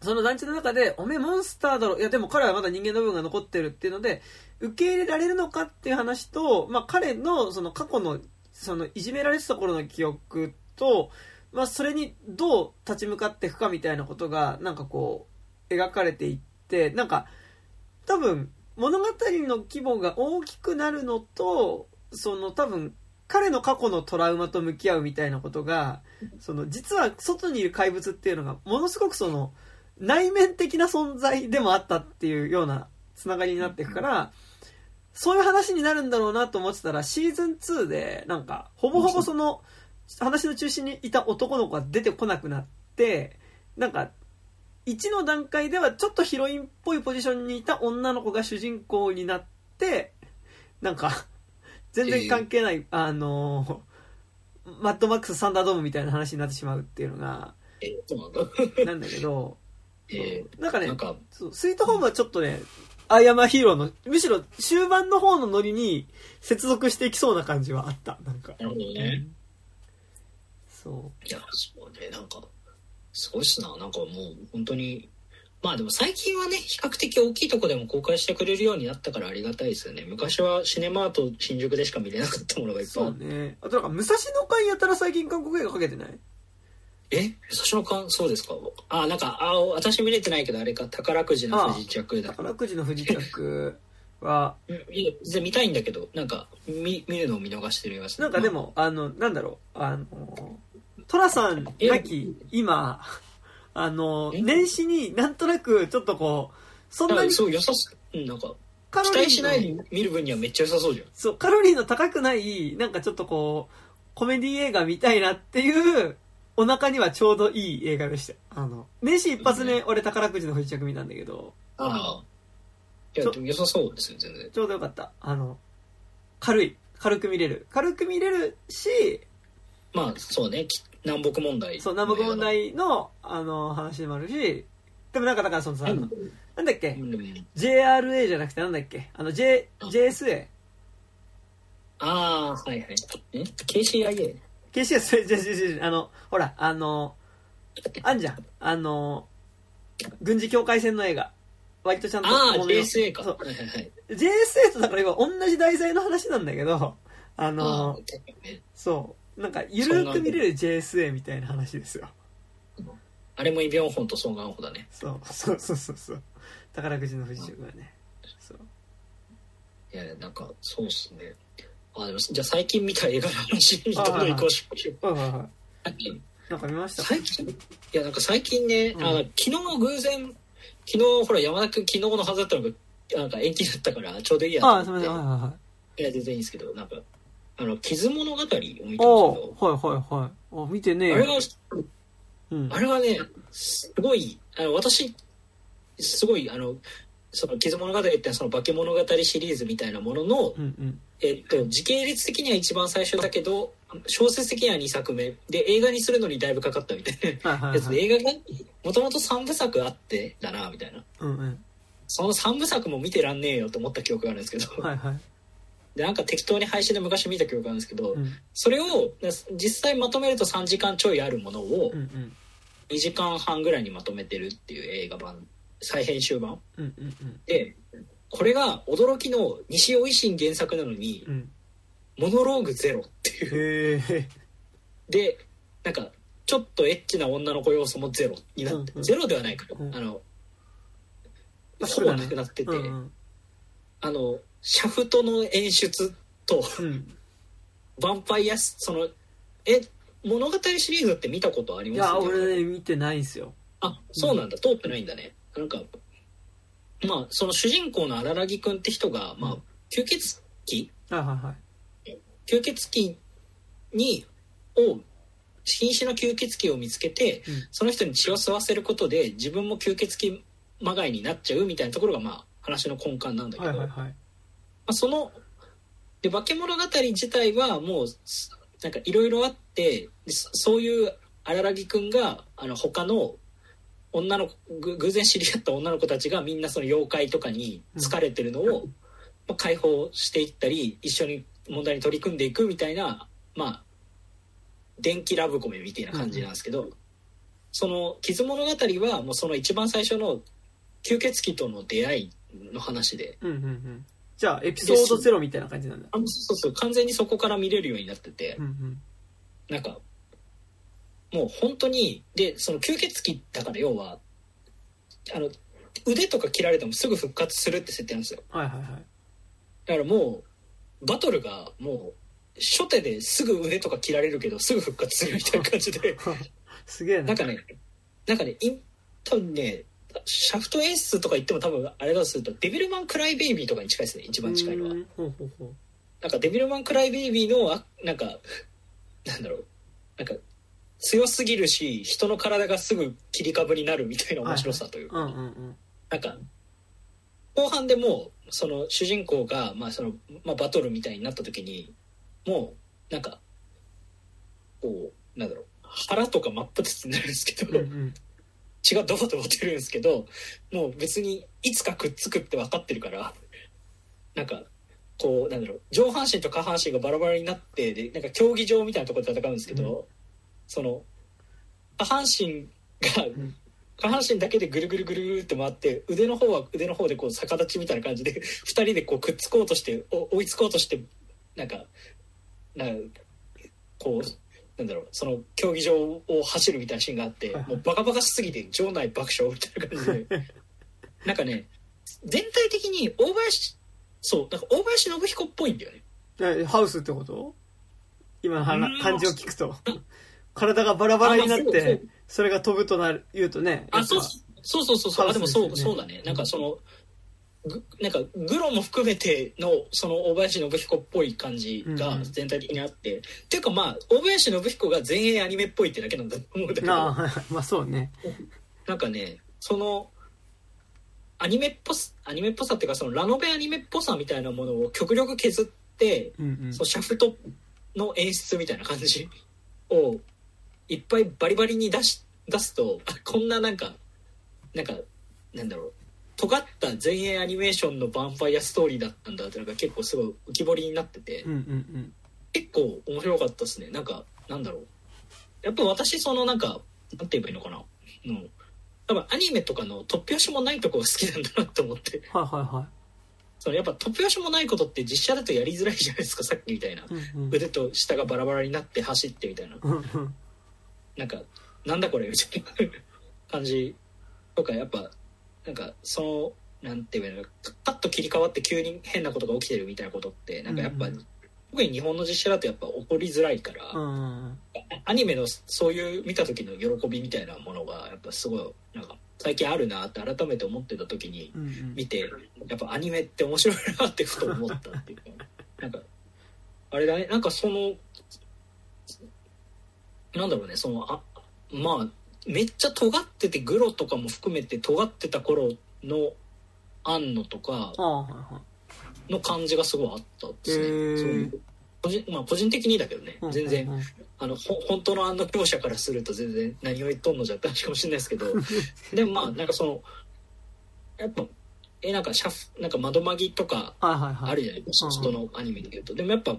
その団地の中で、おめえモンスターだろ。いや、でも彼はまだ人間の部分が残ってるっていうので、受け入れられるのかっていう話と、まあ彼のその過去の、そのいじめられてた頃の記憶と、まあそれにどう立ち向かっていくかみたいなことが、なんかこう、描かれていって、なんか、多分、物語の規模が大きくなるのと、その多分、彼の過去のトラウマと向き合うみたいなことが、その実は外にいる怪物っていうのがものすごくその内面的な存在でもあったっていうようなつながりになっていくから、そういう話になるんだろうなと思ってたらシーズン2でなんかほぼほぼその話の中心にいた男の子が出てこなくなって、なんか1の段階ではちょっとヒロインっぽいポジションにいた女の子が主人公になって、なんか (laughs) 全然関係ない、あのマッドマックスサンダードームみたいな話になってしまうっていうのが、えー、そうなんだ。けど、(laughs) えなんかねー、なんか、そうスイートホームはちょっとね、アイアムアヒーローの、むしろ終盤の方のノリに接続していきそうな感じはあった。なんか。なるほどね。そいや、そうね、なんか、すごいっすな。なんかもう、本当に、まあでも最近はね、比較的大きいとこでも公開してくれるようになったからありがたいですよね。昔はシネマート新宿でしか見れなかったものがいっぱいあそうる。ね。あとなんか武蔵野館やったら最近韓国映画かけてない？え？武蔵野館そうですか？あ、なんか、あ、私見れてないけどあれか、宝くじの不時着だ。宝くじの不時着は。(laughs) うんいや全然見たいんだけど、なんか、見、見るのを見逃してるようなんかでも、あの、なんだろう、あの、トラさんなき、今、あの、え？年始になんとなく、ちょっとこう、そんなにそう、良さそう。うん、なんか、カロリーの期待しないで見る分にはめっちゃ良さそうじゃん。そう、カロリーの高くない、なんかちょっとこう、コメディ映画見たいなっていう、お腹にはちょうどいい映画でした。あの、年始一発目、俺宝くじの不時着見たんだけど、ああ。いや、でも良さそうですよ、全然。ちょうどよかった。あの、軽い。軽く見れる。軽く見れるし、まあ、そうね、き南北問題。そう、南北問。題の、あの、話もあるし、でもなんかだからそのさ、あのなんだっけ？うん JRA じゃなくてなんだっけ？あの J、JSA? ああ、はいはい。え ?KCIA? KCS、(laughs) じゃじゃじゃあの、ほら、あの、あんじゃん。あの、軍事境界線の映画。割とちゃんと。ああ、JSA か。そうはいはいはい。JSA とだから今同じ題材の話なんだけど、ああの、そう。なんか、ゆるーく見れる JSA みたいな話ですよ。あれもイ・ビョンホンとソン・ガンホだね。そう、そうそうそうそう。宝くじの不時着がね。そう。いや、なんか、そうっすね。あ、でも、じゃあ最近見た映画の話にどんどん移行しましょう。はいはいはい。なんか見ました最近いやなんか最近ね、うんあの昨日偶然昨日ほら山田君昨日のはずだったのがなんか延期だったからちょうどいいやと思って。いや全然いいんですけどなんかあの傷物語を見たんですけおどおはいはいはい。あ、見てねえあれがうん。あれはねすごいあの私すごいあのその傷物語ってその化け物語シリーズみたいなものの、うんうん。えっと、時系列的には一番最初だけど小説的には2作目で映画にするのにだいぶかかったみたいなはいはい映画がもともと3部作あってだなみたいなうんうん。その3部作も見てらんねえよと思った記憶があるんですけど、はいはい。でなんか適当に配信で昔見た記憶があるんですけど、うんそれを実際まとめると3時間ちょいあるものをうんうん。2時間半ぐらいにまとめてるっていう映画版再編集版うんうんでこれが驚きの西尾維新原作なのにうん。うん。モノローグゼロっていう。でなんかちょっとエッチな女の子要素もゼロになって、うんうんゼロではないから、うんあのまあほぼなくなってて、うんうん。あのシャフトの演出とうん。ヴァンパイアスそのえ物語シリーズって見たことありいや、ます俺ね、見てないんすよ。あそうなんだ通ってないんだねなんかまあその主人公の荒木君って人が、まあうん吸血鬼？はいはいはい。吸血鬼にを瀕死の吸血鬼を見つけてうんその人に血を吸わせることで自分も吸血鬼まがいになっちゃうみたいなところがまあ話の根幹なんだけど、はいはいはい。まあ、そので化け物語自体はもうすなんかいろいろあってでそそういう荒木くんがあの他の女の子ぐ偶然知り合った女の子たちがみんなその妖怪とかに疲れてるのを、まあ、解放していったり一緒に問題に取り組んでいくみたいなまあ電気ラブコメみたいな感じなんですけど、その「傷物語」はもうその一番最初の吸血鬼との出会いの話で。うんうんうん。じゃあ、エピソードゼロみたいな感じなんだ。あそうそうそう完全にそこから見れるようになってて、うんうん。なんかもう本当にでその吸血鬼だから要はあの腕とか切られてもすぐ復活するって設定なんですよはいはいはい。だからもうバトルがもう初手ですぐ腕とか切られるけどすぐ復活するみたいな感じで (laughs) すげえな。なんかねなんかねイン多分ねシャフト演出とか言っても多分あれだとするとデビルマンクライベイビーとかに近いですね。一番近いのは。なんかデビルマンクライベイビーのあなんかなんだろう。なんか強すぎるし人の体がすぐ切り株になるみたいな面白さというか。なんか後半でもうその主人公が、まあそのまあ、バトルみたいになった時にもうなんかこうなんだろう。腹とか真っ二つになるんですけど、うんうん。血がドバドバ出るんですけどもう別にいつかくっつくって分かってるからなんかこうなんだろう上半身と下半身がバラバラになってでなんか競技場みたいなところで戦うんですけど、うその下半身が、ん下半身だけでぐるぐるぐるって回って腕の方は腕の方でこう逆立ちみたいな感じで二人でこうくっつこうとしてお追いつこうとしてなんかなんかこうなんだろうその競技場を走るみたいなシーンがあってもうバカバカしすぎて場内爆笑みたいな感じで。(laughs) なんかね全体的に大林そうなんか大林信彦っぽいんだよね。えハウスってこと？今の感じを聞くと。体がバラバラになっあまあそうそう。てそれが飛ぶとなる言うとねやあそうそうそうそうそう。あでもそうそうだね。なんかそのぐなんかグロも含めてのその大林信彦っぽい感じが全体的にあって、っていうかまあ大林信彦が前衛アニメっぽいってだけなんだと思うんだけど。ああ (laughs) まあそうね。なんかねそのアニメっぽさアニメっぽさっていうかそのラノベアニメっぽさみたいなものを極力削ってうんうん。そのシャフトの演出みたいな感じをいっぱいバリバリに出し出すとあこんななんかなんかなんだろう尖った前衛アニメーションのヴァンパイアストーリーだったんだってのが結構すごい浮き彫りになってて、うんうん結構面白かったですね。なんかなんだろう。やっぱ私そのなんかなんて言えばいいのかな。の多分アニメとかの突拍子もないとこが好きなんだなって思って。うんはいはい。はそのやっぱ突拍子もないことって実写だとやりづらいじゃないですかさっきみたいな。いうんうん。腕と下がバラバラになって走ってみたいな。うんうん。なんかなんだこれみたいな感じとかやっぱなんかそのなんていうのパッと切り替わって急に変なことが起きてるみたいなことってなんかやっぱ、うんうん特に日本の実写だとやっぱ起こりづらいから、うんうん。アニメのそういう見た時の喜びみたいなものがやっぱすごいなんか最近あるなって改めて思ってた時にうんうん。見てやっぱアニメって面白いなってふと思ったっていうか (laughs) なんかあれだねなんかそのなんだろうねそのあまあめっちゃ尖っててグロとかも含めて尖ってた頃の庵野とかの感じがすごいあったですね。個人まあ個人的にだけどね。うん全然あのほ本当のあの強者からすると全然何を言っとんのじゃって話かもしれないですけど。(laughs) でもまあなんかそのやっぱえなんかシャフなんか窓マギとかあるじゃないですか、うん人のアニメで言うと。でもやっぱ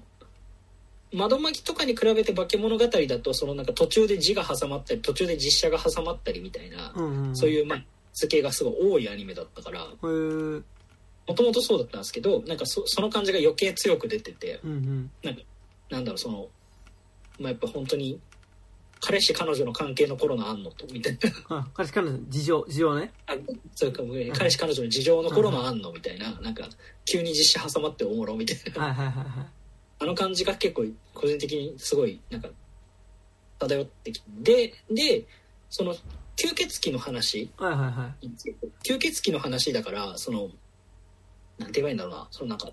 窓マギとかに比べて化け物語だとそのなんか途中で字が挟まったり途中で実写が挟まったりみたいな、うんうんそういうまあ図形がすごい多いアニメだったから。もともとそうだったんですけどなんかそその感じが余計強く出ててうんうん。なんだろうそのまあやっぱ本当に彼氏彼女の関係の頃のあんのとみたいな。あ彼氏彼女の事情事情ね。あそうか彼氏彼女の事情の頃のあんのみたいななんか急に実写挟まっておもろみたいな。はいはいはいはいあの感じが結構個人的にすごいなんか漂ってきてででその吸血鬼の話。はいはいは吸血鬼の話だからそのなんて言えばいいんだろうな。そのなんか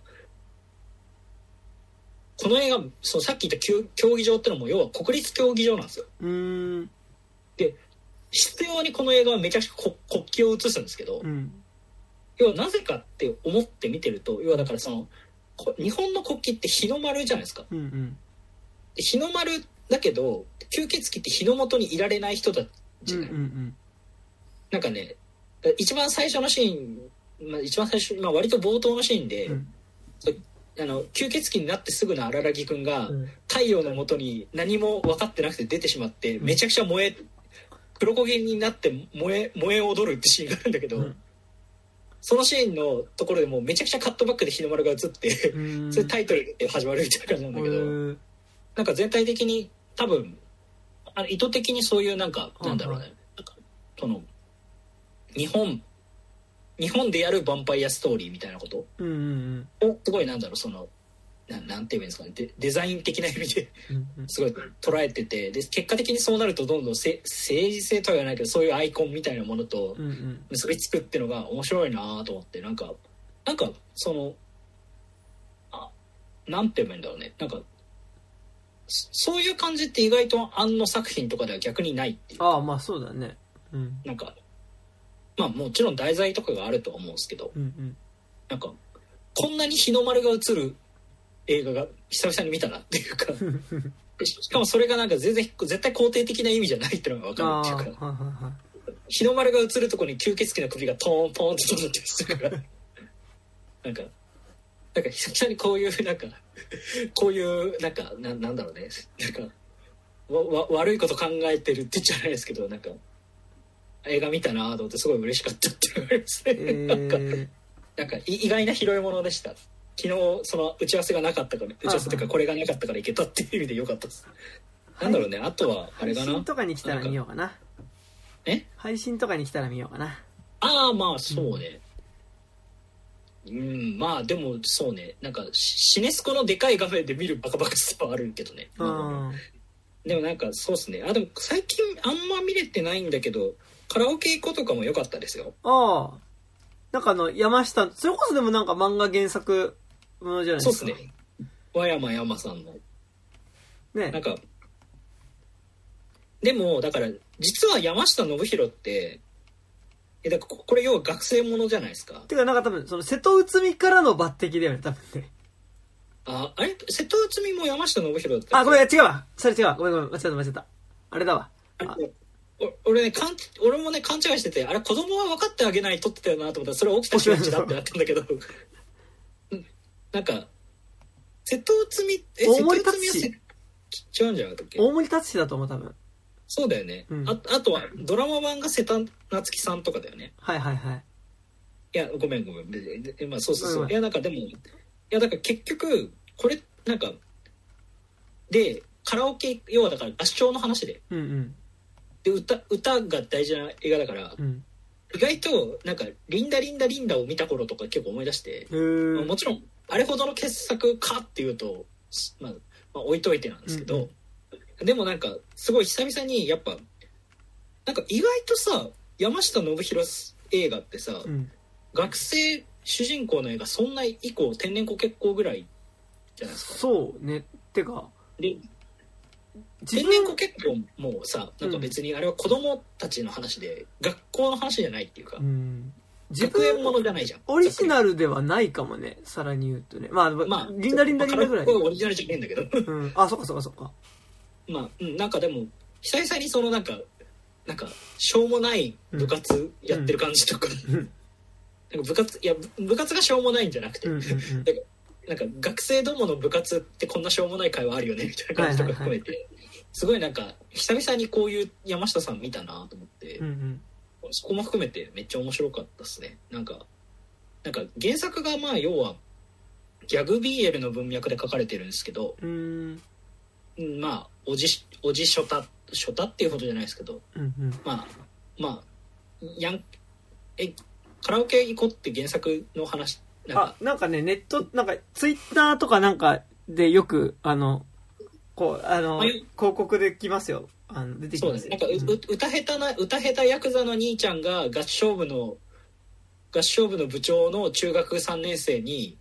この映画そのさっき言った競競技場ってのも要は国立競技場なんですよ。いうーん。必要にこの映画はめちゃくちゃこ国旗を映すんですけど、うん。要はなぜかって思って見てると要はだからそのこ日本の国旗って日の丸じゃないですか。うんうん。で日の丸だけど吸血鬼って日の元にいられない人たちじうんゃない、うんなんかね一番最初のシーン、まあ、一番最初、まあ、割と冒頭のシーンで、うん。あの吸血鬼になってすぐの荒木くんが、うん。太陽の元に何も分かってなくて出てしまってうん。めちゃくちゃ燃え黒焦げになって燃え燃え踊るってシーンがあるんだけど、うんそのシーンのところでもうめちゃくちゃカットバックで日の丸が映ってうん。(laughs) それタイトルで始まるみたいな感じなんだけど、なんか全体的に多分あの意図的にそういうなんかなんだろうね、その日本日本でやるヴァンパイアストーリーみたいなことをすごいなんだろうそのななんて言えばいいんですかね。デデザイン的な意味でうんうん。すごい捉えてて。で結果的にそうなるとどんどんせ政治性とは言わないけどそういうアイコンみたいなものとうんうん。結びつくっていうのが面白いなと思って。なんかなんかそのあなんて言えばいいんだろうね。なんかそそういう感じって意外と庵野作品とかでは逆にないっていう。ああまあそうだね。うん。なんかまあもちろん題材とかがあるとは思うんですけど。うんうん。なんかこんなに日の丸が映る映画が久々に見たなっていうか。で (laughs) ししかもそれがなんか全然絶対肯定的な意味じゃないっていうのが分かるっていうか。日の丸が映るところに吸血鬼の首がトーンポーンって飛んでたりするからなんかなんか久々にこういうなんかこういうなんかななんだろうね。なんかわわ悪いこと考えてるって言っちゃないですけどなんか映画見たなと思ってすごい嬉しかったっていうのがありますね、えなんかー、なんかい意外な拾い物でした昨日その打ち合わせがなかったから打ち合わせというかこれがなかったから行けたっていう意味でよかったです。なんだろうねあとはあれかな？配信とかに来たら見ようかな。え？配信とかに来たら見ようかな。ああまあそうね。うん、まあでもそうね。なんかシシネスコのでかい画面で見るバカバカさはあるけどね、うん。でもなんかそうっすね。あでも最近あんま見れてないんだけどカラオケ行こうとかも良かったですよ。ああ。なんかあの山下それこそでもなんか漫画原作ものじゃないそうっすね。和山山さんの。ね。なんかでもだから実は山下信弘ってえだからここれ要は学生ものじゃないですか。てかなんか多分その瀬戸内海からの抜擢だよね多分ね。ああれ？瀬戸内海も山下信弘だったあごめん違うわ。それ違うわ。ごめんごめん間違えた間違えた。あれだわ。あお俺ねかん俺もね勘違いしててあれ子供は分かってあげないとってたよなと思ったらそれ起きた瞬間だってなったんだけど。うんなんか瀬戸内海え大森瀬戸内海はせ違うんじゃなかったっけ？大森達志だと思う多分。そうだよね、うん。ああとはドラマ版が瀬田夏樹さんとかだよね。はいはいはい。いやごめんごめん。ででまあそうそうそう、うんうん。いやなんかでもいやだから結局これなんかでカラオケ要はだから合唱の話で。うんうん。で歌歌が大事な映画だからうん。意外となんか「リンダリンダリンダ」を見た頃とか結構思い出して、へー。もちろんあれほどの傑作かっていうと、まあ、まあ置いといてなんですけど、でもなんかすごい久々にやっぱなんか意外とさ山下信弘映画ってさ、うん。学生主人公の映画そんな以降天然子結構ぐらいじゃないですか。そうね。てかで自天然分子結婚もさなんか別にあれは子供たちの話で、学校の話じゃないっていうか、うん自学園も分のじゃないじゃんオリジナルではないかもねさらに言うとね。まあ、まあリンダリンダリンダぐらいまあオリジナルじゃねえんだけど。うん。あそっかそっかそっか。まあ、うん、なんかでも久々にそのなんかなんかしょうもない部活やってる感じとか、うんなんか部活いや部部活がしょうもないんじゃなくて、うんうんうん。なんか学生どもの部活ってこんなしょうもない会話あるよねみたいな感じとか含めて、すごいなんか久々にこういう山下さん見たなと思って、うんうんそこも含めてめっちゃ面白かったですね。なんかなんか原作がまあ要はギャグ BL の文脈で書かれてるんですけど、まあおじおじショタショタっていうことじゃないですけどうんうん。まあまあやんえカラオケ行こうって原作の話なんあかなんかねネットなんかツイッターとかなんかでよくあのこうあのはい広告できますよあの出てきそうますです。なんかう、うん。う歌下手な歌下手ヤクザの兄ちゃんが合唱部の合唱部の部長の中学3年生に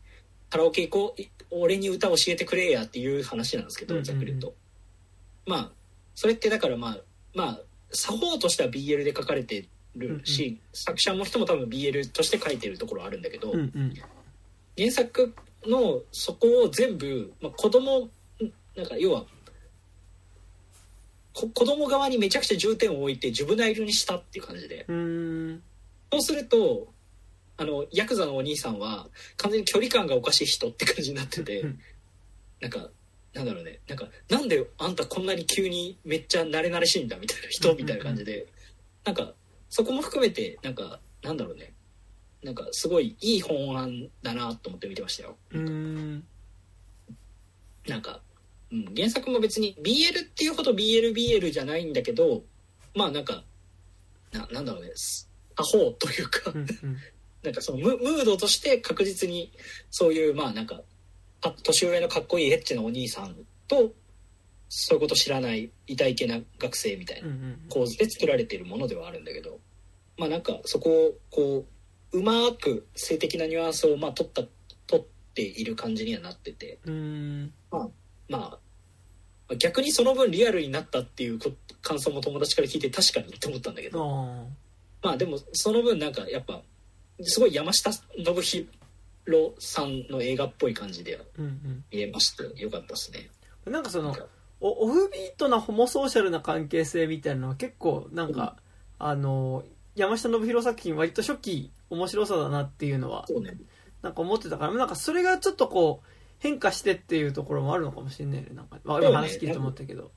カラオケ行こうい俺に歌教えてくれやっていう話なんですけうんうんうん。どざっくりと、まあそれってだからまあまあ作法としては BL で書かれてるし、作者の人も多分 BL として書いてるところあるんだけど、うんうん。原作のそこを全部、まあ、子供んなんか要はこ子供側にめちゃくちゃ重点を置いてジュブナイルにしたっていう感じで。そうするとあのヤクザのお兄さんは完全に距離感がおかしい人って感じになってて、うん。なんかなんだろうね。なんかなんであんたこんなに急にめっちゃ慣れ慣れしいんだみたいな人みたいな感じで、なんかそこも含めてなんかなんだろうね。なんかすごいいい本案だなと思って見てましたよ。なんか、うん、原作も別に BL っていうほど BLBL じゃないんだけどまあなんかななんだろうねアホというか、(laughs) なんかそのムムードとして確実にそういうまあなんかか年上のかっこいいエッチなお兄さんとそういうこと知らない痛いけな学生みたいな構図で作られているものではあるんだけどまあなんかそこをこううまく性的なニュアンスをまあ取った取っている感じにはなってて。うーんまあ逆にその分リアルになったっていうこ感想も友達から聞いて確かにって思ったんだけど。あまあでもその分なんかやっぱすごい山下信弘さんの映画っぽい感じでーうんうん。見えましてよかったですね。なんかそのおオフビートなホモソーシャルな関係性みたいなのは結構なんか、あの山下信弘作品割と初期面白さだなっていうのはね。なんか思ってたからなんかそれがちょっとこう変化してっていうところもあるのかもしれないね。なんか、まあ、今話聞いて思ったけど。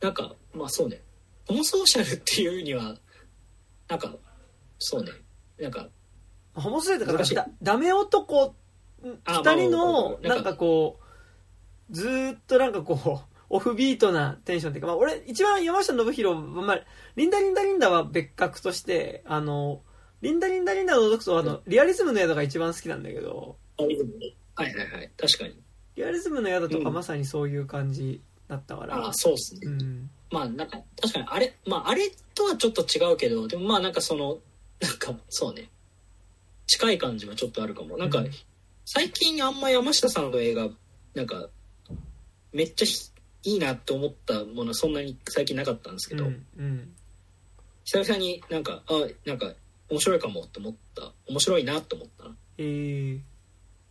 なんかまあそうね。ホモソーシャルっていうにはなんかそうね。なんかホモソレだから難しい。だダメ男あ二人のまあなんかこうずーっとなんかこう (laughs) オフビートなテンションっていうか、まあ、俺一番山下信弘、まあ、リンダリンダリンダは別格としてあのリンダリンダリンダを除くとあのリアリズムの宿が一番好きなんだけどはいはいはい。確かに。リアリズムの宿とかうん。まさにそういう感じだったから、ああそうですね。うん。まあなんか確かにあれまああれとはちょっと違うけどでもまあなんかそのなんかそうね。近い感じはちょっとあるかも。なんかうん。最近あんま山下さんの映画なんかめっちゃひいいなって思ったものはそんなに最近なかったんですけど、うんうん。久々になんかあなんか面白いかもって思った。面白いなって思った。なえー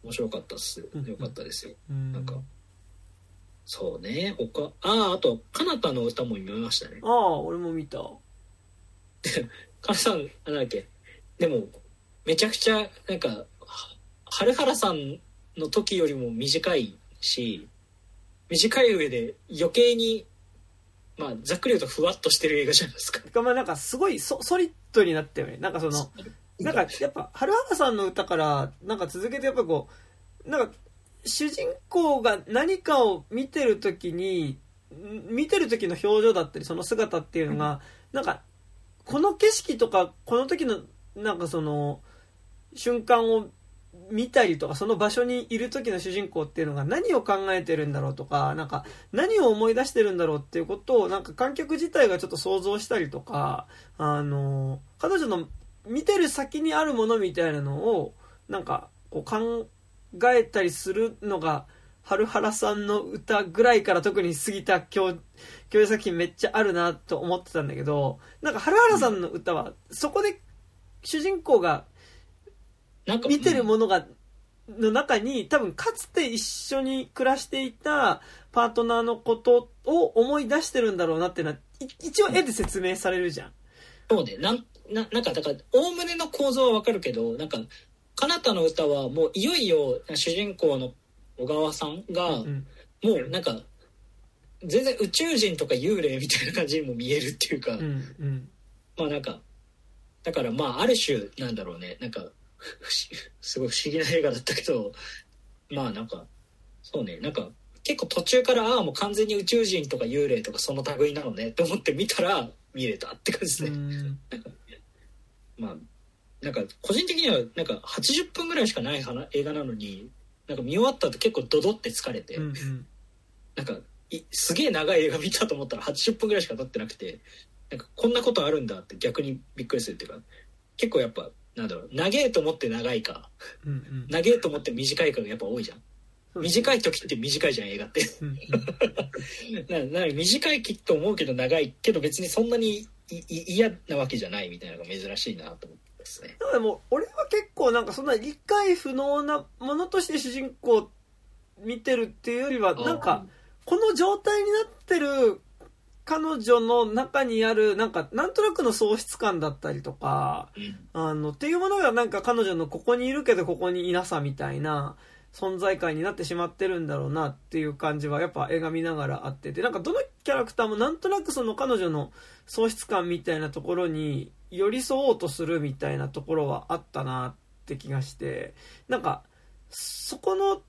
面白かったっすよ。かったですよ、うん。なんかそうね他あああとかなたの歌も見ましたね。ああ俺も見た。(laughs) かなさんあなんだっけ？でもめちゃくちゃなんかは春原さんの時よりも短いし短い上で余計にまあざっくり言うとふわっとしてる映画じゃないですか。まあなんかすごいソソリッドになったよね。なんかそのなんかやっぱ春原さんの歌からなんか続けてやっぱこうなんか主人公が何かを見てる時にん見てる時の表情だったりその姿っていうのがなんかこの景色とかこの時のなんかその瞬間を見たりとかその場所にいる時の主人公っていうのが何を考えてるんだろうとかなんか何を思い出してるんだろうっていうことをなんか観客自体がちょっと想像したりとかあの彼女の見てる先にあるものみたいなのをなんかこう考えたりするのが春原さんの歌ぐらいから特に過ぎた教教養作品めっちゃあるなと思ってたんだけどなんか春原さんの歌はそこで主人公が見てるうんものが、の中に多分かつて一緒に暮らしていたパートナーのことを思い出してるんだろうなっていうのはい一応絵で説明されるじゃん。そうねなんななんかだからおおむねの構造はわかるけどなんかかなたの歌はもういよいよ主人公の小川さんが、うんもうなんか全然宇宙人とか幽霊みたいな感じにも見えるっていうか、うんうん。まあなんかだからまあある種なんだろうねなんかすごい不思議な映画だったけどまあなんかそうねなんか結構途中からああもう完全に宇宙人とか幽霊とかその類なのねって思って見たら見れたって感じうで、んまあなんか個人的にはなんか80分ぐらいしかない話映画なのになんか見終わった後結構ドドって疲れて、うんうん。なんかいすげえ長い映画見たと思ったら80分ぐらいしか経ってなくてなんかこんなことあるんだって逆にびっくりするっていうか結構やっぱなんだろう長えと思って長いかうんうん。長えと思って短いかがやっぱ多いじゃん。短い時って短いじゃん映画って。うん (laughs) なな短いと思うけど長いけど別にそんなに嫌なわけじゃないみたいなのが珍しいなと思ってですね。でも俺は結構なんかそんな理解不能なものとして主人公を見てるっていうよりはなんかこの状態になってる彼女の中にあるなんかなんとなくの喪失感だったりとかうん。あのっていうものがなんか彼女のここにいるけどここにいなさみたいな存在感になってしまってるんだろうなっていう感じはやっぱ映画見ながらあっててなんかどのキャラクターもなんとなくその彼女の喪失感みたいなところに寄り添おうとするみたいなところはあったなって気がしてなんかそこの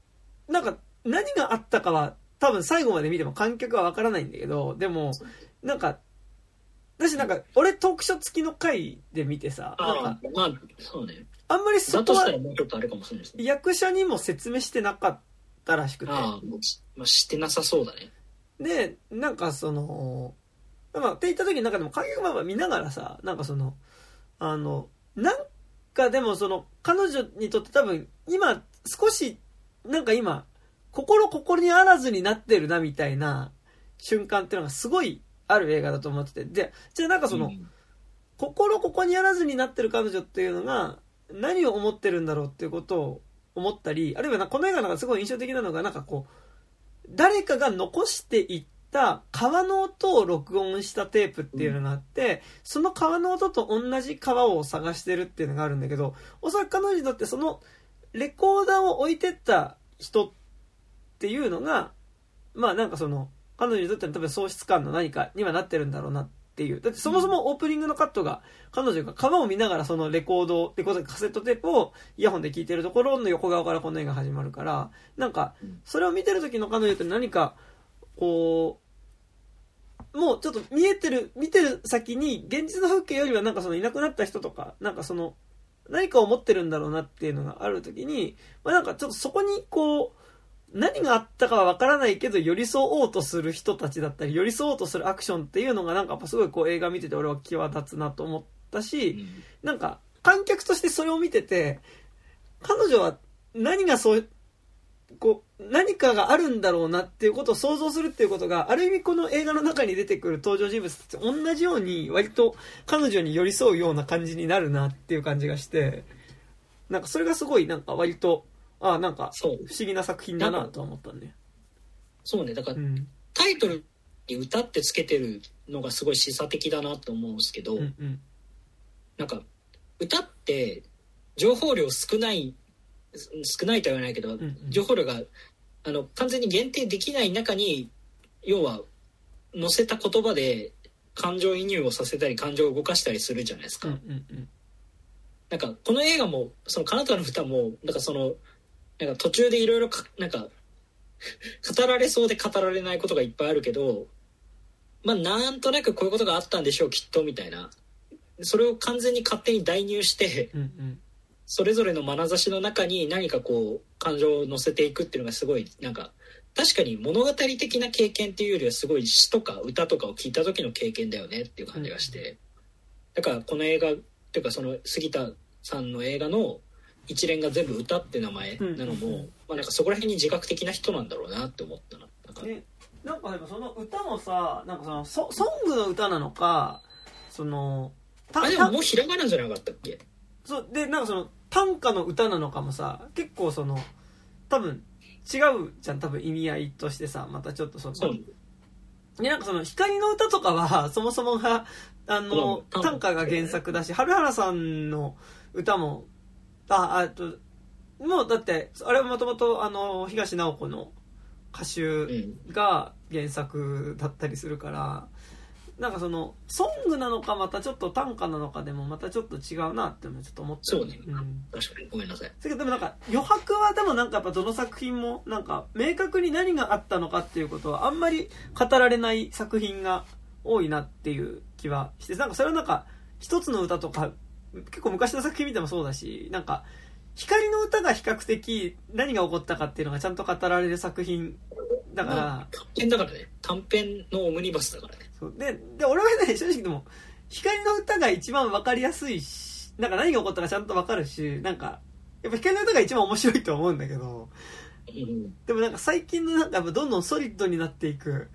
なんか何があったかは多分最後まで見ても観客はわからないんだけどでもなんか私なんか俺トークショー付きの回で見てさなんあかあまあそうねあんまりそことは役者にも説明してなかったらしくて。あまあしてなさそうだね。でなんかそのまあって言った時になんかでも観客まあ見ながらさなんかそのあのなんかでもその彼女にとって多分今少しなんか今心ここにあらずになってるなみたいな瞬間っていうのがすごいある映画だと思ってて。でじゃあなんかその、うん。心ここにあらずになってる彼女っていうのが何を思ってるんだろうっていうことを思ったりあるいはなこの映画なんかすごい印象的なのがなんかこう誰かが残していった川の音を録音したテープっていうのがあって、その川の音と同じ川を探してるっていうのがあるんだけどおそらく彼女にとってそのレコーダーを置いてった人っていうのがまあなんかその彼女にとっての多分喪失感の何かにはなってるんだろうなっっていう。だってそもそもオープニングのカットが、彼女が川を見ながらそのレコード、レコードカセットテープをイヤホンで聴いてるところの横側からこの映画始まるから、なんか、それを見てる時の彼女って何か、こう、もうちょっと見えてる、見てる先に、現実の風景よりはなんかそのいなくなった人とか、なんかその、何かを持ってるんだろうなっていうのがある時に、まあなんかちょっとそこにこう、何があったかはわからないけど、寄り添おうとする人たちだったり、寄り添おうとするアクションっていうのがなんかやっぱすごいこう映画見てて俺は際立つなと思ったし、なんか観客としてそれを見てて、彼女は何がそう、こう、何かがあるんだろうなっていうことを想像するっていうことが、ある意味この映画の中に出てくる登場人物たちと同じように、割と彼女に寄り添うような感じになるなっていう感じがして、なんかそれがすごいなんか割と、ああ、なんか不そう思議な作品だなとは思ったね。そうねだからうん。タイトルに歌ってつけてるのがすごい示唆的だなと思うんですけど、うんうん。なんか歌って情報量少ない少ないとは言わないけど、んうん情報量があの完全に限定できない中に要は載せた言葉で感情移入をさせたり感情を動かしたりするじゃないですか、うんうんうん。なんかこの映画もその「カナタの歌も」なんかそのなんか途中でいろいろかなんか語られそうで語られないことがいっぱいあるけどまあなんとなくこういうことがあったんでしょうきっとみたいな。それを完全に勝手に代入してうんうん。それぞれの眼差しの中に何かこう感情を乗せていくっていうのがすごいなんか確かに物語的な経験っていうよりはすごい詩とか歌とかを聞いた時の経験だよねっていう感じがして、だからこの映画っていうかその杉田さんの映画の一連が全部歌って名前なのも、うんまあ、なんかそこら辺に自覚的な人なんだろうなって思ったな。なんか。でなんかでもその歌もさなんかそのソソングの歌なのかそのたあでももうひらがなじゃなかったっけ？そうでなんかその短歌の歌なのかもさ結構その多分違うじゃん多分意味合いとしてさまたちょっとそのでなんかその光の歌とかは (laughs) そもそもがあのうん短歌が原作だし春原さんの歌もああともうだってあれはもともとあの東直子の歌集うんが原作だったりするからなんかそのソングなのかまたちょっと短歌なのかでもまたちょっと違うなってもちょっと思ってそうね。ん、確かにごめんなさい。だけどでもなんか余白はでもなんかやっぱどの作品もなんか明確に何があったのかっていうことはあんまり語られない作品が多いなっていう気はしてなんかそれはなんか一つの歌とか結構昔の作品見てもそうだしなんか光の歌が比較的何が起こったかっていうのがちゃんと語られる作品だから、まあ短編だからね。短編のオムニバスだからね。そう。でで俺はね正直でも光の歌が一番分かりやすいしなんか何が起こったかちゃんと分かるしなんかやっぱ光の歌が一番面白いと思うんだけど。うんでもなんか最近のなんかどんどんソリッドになっていく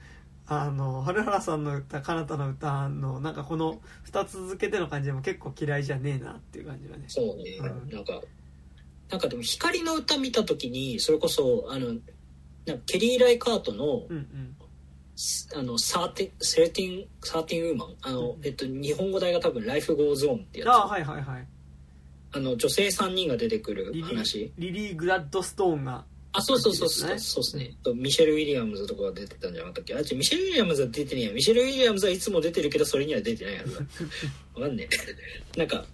あの春原さんの歌かなたの歌のなんかこの2つ続けての感じでも結構嫌いじゃねえなっていう感じがね。そうね、うん。なんかなんかでも光の歌見た時にそれこそあのなんかケリー・ライカートのうんうん。あのサーティセルティンサーティンウーマンあの、えっと、日本語題が多分「ライフ・ゴーズ・オン」ってやつ。ああはいはいはい。あの女性3人が出てくる話。リリー・グラッドストーンがあそうそうそう。そう、そうですね。とミシェル・ウィリアムズとかが出てたんじゃなかったっけ？あ違うミシェル・ウィリアムズは出てねえやミシェル・ウィリアムズはいつも出てるけどそれには出てないやつだわかんねえ。なんか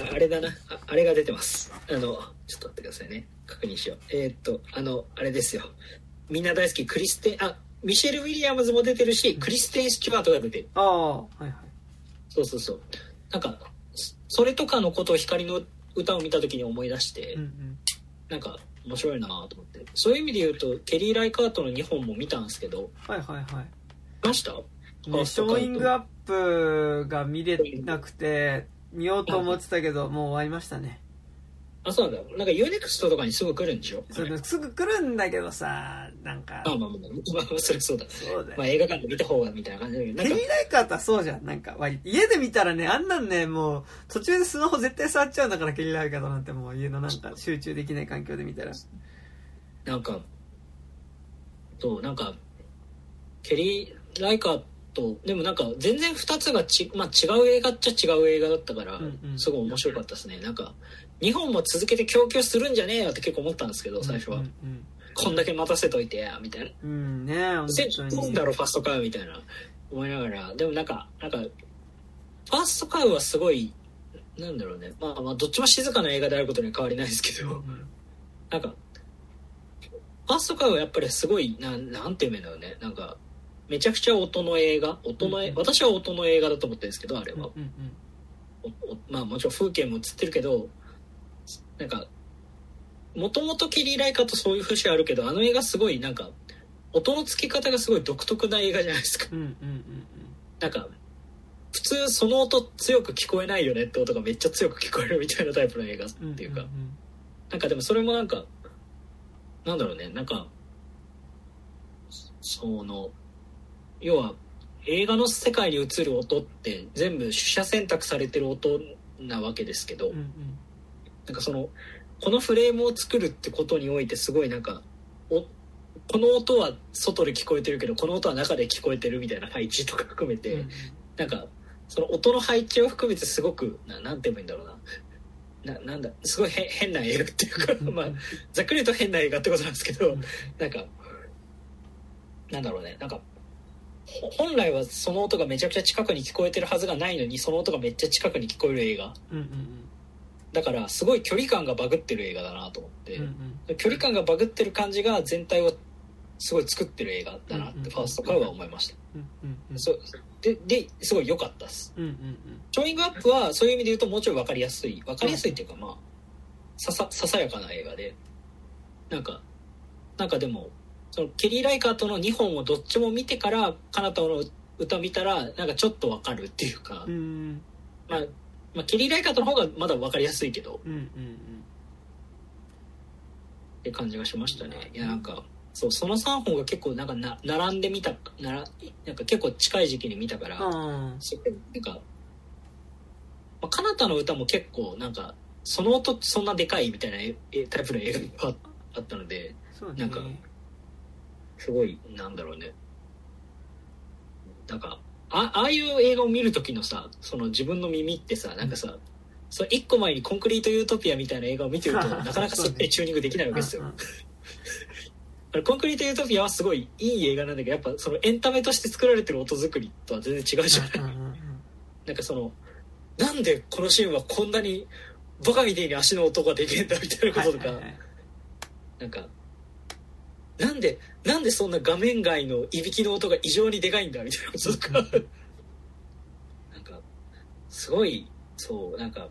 ああれだな。ああれが出てます。あのちょっと待ってくださいね。確認しよう。えーっとあのあれですよ。みんな大好きクリステンあミシェル・ウィリアムズも出てるしクリステン・スチュワートが出てる。ああはいはい。そうそうそう。なんかそそれとかのことを光の歌を見た時に思い出して、うんうん。なんか面白いなと思って。そういう意味で言うとケリー・ライカートの2本も見たんですけど。はいはいはい。見ました？ね、ショーイングアップが見れなくて見ようと思ってたけどもう終わりましたねあそうなんだ。なんか UNEXT とかにすぐ来るんでしょ？それすぐ来るんだけどさなんか。まあまあまあ。(laughs) まあまあそれそうだ。そうだよ。まあ映画館で見た方がみたいな感じだけどイカーとはそうじゃんなんか。家で見たらねあんなんねもう途中でスマホ絶対触っちゃうんだからケリー・ライカーとなんてもう家のなんか集中できない環境で見たら。なんかそうなんかケリー・ライカーとでもなんか全然2つがち、まあ、違う映画っちゃ違う映画だったから、すごい面白かったですね。なんか2本も続けて供給するんじゃねえよって結構思ったんですけど最初は、うんこんだけ待たせといてやみたいな。うん、うんね本せ当に。んだろファストカーみたいな。思いながら。でもなんかなんかファーストカウはすごいなんだろうね。まあまあどっちも静かな映画であることには変わりないですけど。なんかファーストカウはやっぱりすごいなんなんて言うんだろうね。なんかめちゃくちゃ音の映画。音の、うんうん。私は音の映画だと思ってるんですけどあれは、うんうん。おおまあもちろん風景も映ってるけどなんかもともとキリー・ライカとそういう節あるけどあの映画すごいなんか音の付き方がすごい独特な映画じゃないですか。うんうんうんなんか普通その音強く聞こえないよねって音がめっちゃ強く聞こえるみたいなタイプの映画っうんていうか、んん。なんかでもそれもなんかなんだろうねなんかその要は映画の世界に映る音って全部取捨選択されてる音なわけですけど、うんうんなんかそのこのフレームを作るってことにおいてすごいなんかおこの音は外で聞こえてるけどこの音は中で聞こえてるみたいな配置とか含めて、うん。なんかその音の配置を含めてすごくななんて言えばいいんだろうな。ななんだすごいへ変な映画っていうかまあざっくり言うと変な映画ってことなんですけどなんかなんだろうね。なんかほ本来はその音がめちゃくちゃ近くに聞こえてるはずがないのにその音がめっちゃ近くに聞こえる映画。うんうんだからすごい距離感がバグってる映画だなと思って、うんうん。距離感がバグってる感じが全体をすごい作ってる映画だなっうんうんてファーストからは思いました、うんうんうん。そう。でですごい良かったです。うんうんショーイングアップはそういう意味で言うともうちょい分かりやすい。分かりやすいっていうかまあささささやかな映画で。なんかなんかでもそのケリー・ライカーとの2本をどっちも見てからカナタの歌見たらなんかちょっと分かるっていうか、うんうん。まあ、まあケリー・ライカーとの方がまだ分かりやすいけど。うんうんって感じがしましたね。いやなんかそうその3本が結構なんかな並んでみたならなんか結構近い時期に見たから、うんなんか、まあ、カナタの歌も結構なんかその音そんなでかいみたいなええタイプの映画があったのでね。なんかすごいなんだろうね。なんかあああいう映画を見る時のさその自分の耳ってさなんかさ、その一個前に「コンクリート・ユートピア」みたいな映画を見てるとなかなかしっチューニングできないわけですよ。コンクリート・ユートピアはすごいいい映画なんだけどやっぱそのエンタメとして作られてる音作りとは全然違うじゃない、うんうんうんなんかそのなんでこのシーンはこんなにバカみたいに足の音ができるんだみたいなこととか、はなんかなんでなんでそんな画面外のいびきの音が異常にでかいんだみたいなこととか。なんかすごいそうなんか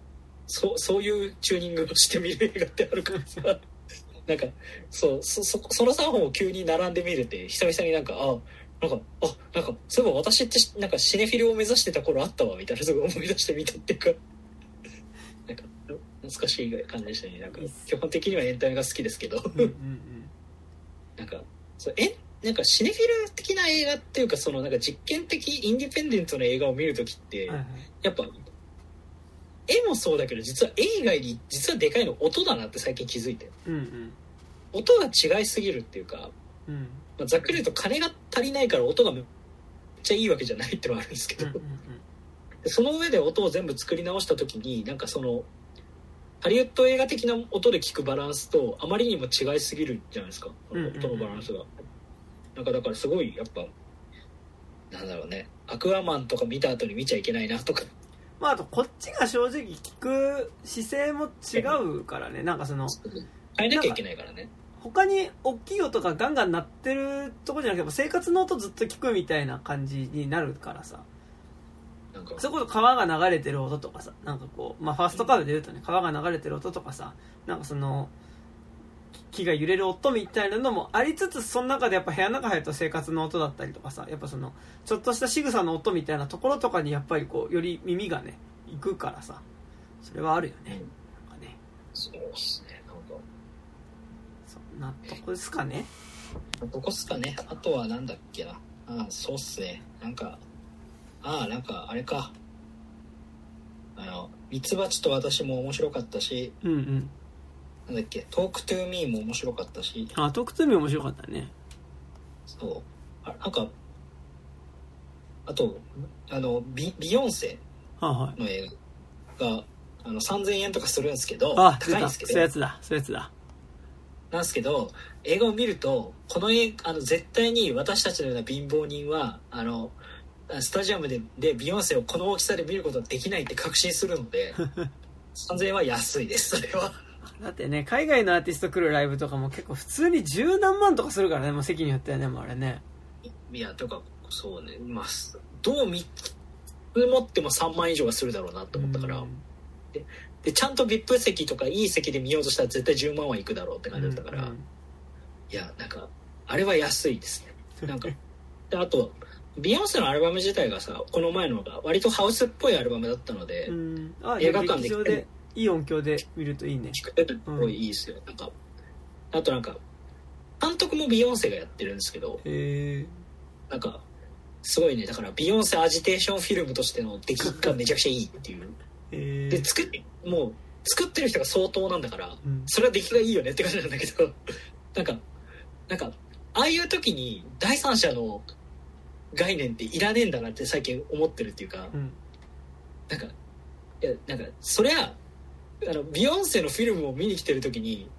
そうそういうチューニングをして見る映画ってあるからさ。なんかそうそそその3本を急に並んで見れて久々になんかあなんかあなんかそういえば私ってしなんかシネフィルを目指してた頃あったわみたいなすごい思い出してみたっていうか。なんか懐かしい感じでしたね。なんか基本的にはエンタメが好きですけど。うんうんなんかそうえ？なんかシネフィル的な映画っていうかそのなんか実験的インディペンデントな映画を見るときって、うんはいはい。やっぱ絵もそうだけど実は絵以外に実はでかいの音だなって最近気づいて。うんうん。音が違いすぎるっていうか、うん。まあ、ざっくり言うと金が足りないから音がめっちゃいいわけじゃないってのはあるんですけど、うんうんでその上で音を全部作り直した時になんかそのハリウッド映画的な音で聞くバランスとあまりにも違いすぎるじゃないですか。音のバランスが、なんかだからすごいやっぱなんだろうね。アクアマンとか見た後に見ちゃいけないなとか。まああとこっちが正直聞く姿勢も違うからね。なんかその変えなきゃいけないからね。他に大きい音がガンガン鳴ってるとこじゃなくて生活の音ずっと聞くみたいな感じになるからさなんか。それこそ川が流れてる音とかさなんかこうまあファーストカードで言うとね川が流れてる音とかさなんかその木が揺れる音みたいなのもありつつその中でやっぱ部屋の中入ると生活の音だったりとかさやっぱそのちょっとした仕草の音みたいなところとかにやっぱりこうより耳がね行くからさそれはあるよね。なんかね。そうっすねなんか。そんなとこですかね。どこっすかね。あとはなんだっけな。ああそうっすね。なんかああなんかあれか。あのミツバチと私も面白かったし。うんうん。なんだっけトークトゥーミーも面白かったし。あトークトゥーミー面白かったね。そう。あなんかあとあのビビヨンセはいはい。の映画があの3000円とかするんですけどあ高いんですけど。そういうやつだ。そういうやつだ。なんですけど映画を見るとこの映あの絶対に私たちのような貧乏人はあのスタジアムででビヨンセをこの大きさで見ることはできないって確信するので (laughs) 3000円は安いですそれは。だってね、海外のアーティスト来るライブとかも結構普通に十何万とかするからね、もう席によってはね、もうあれね。いやとかそうねまあどう見持っても3万以上はするだろうなと思ったから、うん。でちゃんと VIP 席とかいい席で見ようとしたら絶対10万はいくだろうって感じだったから、うん。いやなんかあれは安いですね。なんか (laughs) であとビヨンセのアルバム自体がさこの前のが割とハウスっぽいアルバムだったので、うん。あ、映画館ででいい音響で見るといいね。聞くとすごいいいですよ、なんかあとなんか監督もビヨンセがやってるんですけど。なんかすごいねだからビヨンセアジテーションフィルムとしての出来がめちゃくちゃいいっていう。で作ってもう作ってる人が相当なんだからうんそれは出来がいいよねって感じなんだけどなんかなんかああいう時に第三者の概念っていらねえんだなって最近思ってるっていうかうん。なんかいやなんかそりゃあのビヨンセのフィルムを見に来てる時に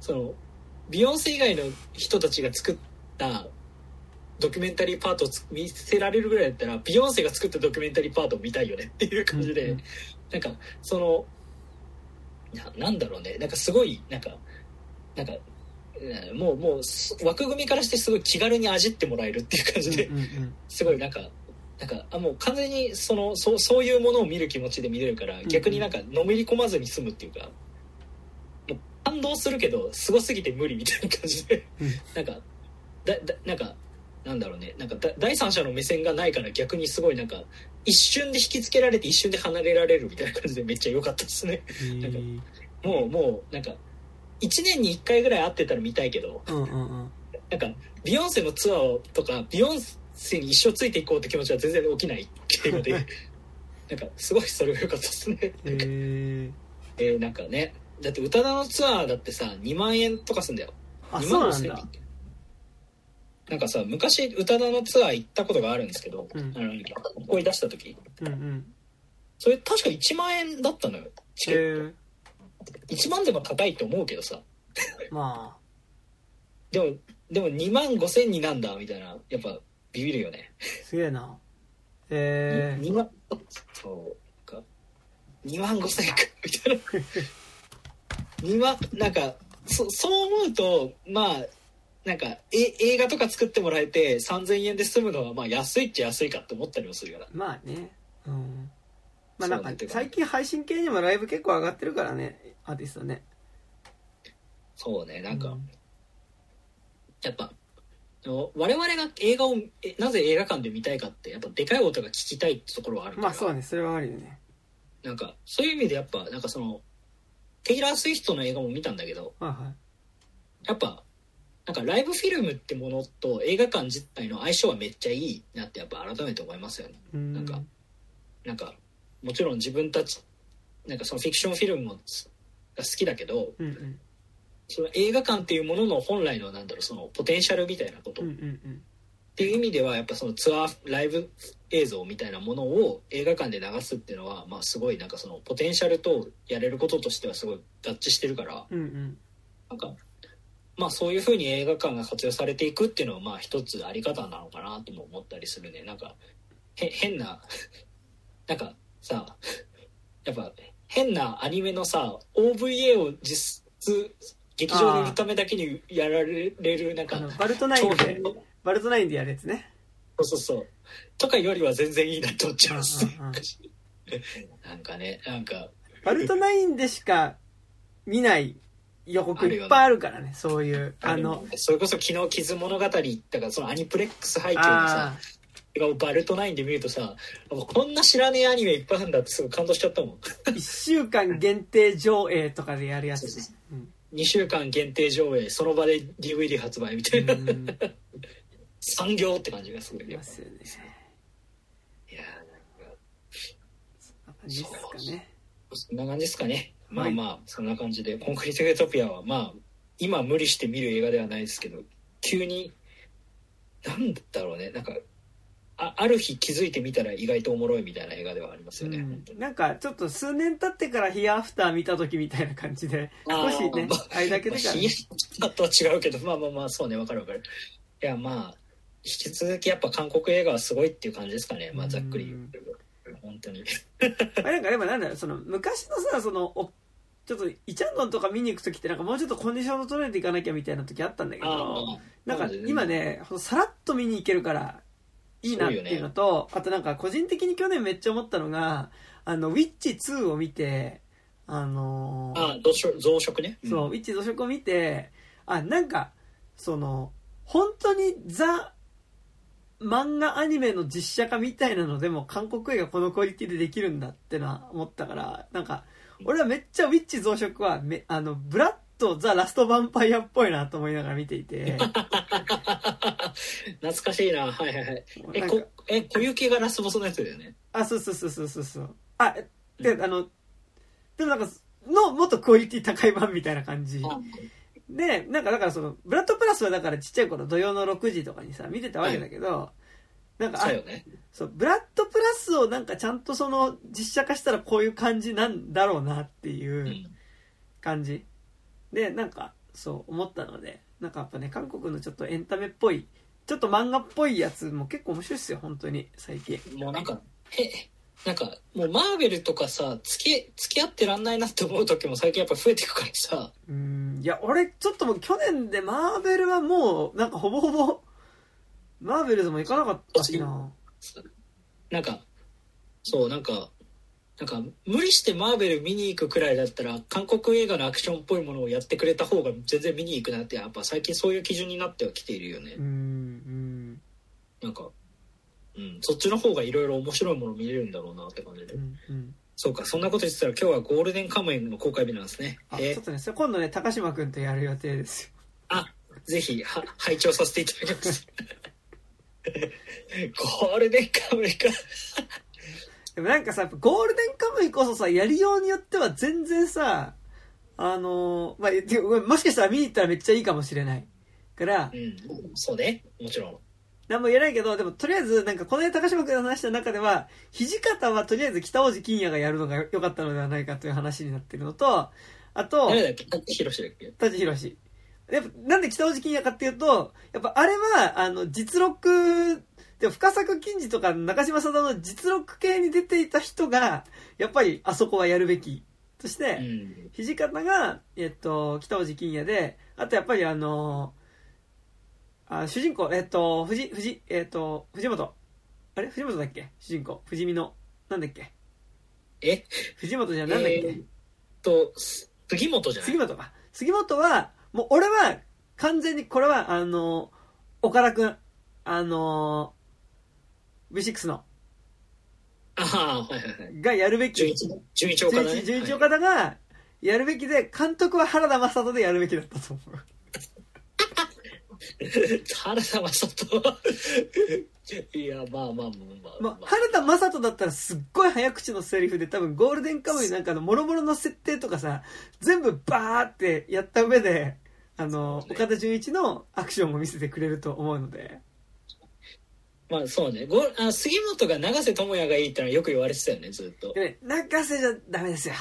そのビヨンセ以外の人たちが作ったドキュメンタリーパートをつ見せられるぐらいだったらビヨンセが作ったドキュメンタリーパートを見たいよねっていう感じで、うんなんかそのななんだろうねなんかすごいなんかなんかうんもうもうす枠組みからしてすごい気軽に味ってもらえるっていう感じで、うんうんすごいなんかなんかあもう完全にそのそうそういうものを見る気持ちで見れるからん逆になんかのめり込まずに済むっていうかもう感動するけどすごすぎて無理みたいな感じでうんなんかだだなんかなんだろうねなんかだ第三者の目線がないから逆にすごいなんか一瞬で引きつけられて一瞬で離れられるみたいな感じでめっちゃ良かったですねうん。へえ。もうもうなんか1年に1回ぐらい会ってたら見たいけどうんうんうん。なんかビヨンセのツアーとかビヨンセに一生ついていこうって気持ちは全然起きないっていうので (laughs) なんかすごいそれが良かったですね。へえ。えーなんかねだって宇多田のツアーだってさ2万円とかすんだよ。あ、2そう万5000なんだ。なんかさ昔宇多田のツアー行ったことがあるんですけど、うんあの声出した時うんうん。それ確か1万円だったのよチケッへえ。ト1万でも高いと思うけどさまでもでも2万5千になんだみたいなやっぱビビるよねあ、すげえな。へえ。2万そうか2万5千かみたいな2万なんかそそう思うとまあなんかえ映画とか作ってもらえて3000円で済むのはまあ安いっちゃ安いかって思ったりもするからまあね。うん。まあなんか最近配信系にもライブ結構上がってるからね、アーティストね。そうねなんか、うんやっぱ我々が映画をえなぜ映画館で見たいかってやっぱでかい音が聞きたいってところはあるから、まあそうね、それはあるよね。なんかそういう意味でやっぱなんかそのテイラー・スウィフトの映画も見たんだけどはいはい。やっぱなんかライブフィルムってものと映画館自体の相性はめっちゃいいなってやっぱ改めて思いますよねうん。なんかなんかもちろん自分たちなんかそのフィクションフィルムもが好きだけどうんうん。その映画館っていうものの本来のなんだろうそのポテンシャルみたいなことうんうんうん。っていう意味ではやっぱそのツアーライブ映像みたいなものを映画館で流すっていうのはまあすごいなんかそのポテンシャルとやれることとしてはすごい合致してるからうんうん。なんかまあそういうふうに映画館が活用されていくっていうのはまあ一つあり方なのかなとも思ったりするねなんかへ変ななんかさやっぱ変なアニメのさ OVA を実質劇場で見るためだけにやられるなんかバルトナインで、バルトナインでやるやつね。そうそうそう。とかよりは全然いいなって思っちゃいますねうんうんうん。(laughs) なんかね、なんか、バルトナインでしか見ない予告いっぱいあるからね、そういう。あの、それこそ昨日「傷物語」だからそのアニプレックス背景のさあ映画をバルトナインで見るとさこんな知らねえアニメいっぱいあるんだってすごい感動しちゃったもん。あ、1週間限定上映とかでやるやつね。うん2週間限定上映その場で DVD 発売みたいな、うん。産業って感じがするいよますよね。いやそんな感じですかね。そんな感じですかね。まはい。あまあそんな感じで。コンクリート・ユートピアはまあ今無理して見る映画ではないですけど急になんだろうね。なんかあある日気づいてみたら意外とおもろいみたいな映画ではありますよね、本当になんかちょっと数年経ってからヒアアフター見た時みたいな感じで少しねまあ間空けてからねまあヒヤとは違うけどまあまあまあそうねわかるわかるいやまあき続きやっぱ韓国映画はすごいっていう感じですかね。まあざっくり言うと。本当に。(laughs) あれなんかでもなんだろうその昔のさそのおちょっとイチャンドンとか見に行く時ってなんかもうちょっとコンディションを整えていかなきゃみたいな時あったんだけどなんか今ねさらっと見に行けるからいいなっていうのとあとなんか個人的に去年めっちゃ思ったのがあのウィッチ2を見てあのーあ増殖増殖ね。そう、ウィッチ増殖を見て、あ、なんか、その、本当にザ、漫画アニメの実写化みたいなのでも韓国映画このクオリティでできるんだってのは思ったから、なんか、俺はめっちゃウィッチ増殖はめ、あの、ブラッド・ザ・ラスト・ヴァンパイアっぽいなと思いながら見ていて、(laughs) 懐かしいな。はいはいはい。え、こ、え、小雪がラスボスのやつだよね。あ、そうそうそうそうそうそう。あ、で、あの、でもなんか、の、もっとクオリティ高い版みたいな感じ。で、なんかだからその、ブラッドプラスはだからちっちゃい頃土曜の6時とかにさ、見てたわけだけど、なんか、ね。そう、ブラッドプラスをなんかちゃんとその、実写化したらこういう感じなんだろうなっていううん感じ。で、なんか、そう思ったので、なんかやっぱね、韓国のちょっとエンタメっぽい、ちょっと漫画っぽいやつも結構面白いっすよ、本当に、最近。もうなんか、へ、なんか、もうマーベルとかさ、付き、付き合ってらんないなって思う時も最近やっぱ増えていくからさ、うーん、いや、俺、ちょっともう去年でマーベルはもう、なんかほぼほぼ、マーベルズも行かなかったしな。なんか、そう、なんか、なんか、無理してマーベル見に行くくらいだったら、韓国映画のアクションっぽいものをやってくれた方が全然見に行くなって、やっぱ最近そういう基準になってはきているよねうー。ん、なんか、うん、そっちの方がいろいろ面白いもの見れるんだろうなって感じでうん、う。ん、うん。そうか、そんなこと言ってたら今日はゴールデンカムイの公開日なんですね。あ、えちょっとね、今度ね、高島くんとやる予定ですよ。あ、ぜひ、は、拝聴させていただきます。(laughs) (laughs) ゴールデンカムイか。でもなんかさ、やっぱゴールデンカムイこそさ、やりようによっては全然さ、あのーまあ、もしかしたら見に行ったらめっちゃいいかもしれない。からう、ん、そうね、もちろん。なんも言えないけど、でもとりあえず、なんかこの間高島君が話した中では、土方はとりあえず北大路欣也がやるのが良かったのではないかという話になってるのと、あと、舘ひろしだっけ？舘ひろし。やっぱ、なんで北大路欣也かっていうと、やっぱあれは、あの、実録、でも深作金次とか中島貞夫の実録系に出ていた人が、やっぱりあそこはやるべき。としうて、ん。土方が、えっと、北大路欣也で、あとやっぱりあの、あ主人公、えっと、藤、藤、えっと、藤本。あれ？藤本だっけ？主人公。藤見の。なんだっけ？え？藤本じゃなんだっけ、えーっと、す杉本じゃない？杉本か。杉本は、もう俺は、完全にこれは、あの、岡田くん、あの、V6 の、ああ、はいはいはい。がやるべき。純一、岡田ね。純一岡田が、やるべきで、監督は原田雅人でやるべきだったと思う。(laughs) 原田雅人は、(laughs) いや、まあまあまあまあ。まあ、原田雅人だったらすっごい早口のセリフで多分ゴールデンカムイなんかの諸々の設定とかさ、全部バーってやった上で、あの、ね岡田准一のアクションを見せてくれると思うので。まあそうね。ごあ杉本が永瀬智也がいいってのはよく言われてたよね、ずっとで。ね、泣せじゃダメですよ。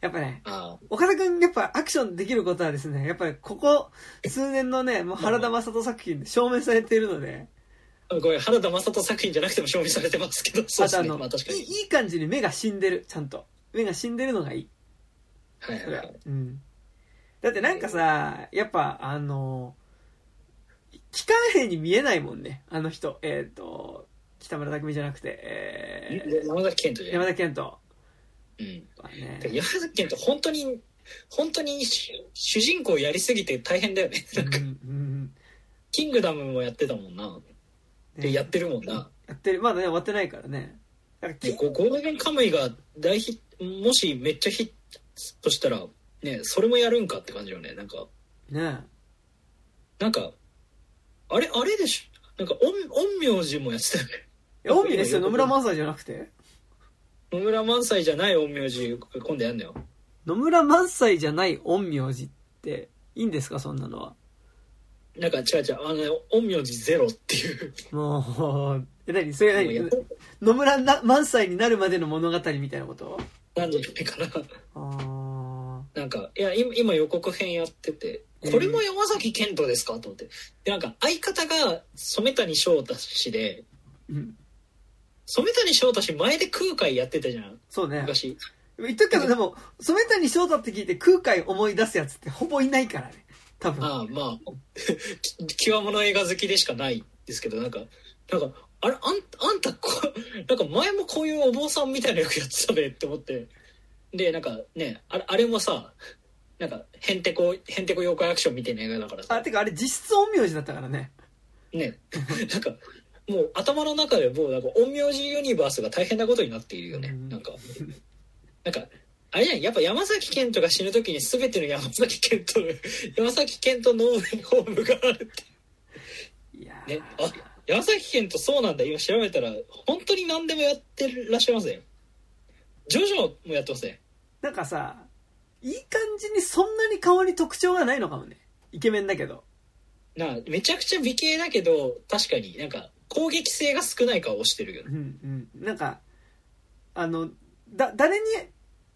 やっぱね、あ岡田くんやっぱアクションできることはですね、やっぱりここ数年のね、もう原田雅人作品で証明されているので、あ。これ原田雅人作品じゃなくても証明されてますけど、そうですね。の、まあ確かに。いいいい感じに目が死んでる、ちゃんと。目が死んでるのがいい。はいはいはい。うん。だってなんかさ、やっぱあの、機関兵に見えないもんね、あの人。えっ、と、北村匠海じゃなくて、えー山崎賢人じゃ山田健人。うん。はねで山崎賢人本当に、本当に主主人公やりすぎて大変だよね。なんかうんうんキングダムもやってたもんな。うんで、やってるもんな。やってる。まだね、終わってないからね。だかゴゴールデンカムイが大ヒもしめっちゃヒットしたら、ね、それもやるんかって感じよね。なんか、ねなんか、あれ、あれでしょ？なんか、陰陰陽師もやってたよね。いや、帯ですよ、野村萬斎じゃなくて？野村萬斎じゃない陰陽師、今度やんのよ。野村萬斎じゃない陰陽師って、いいんですか、そんなのは。なんか違う違う、あの、陰陽師ゼロっていう。もう、え、何？それ何？野村な萬斎になるまでの物語みたいなこと？なんじゃないかな。あーなんか、いや、今今予告編やってて、これも山崎賢人ですか？と思って。で、なんか相方が染谷翔太氏で、うん。染谷翔太氏前で空海やってたじゃん、そうね。昔。言っとくけど、でも、染谷翔太って聞いて空海思い出すやつってほぼいないからね。多分。ああ、まあ、(laughs) き極物映画好きでしかないですけど、なんか、なんか、あれ、あんあんたこ、(laughs) なんか前もこういうお坊さんみたいな役やってたべって思って。で、なんかね、あれあれもさ、なんか、へんてこ、へんてこ妖怪アクションみたいな映画だからさあ、、てかあれ実質陰陽師だったからね。ね、(laughs) なんか、もう頭の中でもうなんか陰陽師ユニバースが大変なことになっているよね。うんなんか、なんか、あれじゃん、やっぱ山崎賢人が死ぬ時に全ての山崎賢人、(laughs) 山崎賢人ノーウェイホームがあるって。いやーね、あ、山崎賢人そうなんだ。今調べたら、本当に何でもやってらっしゃいますね。ジョジョもやってますね。なんかさ、いい感じにそんなに顔に特徴がないのかもね。イケメンだけど。なあめちゃくちゃ美形だけど、確かになんか攻撃性が少ない顔をしてるようね。んうん。なんか、あの、だ、誰に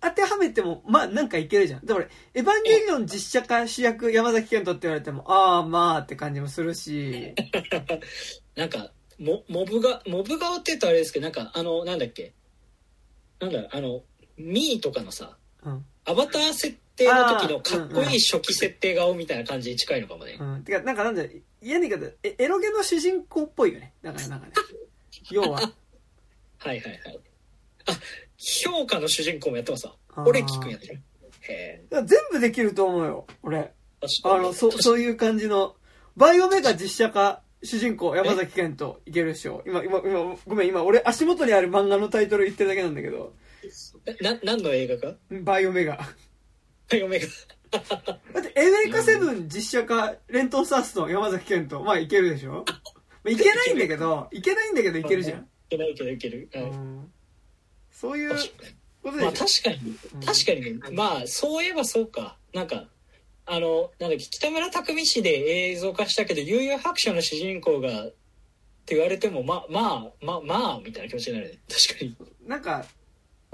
当てはめても、まあなんかいけるじゃん。だから、エヴァンゲリオン実写化主役山崎賢人って言われても、ああまあって感じもするし、(laughs) なんか、モモブが、モブ顔って言うとあれですけど、なんかあの、なんだっけ。なんだ、あの、ミーとかのさ、うん。アバター設定の時のかっこいい初期設定顔みたいな感じに近いのかもね。うん。てか、なんかなんだよ、嫌に言い方、えエロゲの主人公っぽいよね。だからなんかね。(laughs) 要は。はいはいはい。あ、評価の主人公もやってますわ。俺聞くんやってる。へ全部できると思うよ、俺。あの、そ、そういう感じの、バイオメガ実写化、主人公、山崎賢人、いけるでしょ。今、今、今、ごめん、今、俺、足元にある漫画のタイトル言ってるだけなんだけど、な、何の映画か？バイオメガ。嫁が。だって、エメリカセブン実写化、レントンサースと山崎賢人、まあ、いけるでしょ？まあいけないんだけど、いけないんだけど、いけるじゃん。いけないけどいける。ううんんそういうことまあでしょ？確かにうん、確かにね、まあそういえばそうか。なんか、あの、なんだっけ、北村匠海氏で映像化したけど、悠々白書の主人公が、って言われても、まあ、まあ、まあ、まあ、みたいな気持ちになるね。確かに。なんか、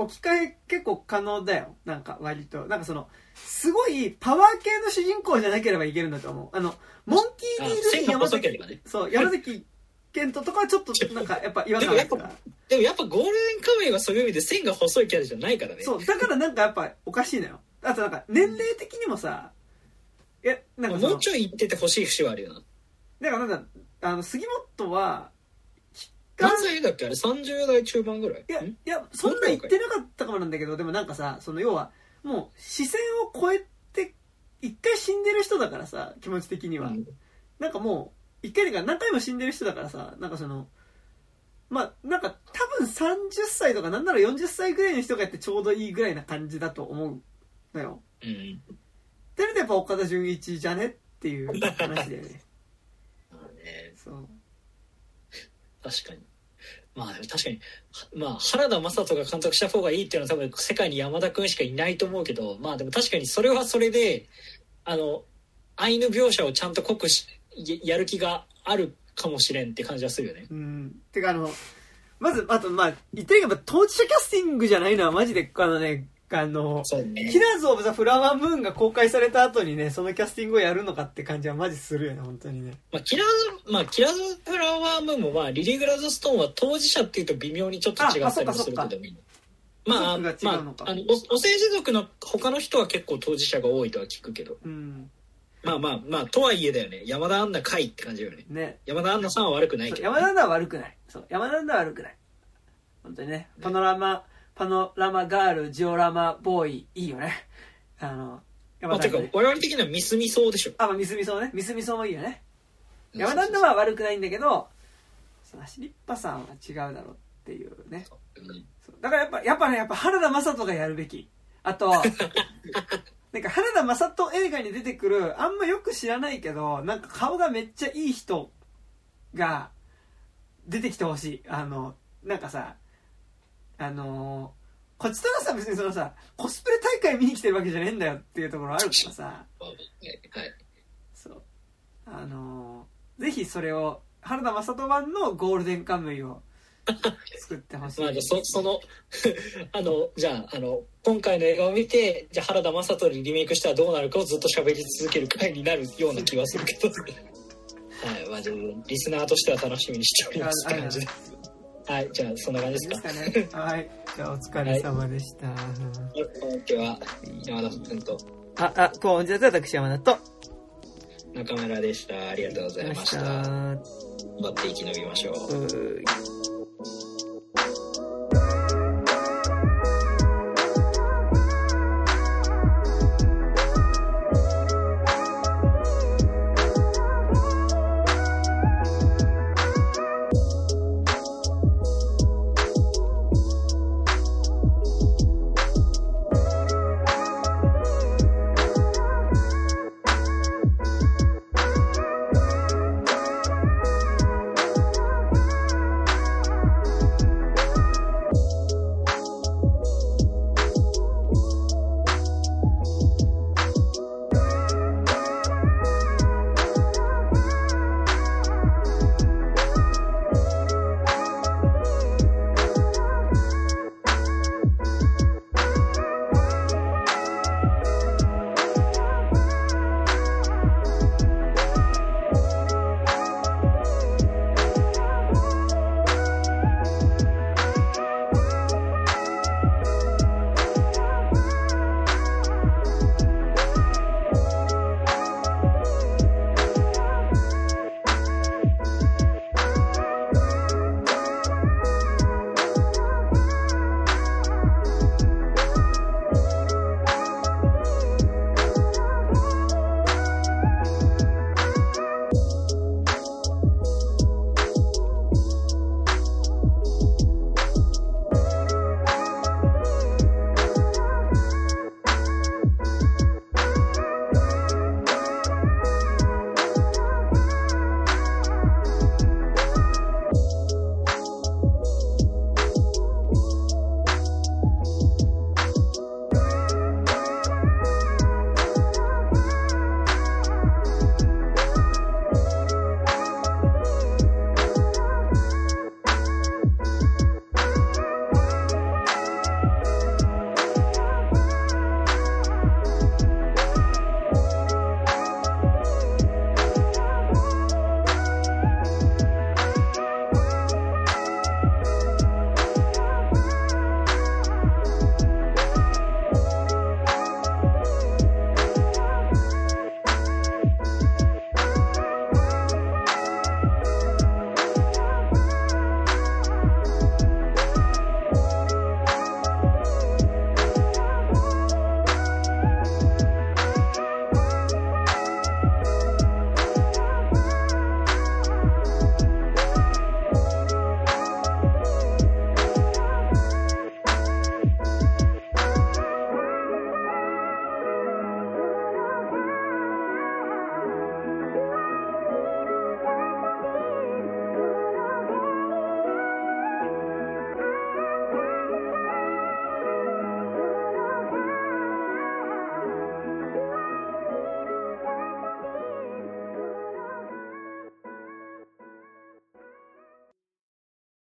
置き換え結構可能だよ。なんか、割と。なんかその、すごいパワー系の主人公じゃなければいけるんだと思う。あの、モンキー・ディールに山崎ね、そう、山崎賢人とかはちょっとなんかやっぱ違和感あるからでもやっ。ぱゴールデンカムイはそういう意味で線が細いキャラじゃないからね。そう、だからなんかやっぱおかしいのよ。あとなんか年齢的にもさ、いや、なんかもうちょい言っててほしい節はあるよな。だからなんだ、あの、杉本は、何歳だっけあれ？30代中盤ぐらい？いや、ん？いや、そんな言ってなかったかもなんだけど、でもなんかさ、その要は、もう視線を超えて、一回死んでる人だからさ、気持ち的には。うんなんかもう、一回でか何回も死んでる人だからさ、なんかその、まあ、なんか多分30歳とかなんなら40歳ぐらいの人がやってちょうどいいぐらいな感じだと思うのよ。うん。ってなるとやっぱ岡田准一じゃねっていう話だよね。(laughs) まあね、そう。確かに。まあ確かに、まあ原田雅人が監督した方がいいっていうのは多分世界に山田君しかいないと思うけど、まあでも確かにそれはそれで、あの、アイヌ描写をちゃんと濃くしやる気があるかもしれんって感じはするよね。うん。てかあの、まず、あとまあ、言ってみれば当事者キャスティングじゃないのはマジで、あのね、あの、ねキ。ラーズ・オブ・ザ・フラワームーンが公開された後にね、そのキャスティングをやるのかって感じはマジするよね、本当にね。まあキラーズ、まあキラーズフラワームーンもまあリリー・グラズストーンは当事者っていうと微妙にちょっと違ったりもするけどまあ、まあ、あのおお政治族の他の人は結構当事者が多いとは聞くけどうん。まあまあまあとはいえだよね山田アンナ会って感じだよねね。山田アンナさんは悪くないけど、山田アンナは悪くない。そう。山田アンナは悪くない。本当にね。パノラマ、パノラマガール、ジオラマボーイ、いいよね。あの、まあ、てか山田アンナね。我々的にはミスミソウでしょ？あ、まあ、ミスミソウね。ミスミソウもいいよね。山田アンナは悪くないんだけど、そのリッパさんは違うだろうっていうね。うんだからやっぱ、やっぱね、やっぱ原田雅人がやるべき。あと、(laughs) なんか原田雅人映画に出てくる、あんまよく知らないけど、なんか顔がめっちゃいい人が出てきてほしい。あの、なんかさ、あのこっちとらさ別にそのさ、コスプレ大会見に来てるわけじゃねえんだよっていうところあるからさ、まあはい。そう。あのぜひそれを、原田雅人版のゴールデンカムイを作ってほしい。まあ、(laughs) じゃあそそのあのじゃああの今回の映画を見てじゃあ原田雅人にリメイクしたらどうなるかをずっと喋り続ける回になるような気はするけど。(laughs) はい。まあリスナーとしては楽しみにしておりますって感じではいじゃあそんな感じですかね。はい。じゃあお疲れ様でした。今日は山田君とあ、あ、今週は私山田と、中村でしたありがとうございましたました。頑張って生き延びましょうう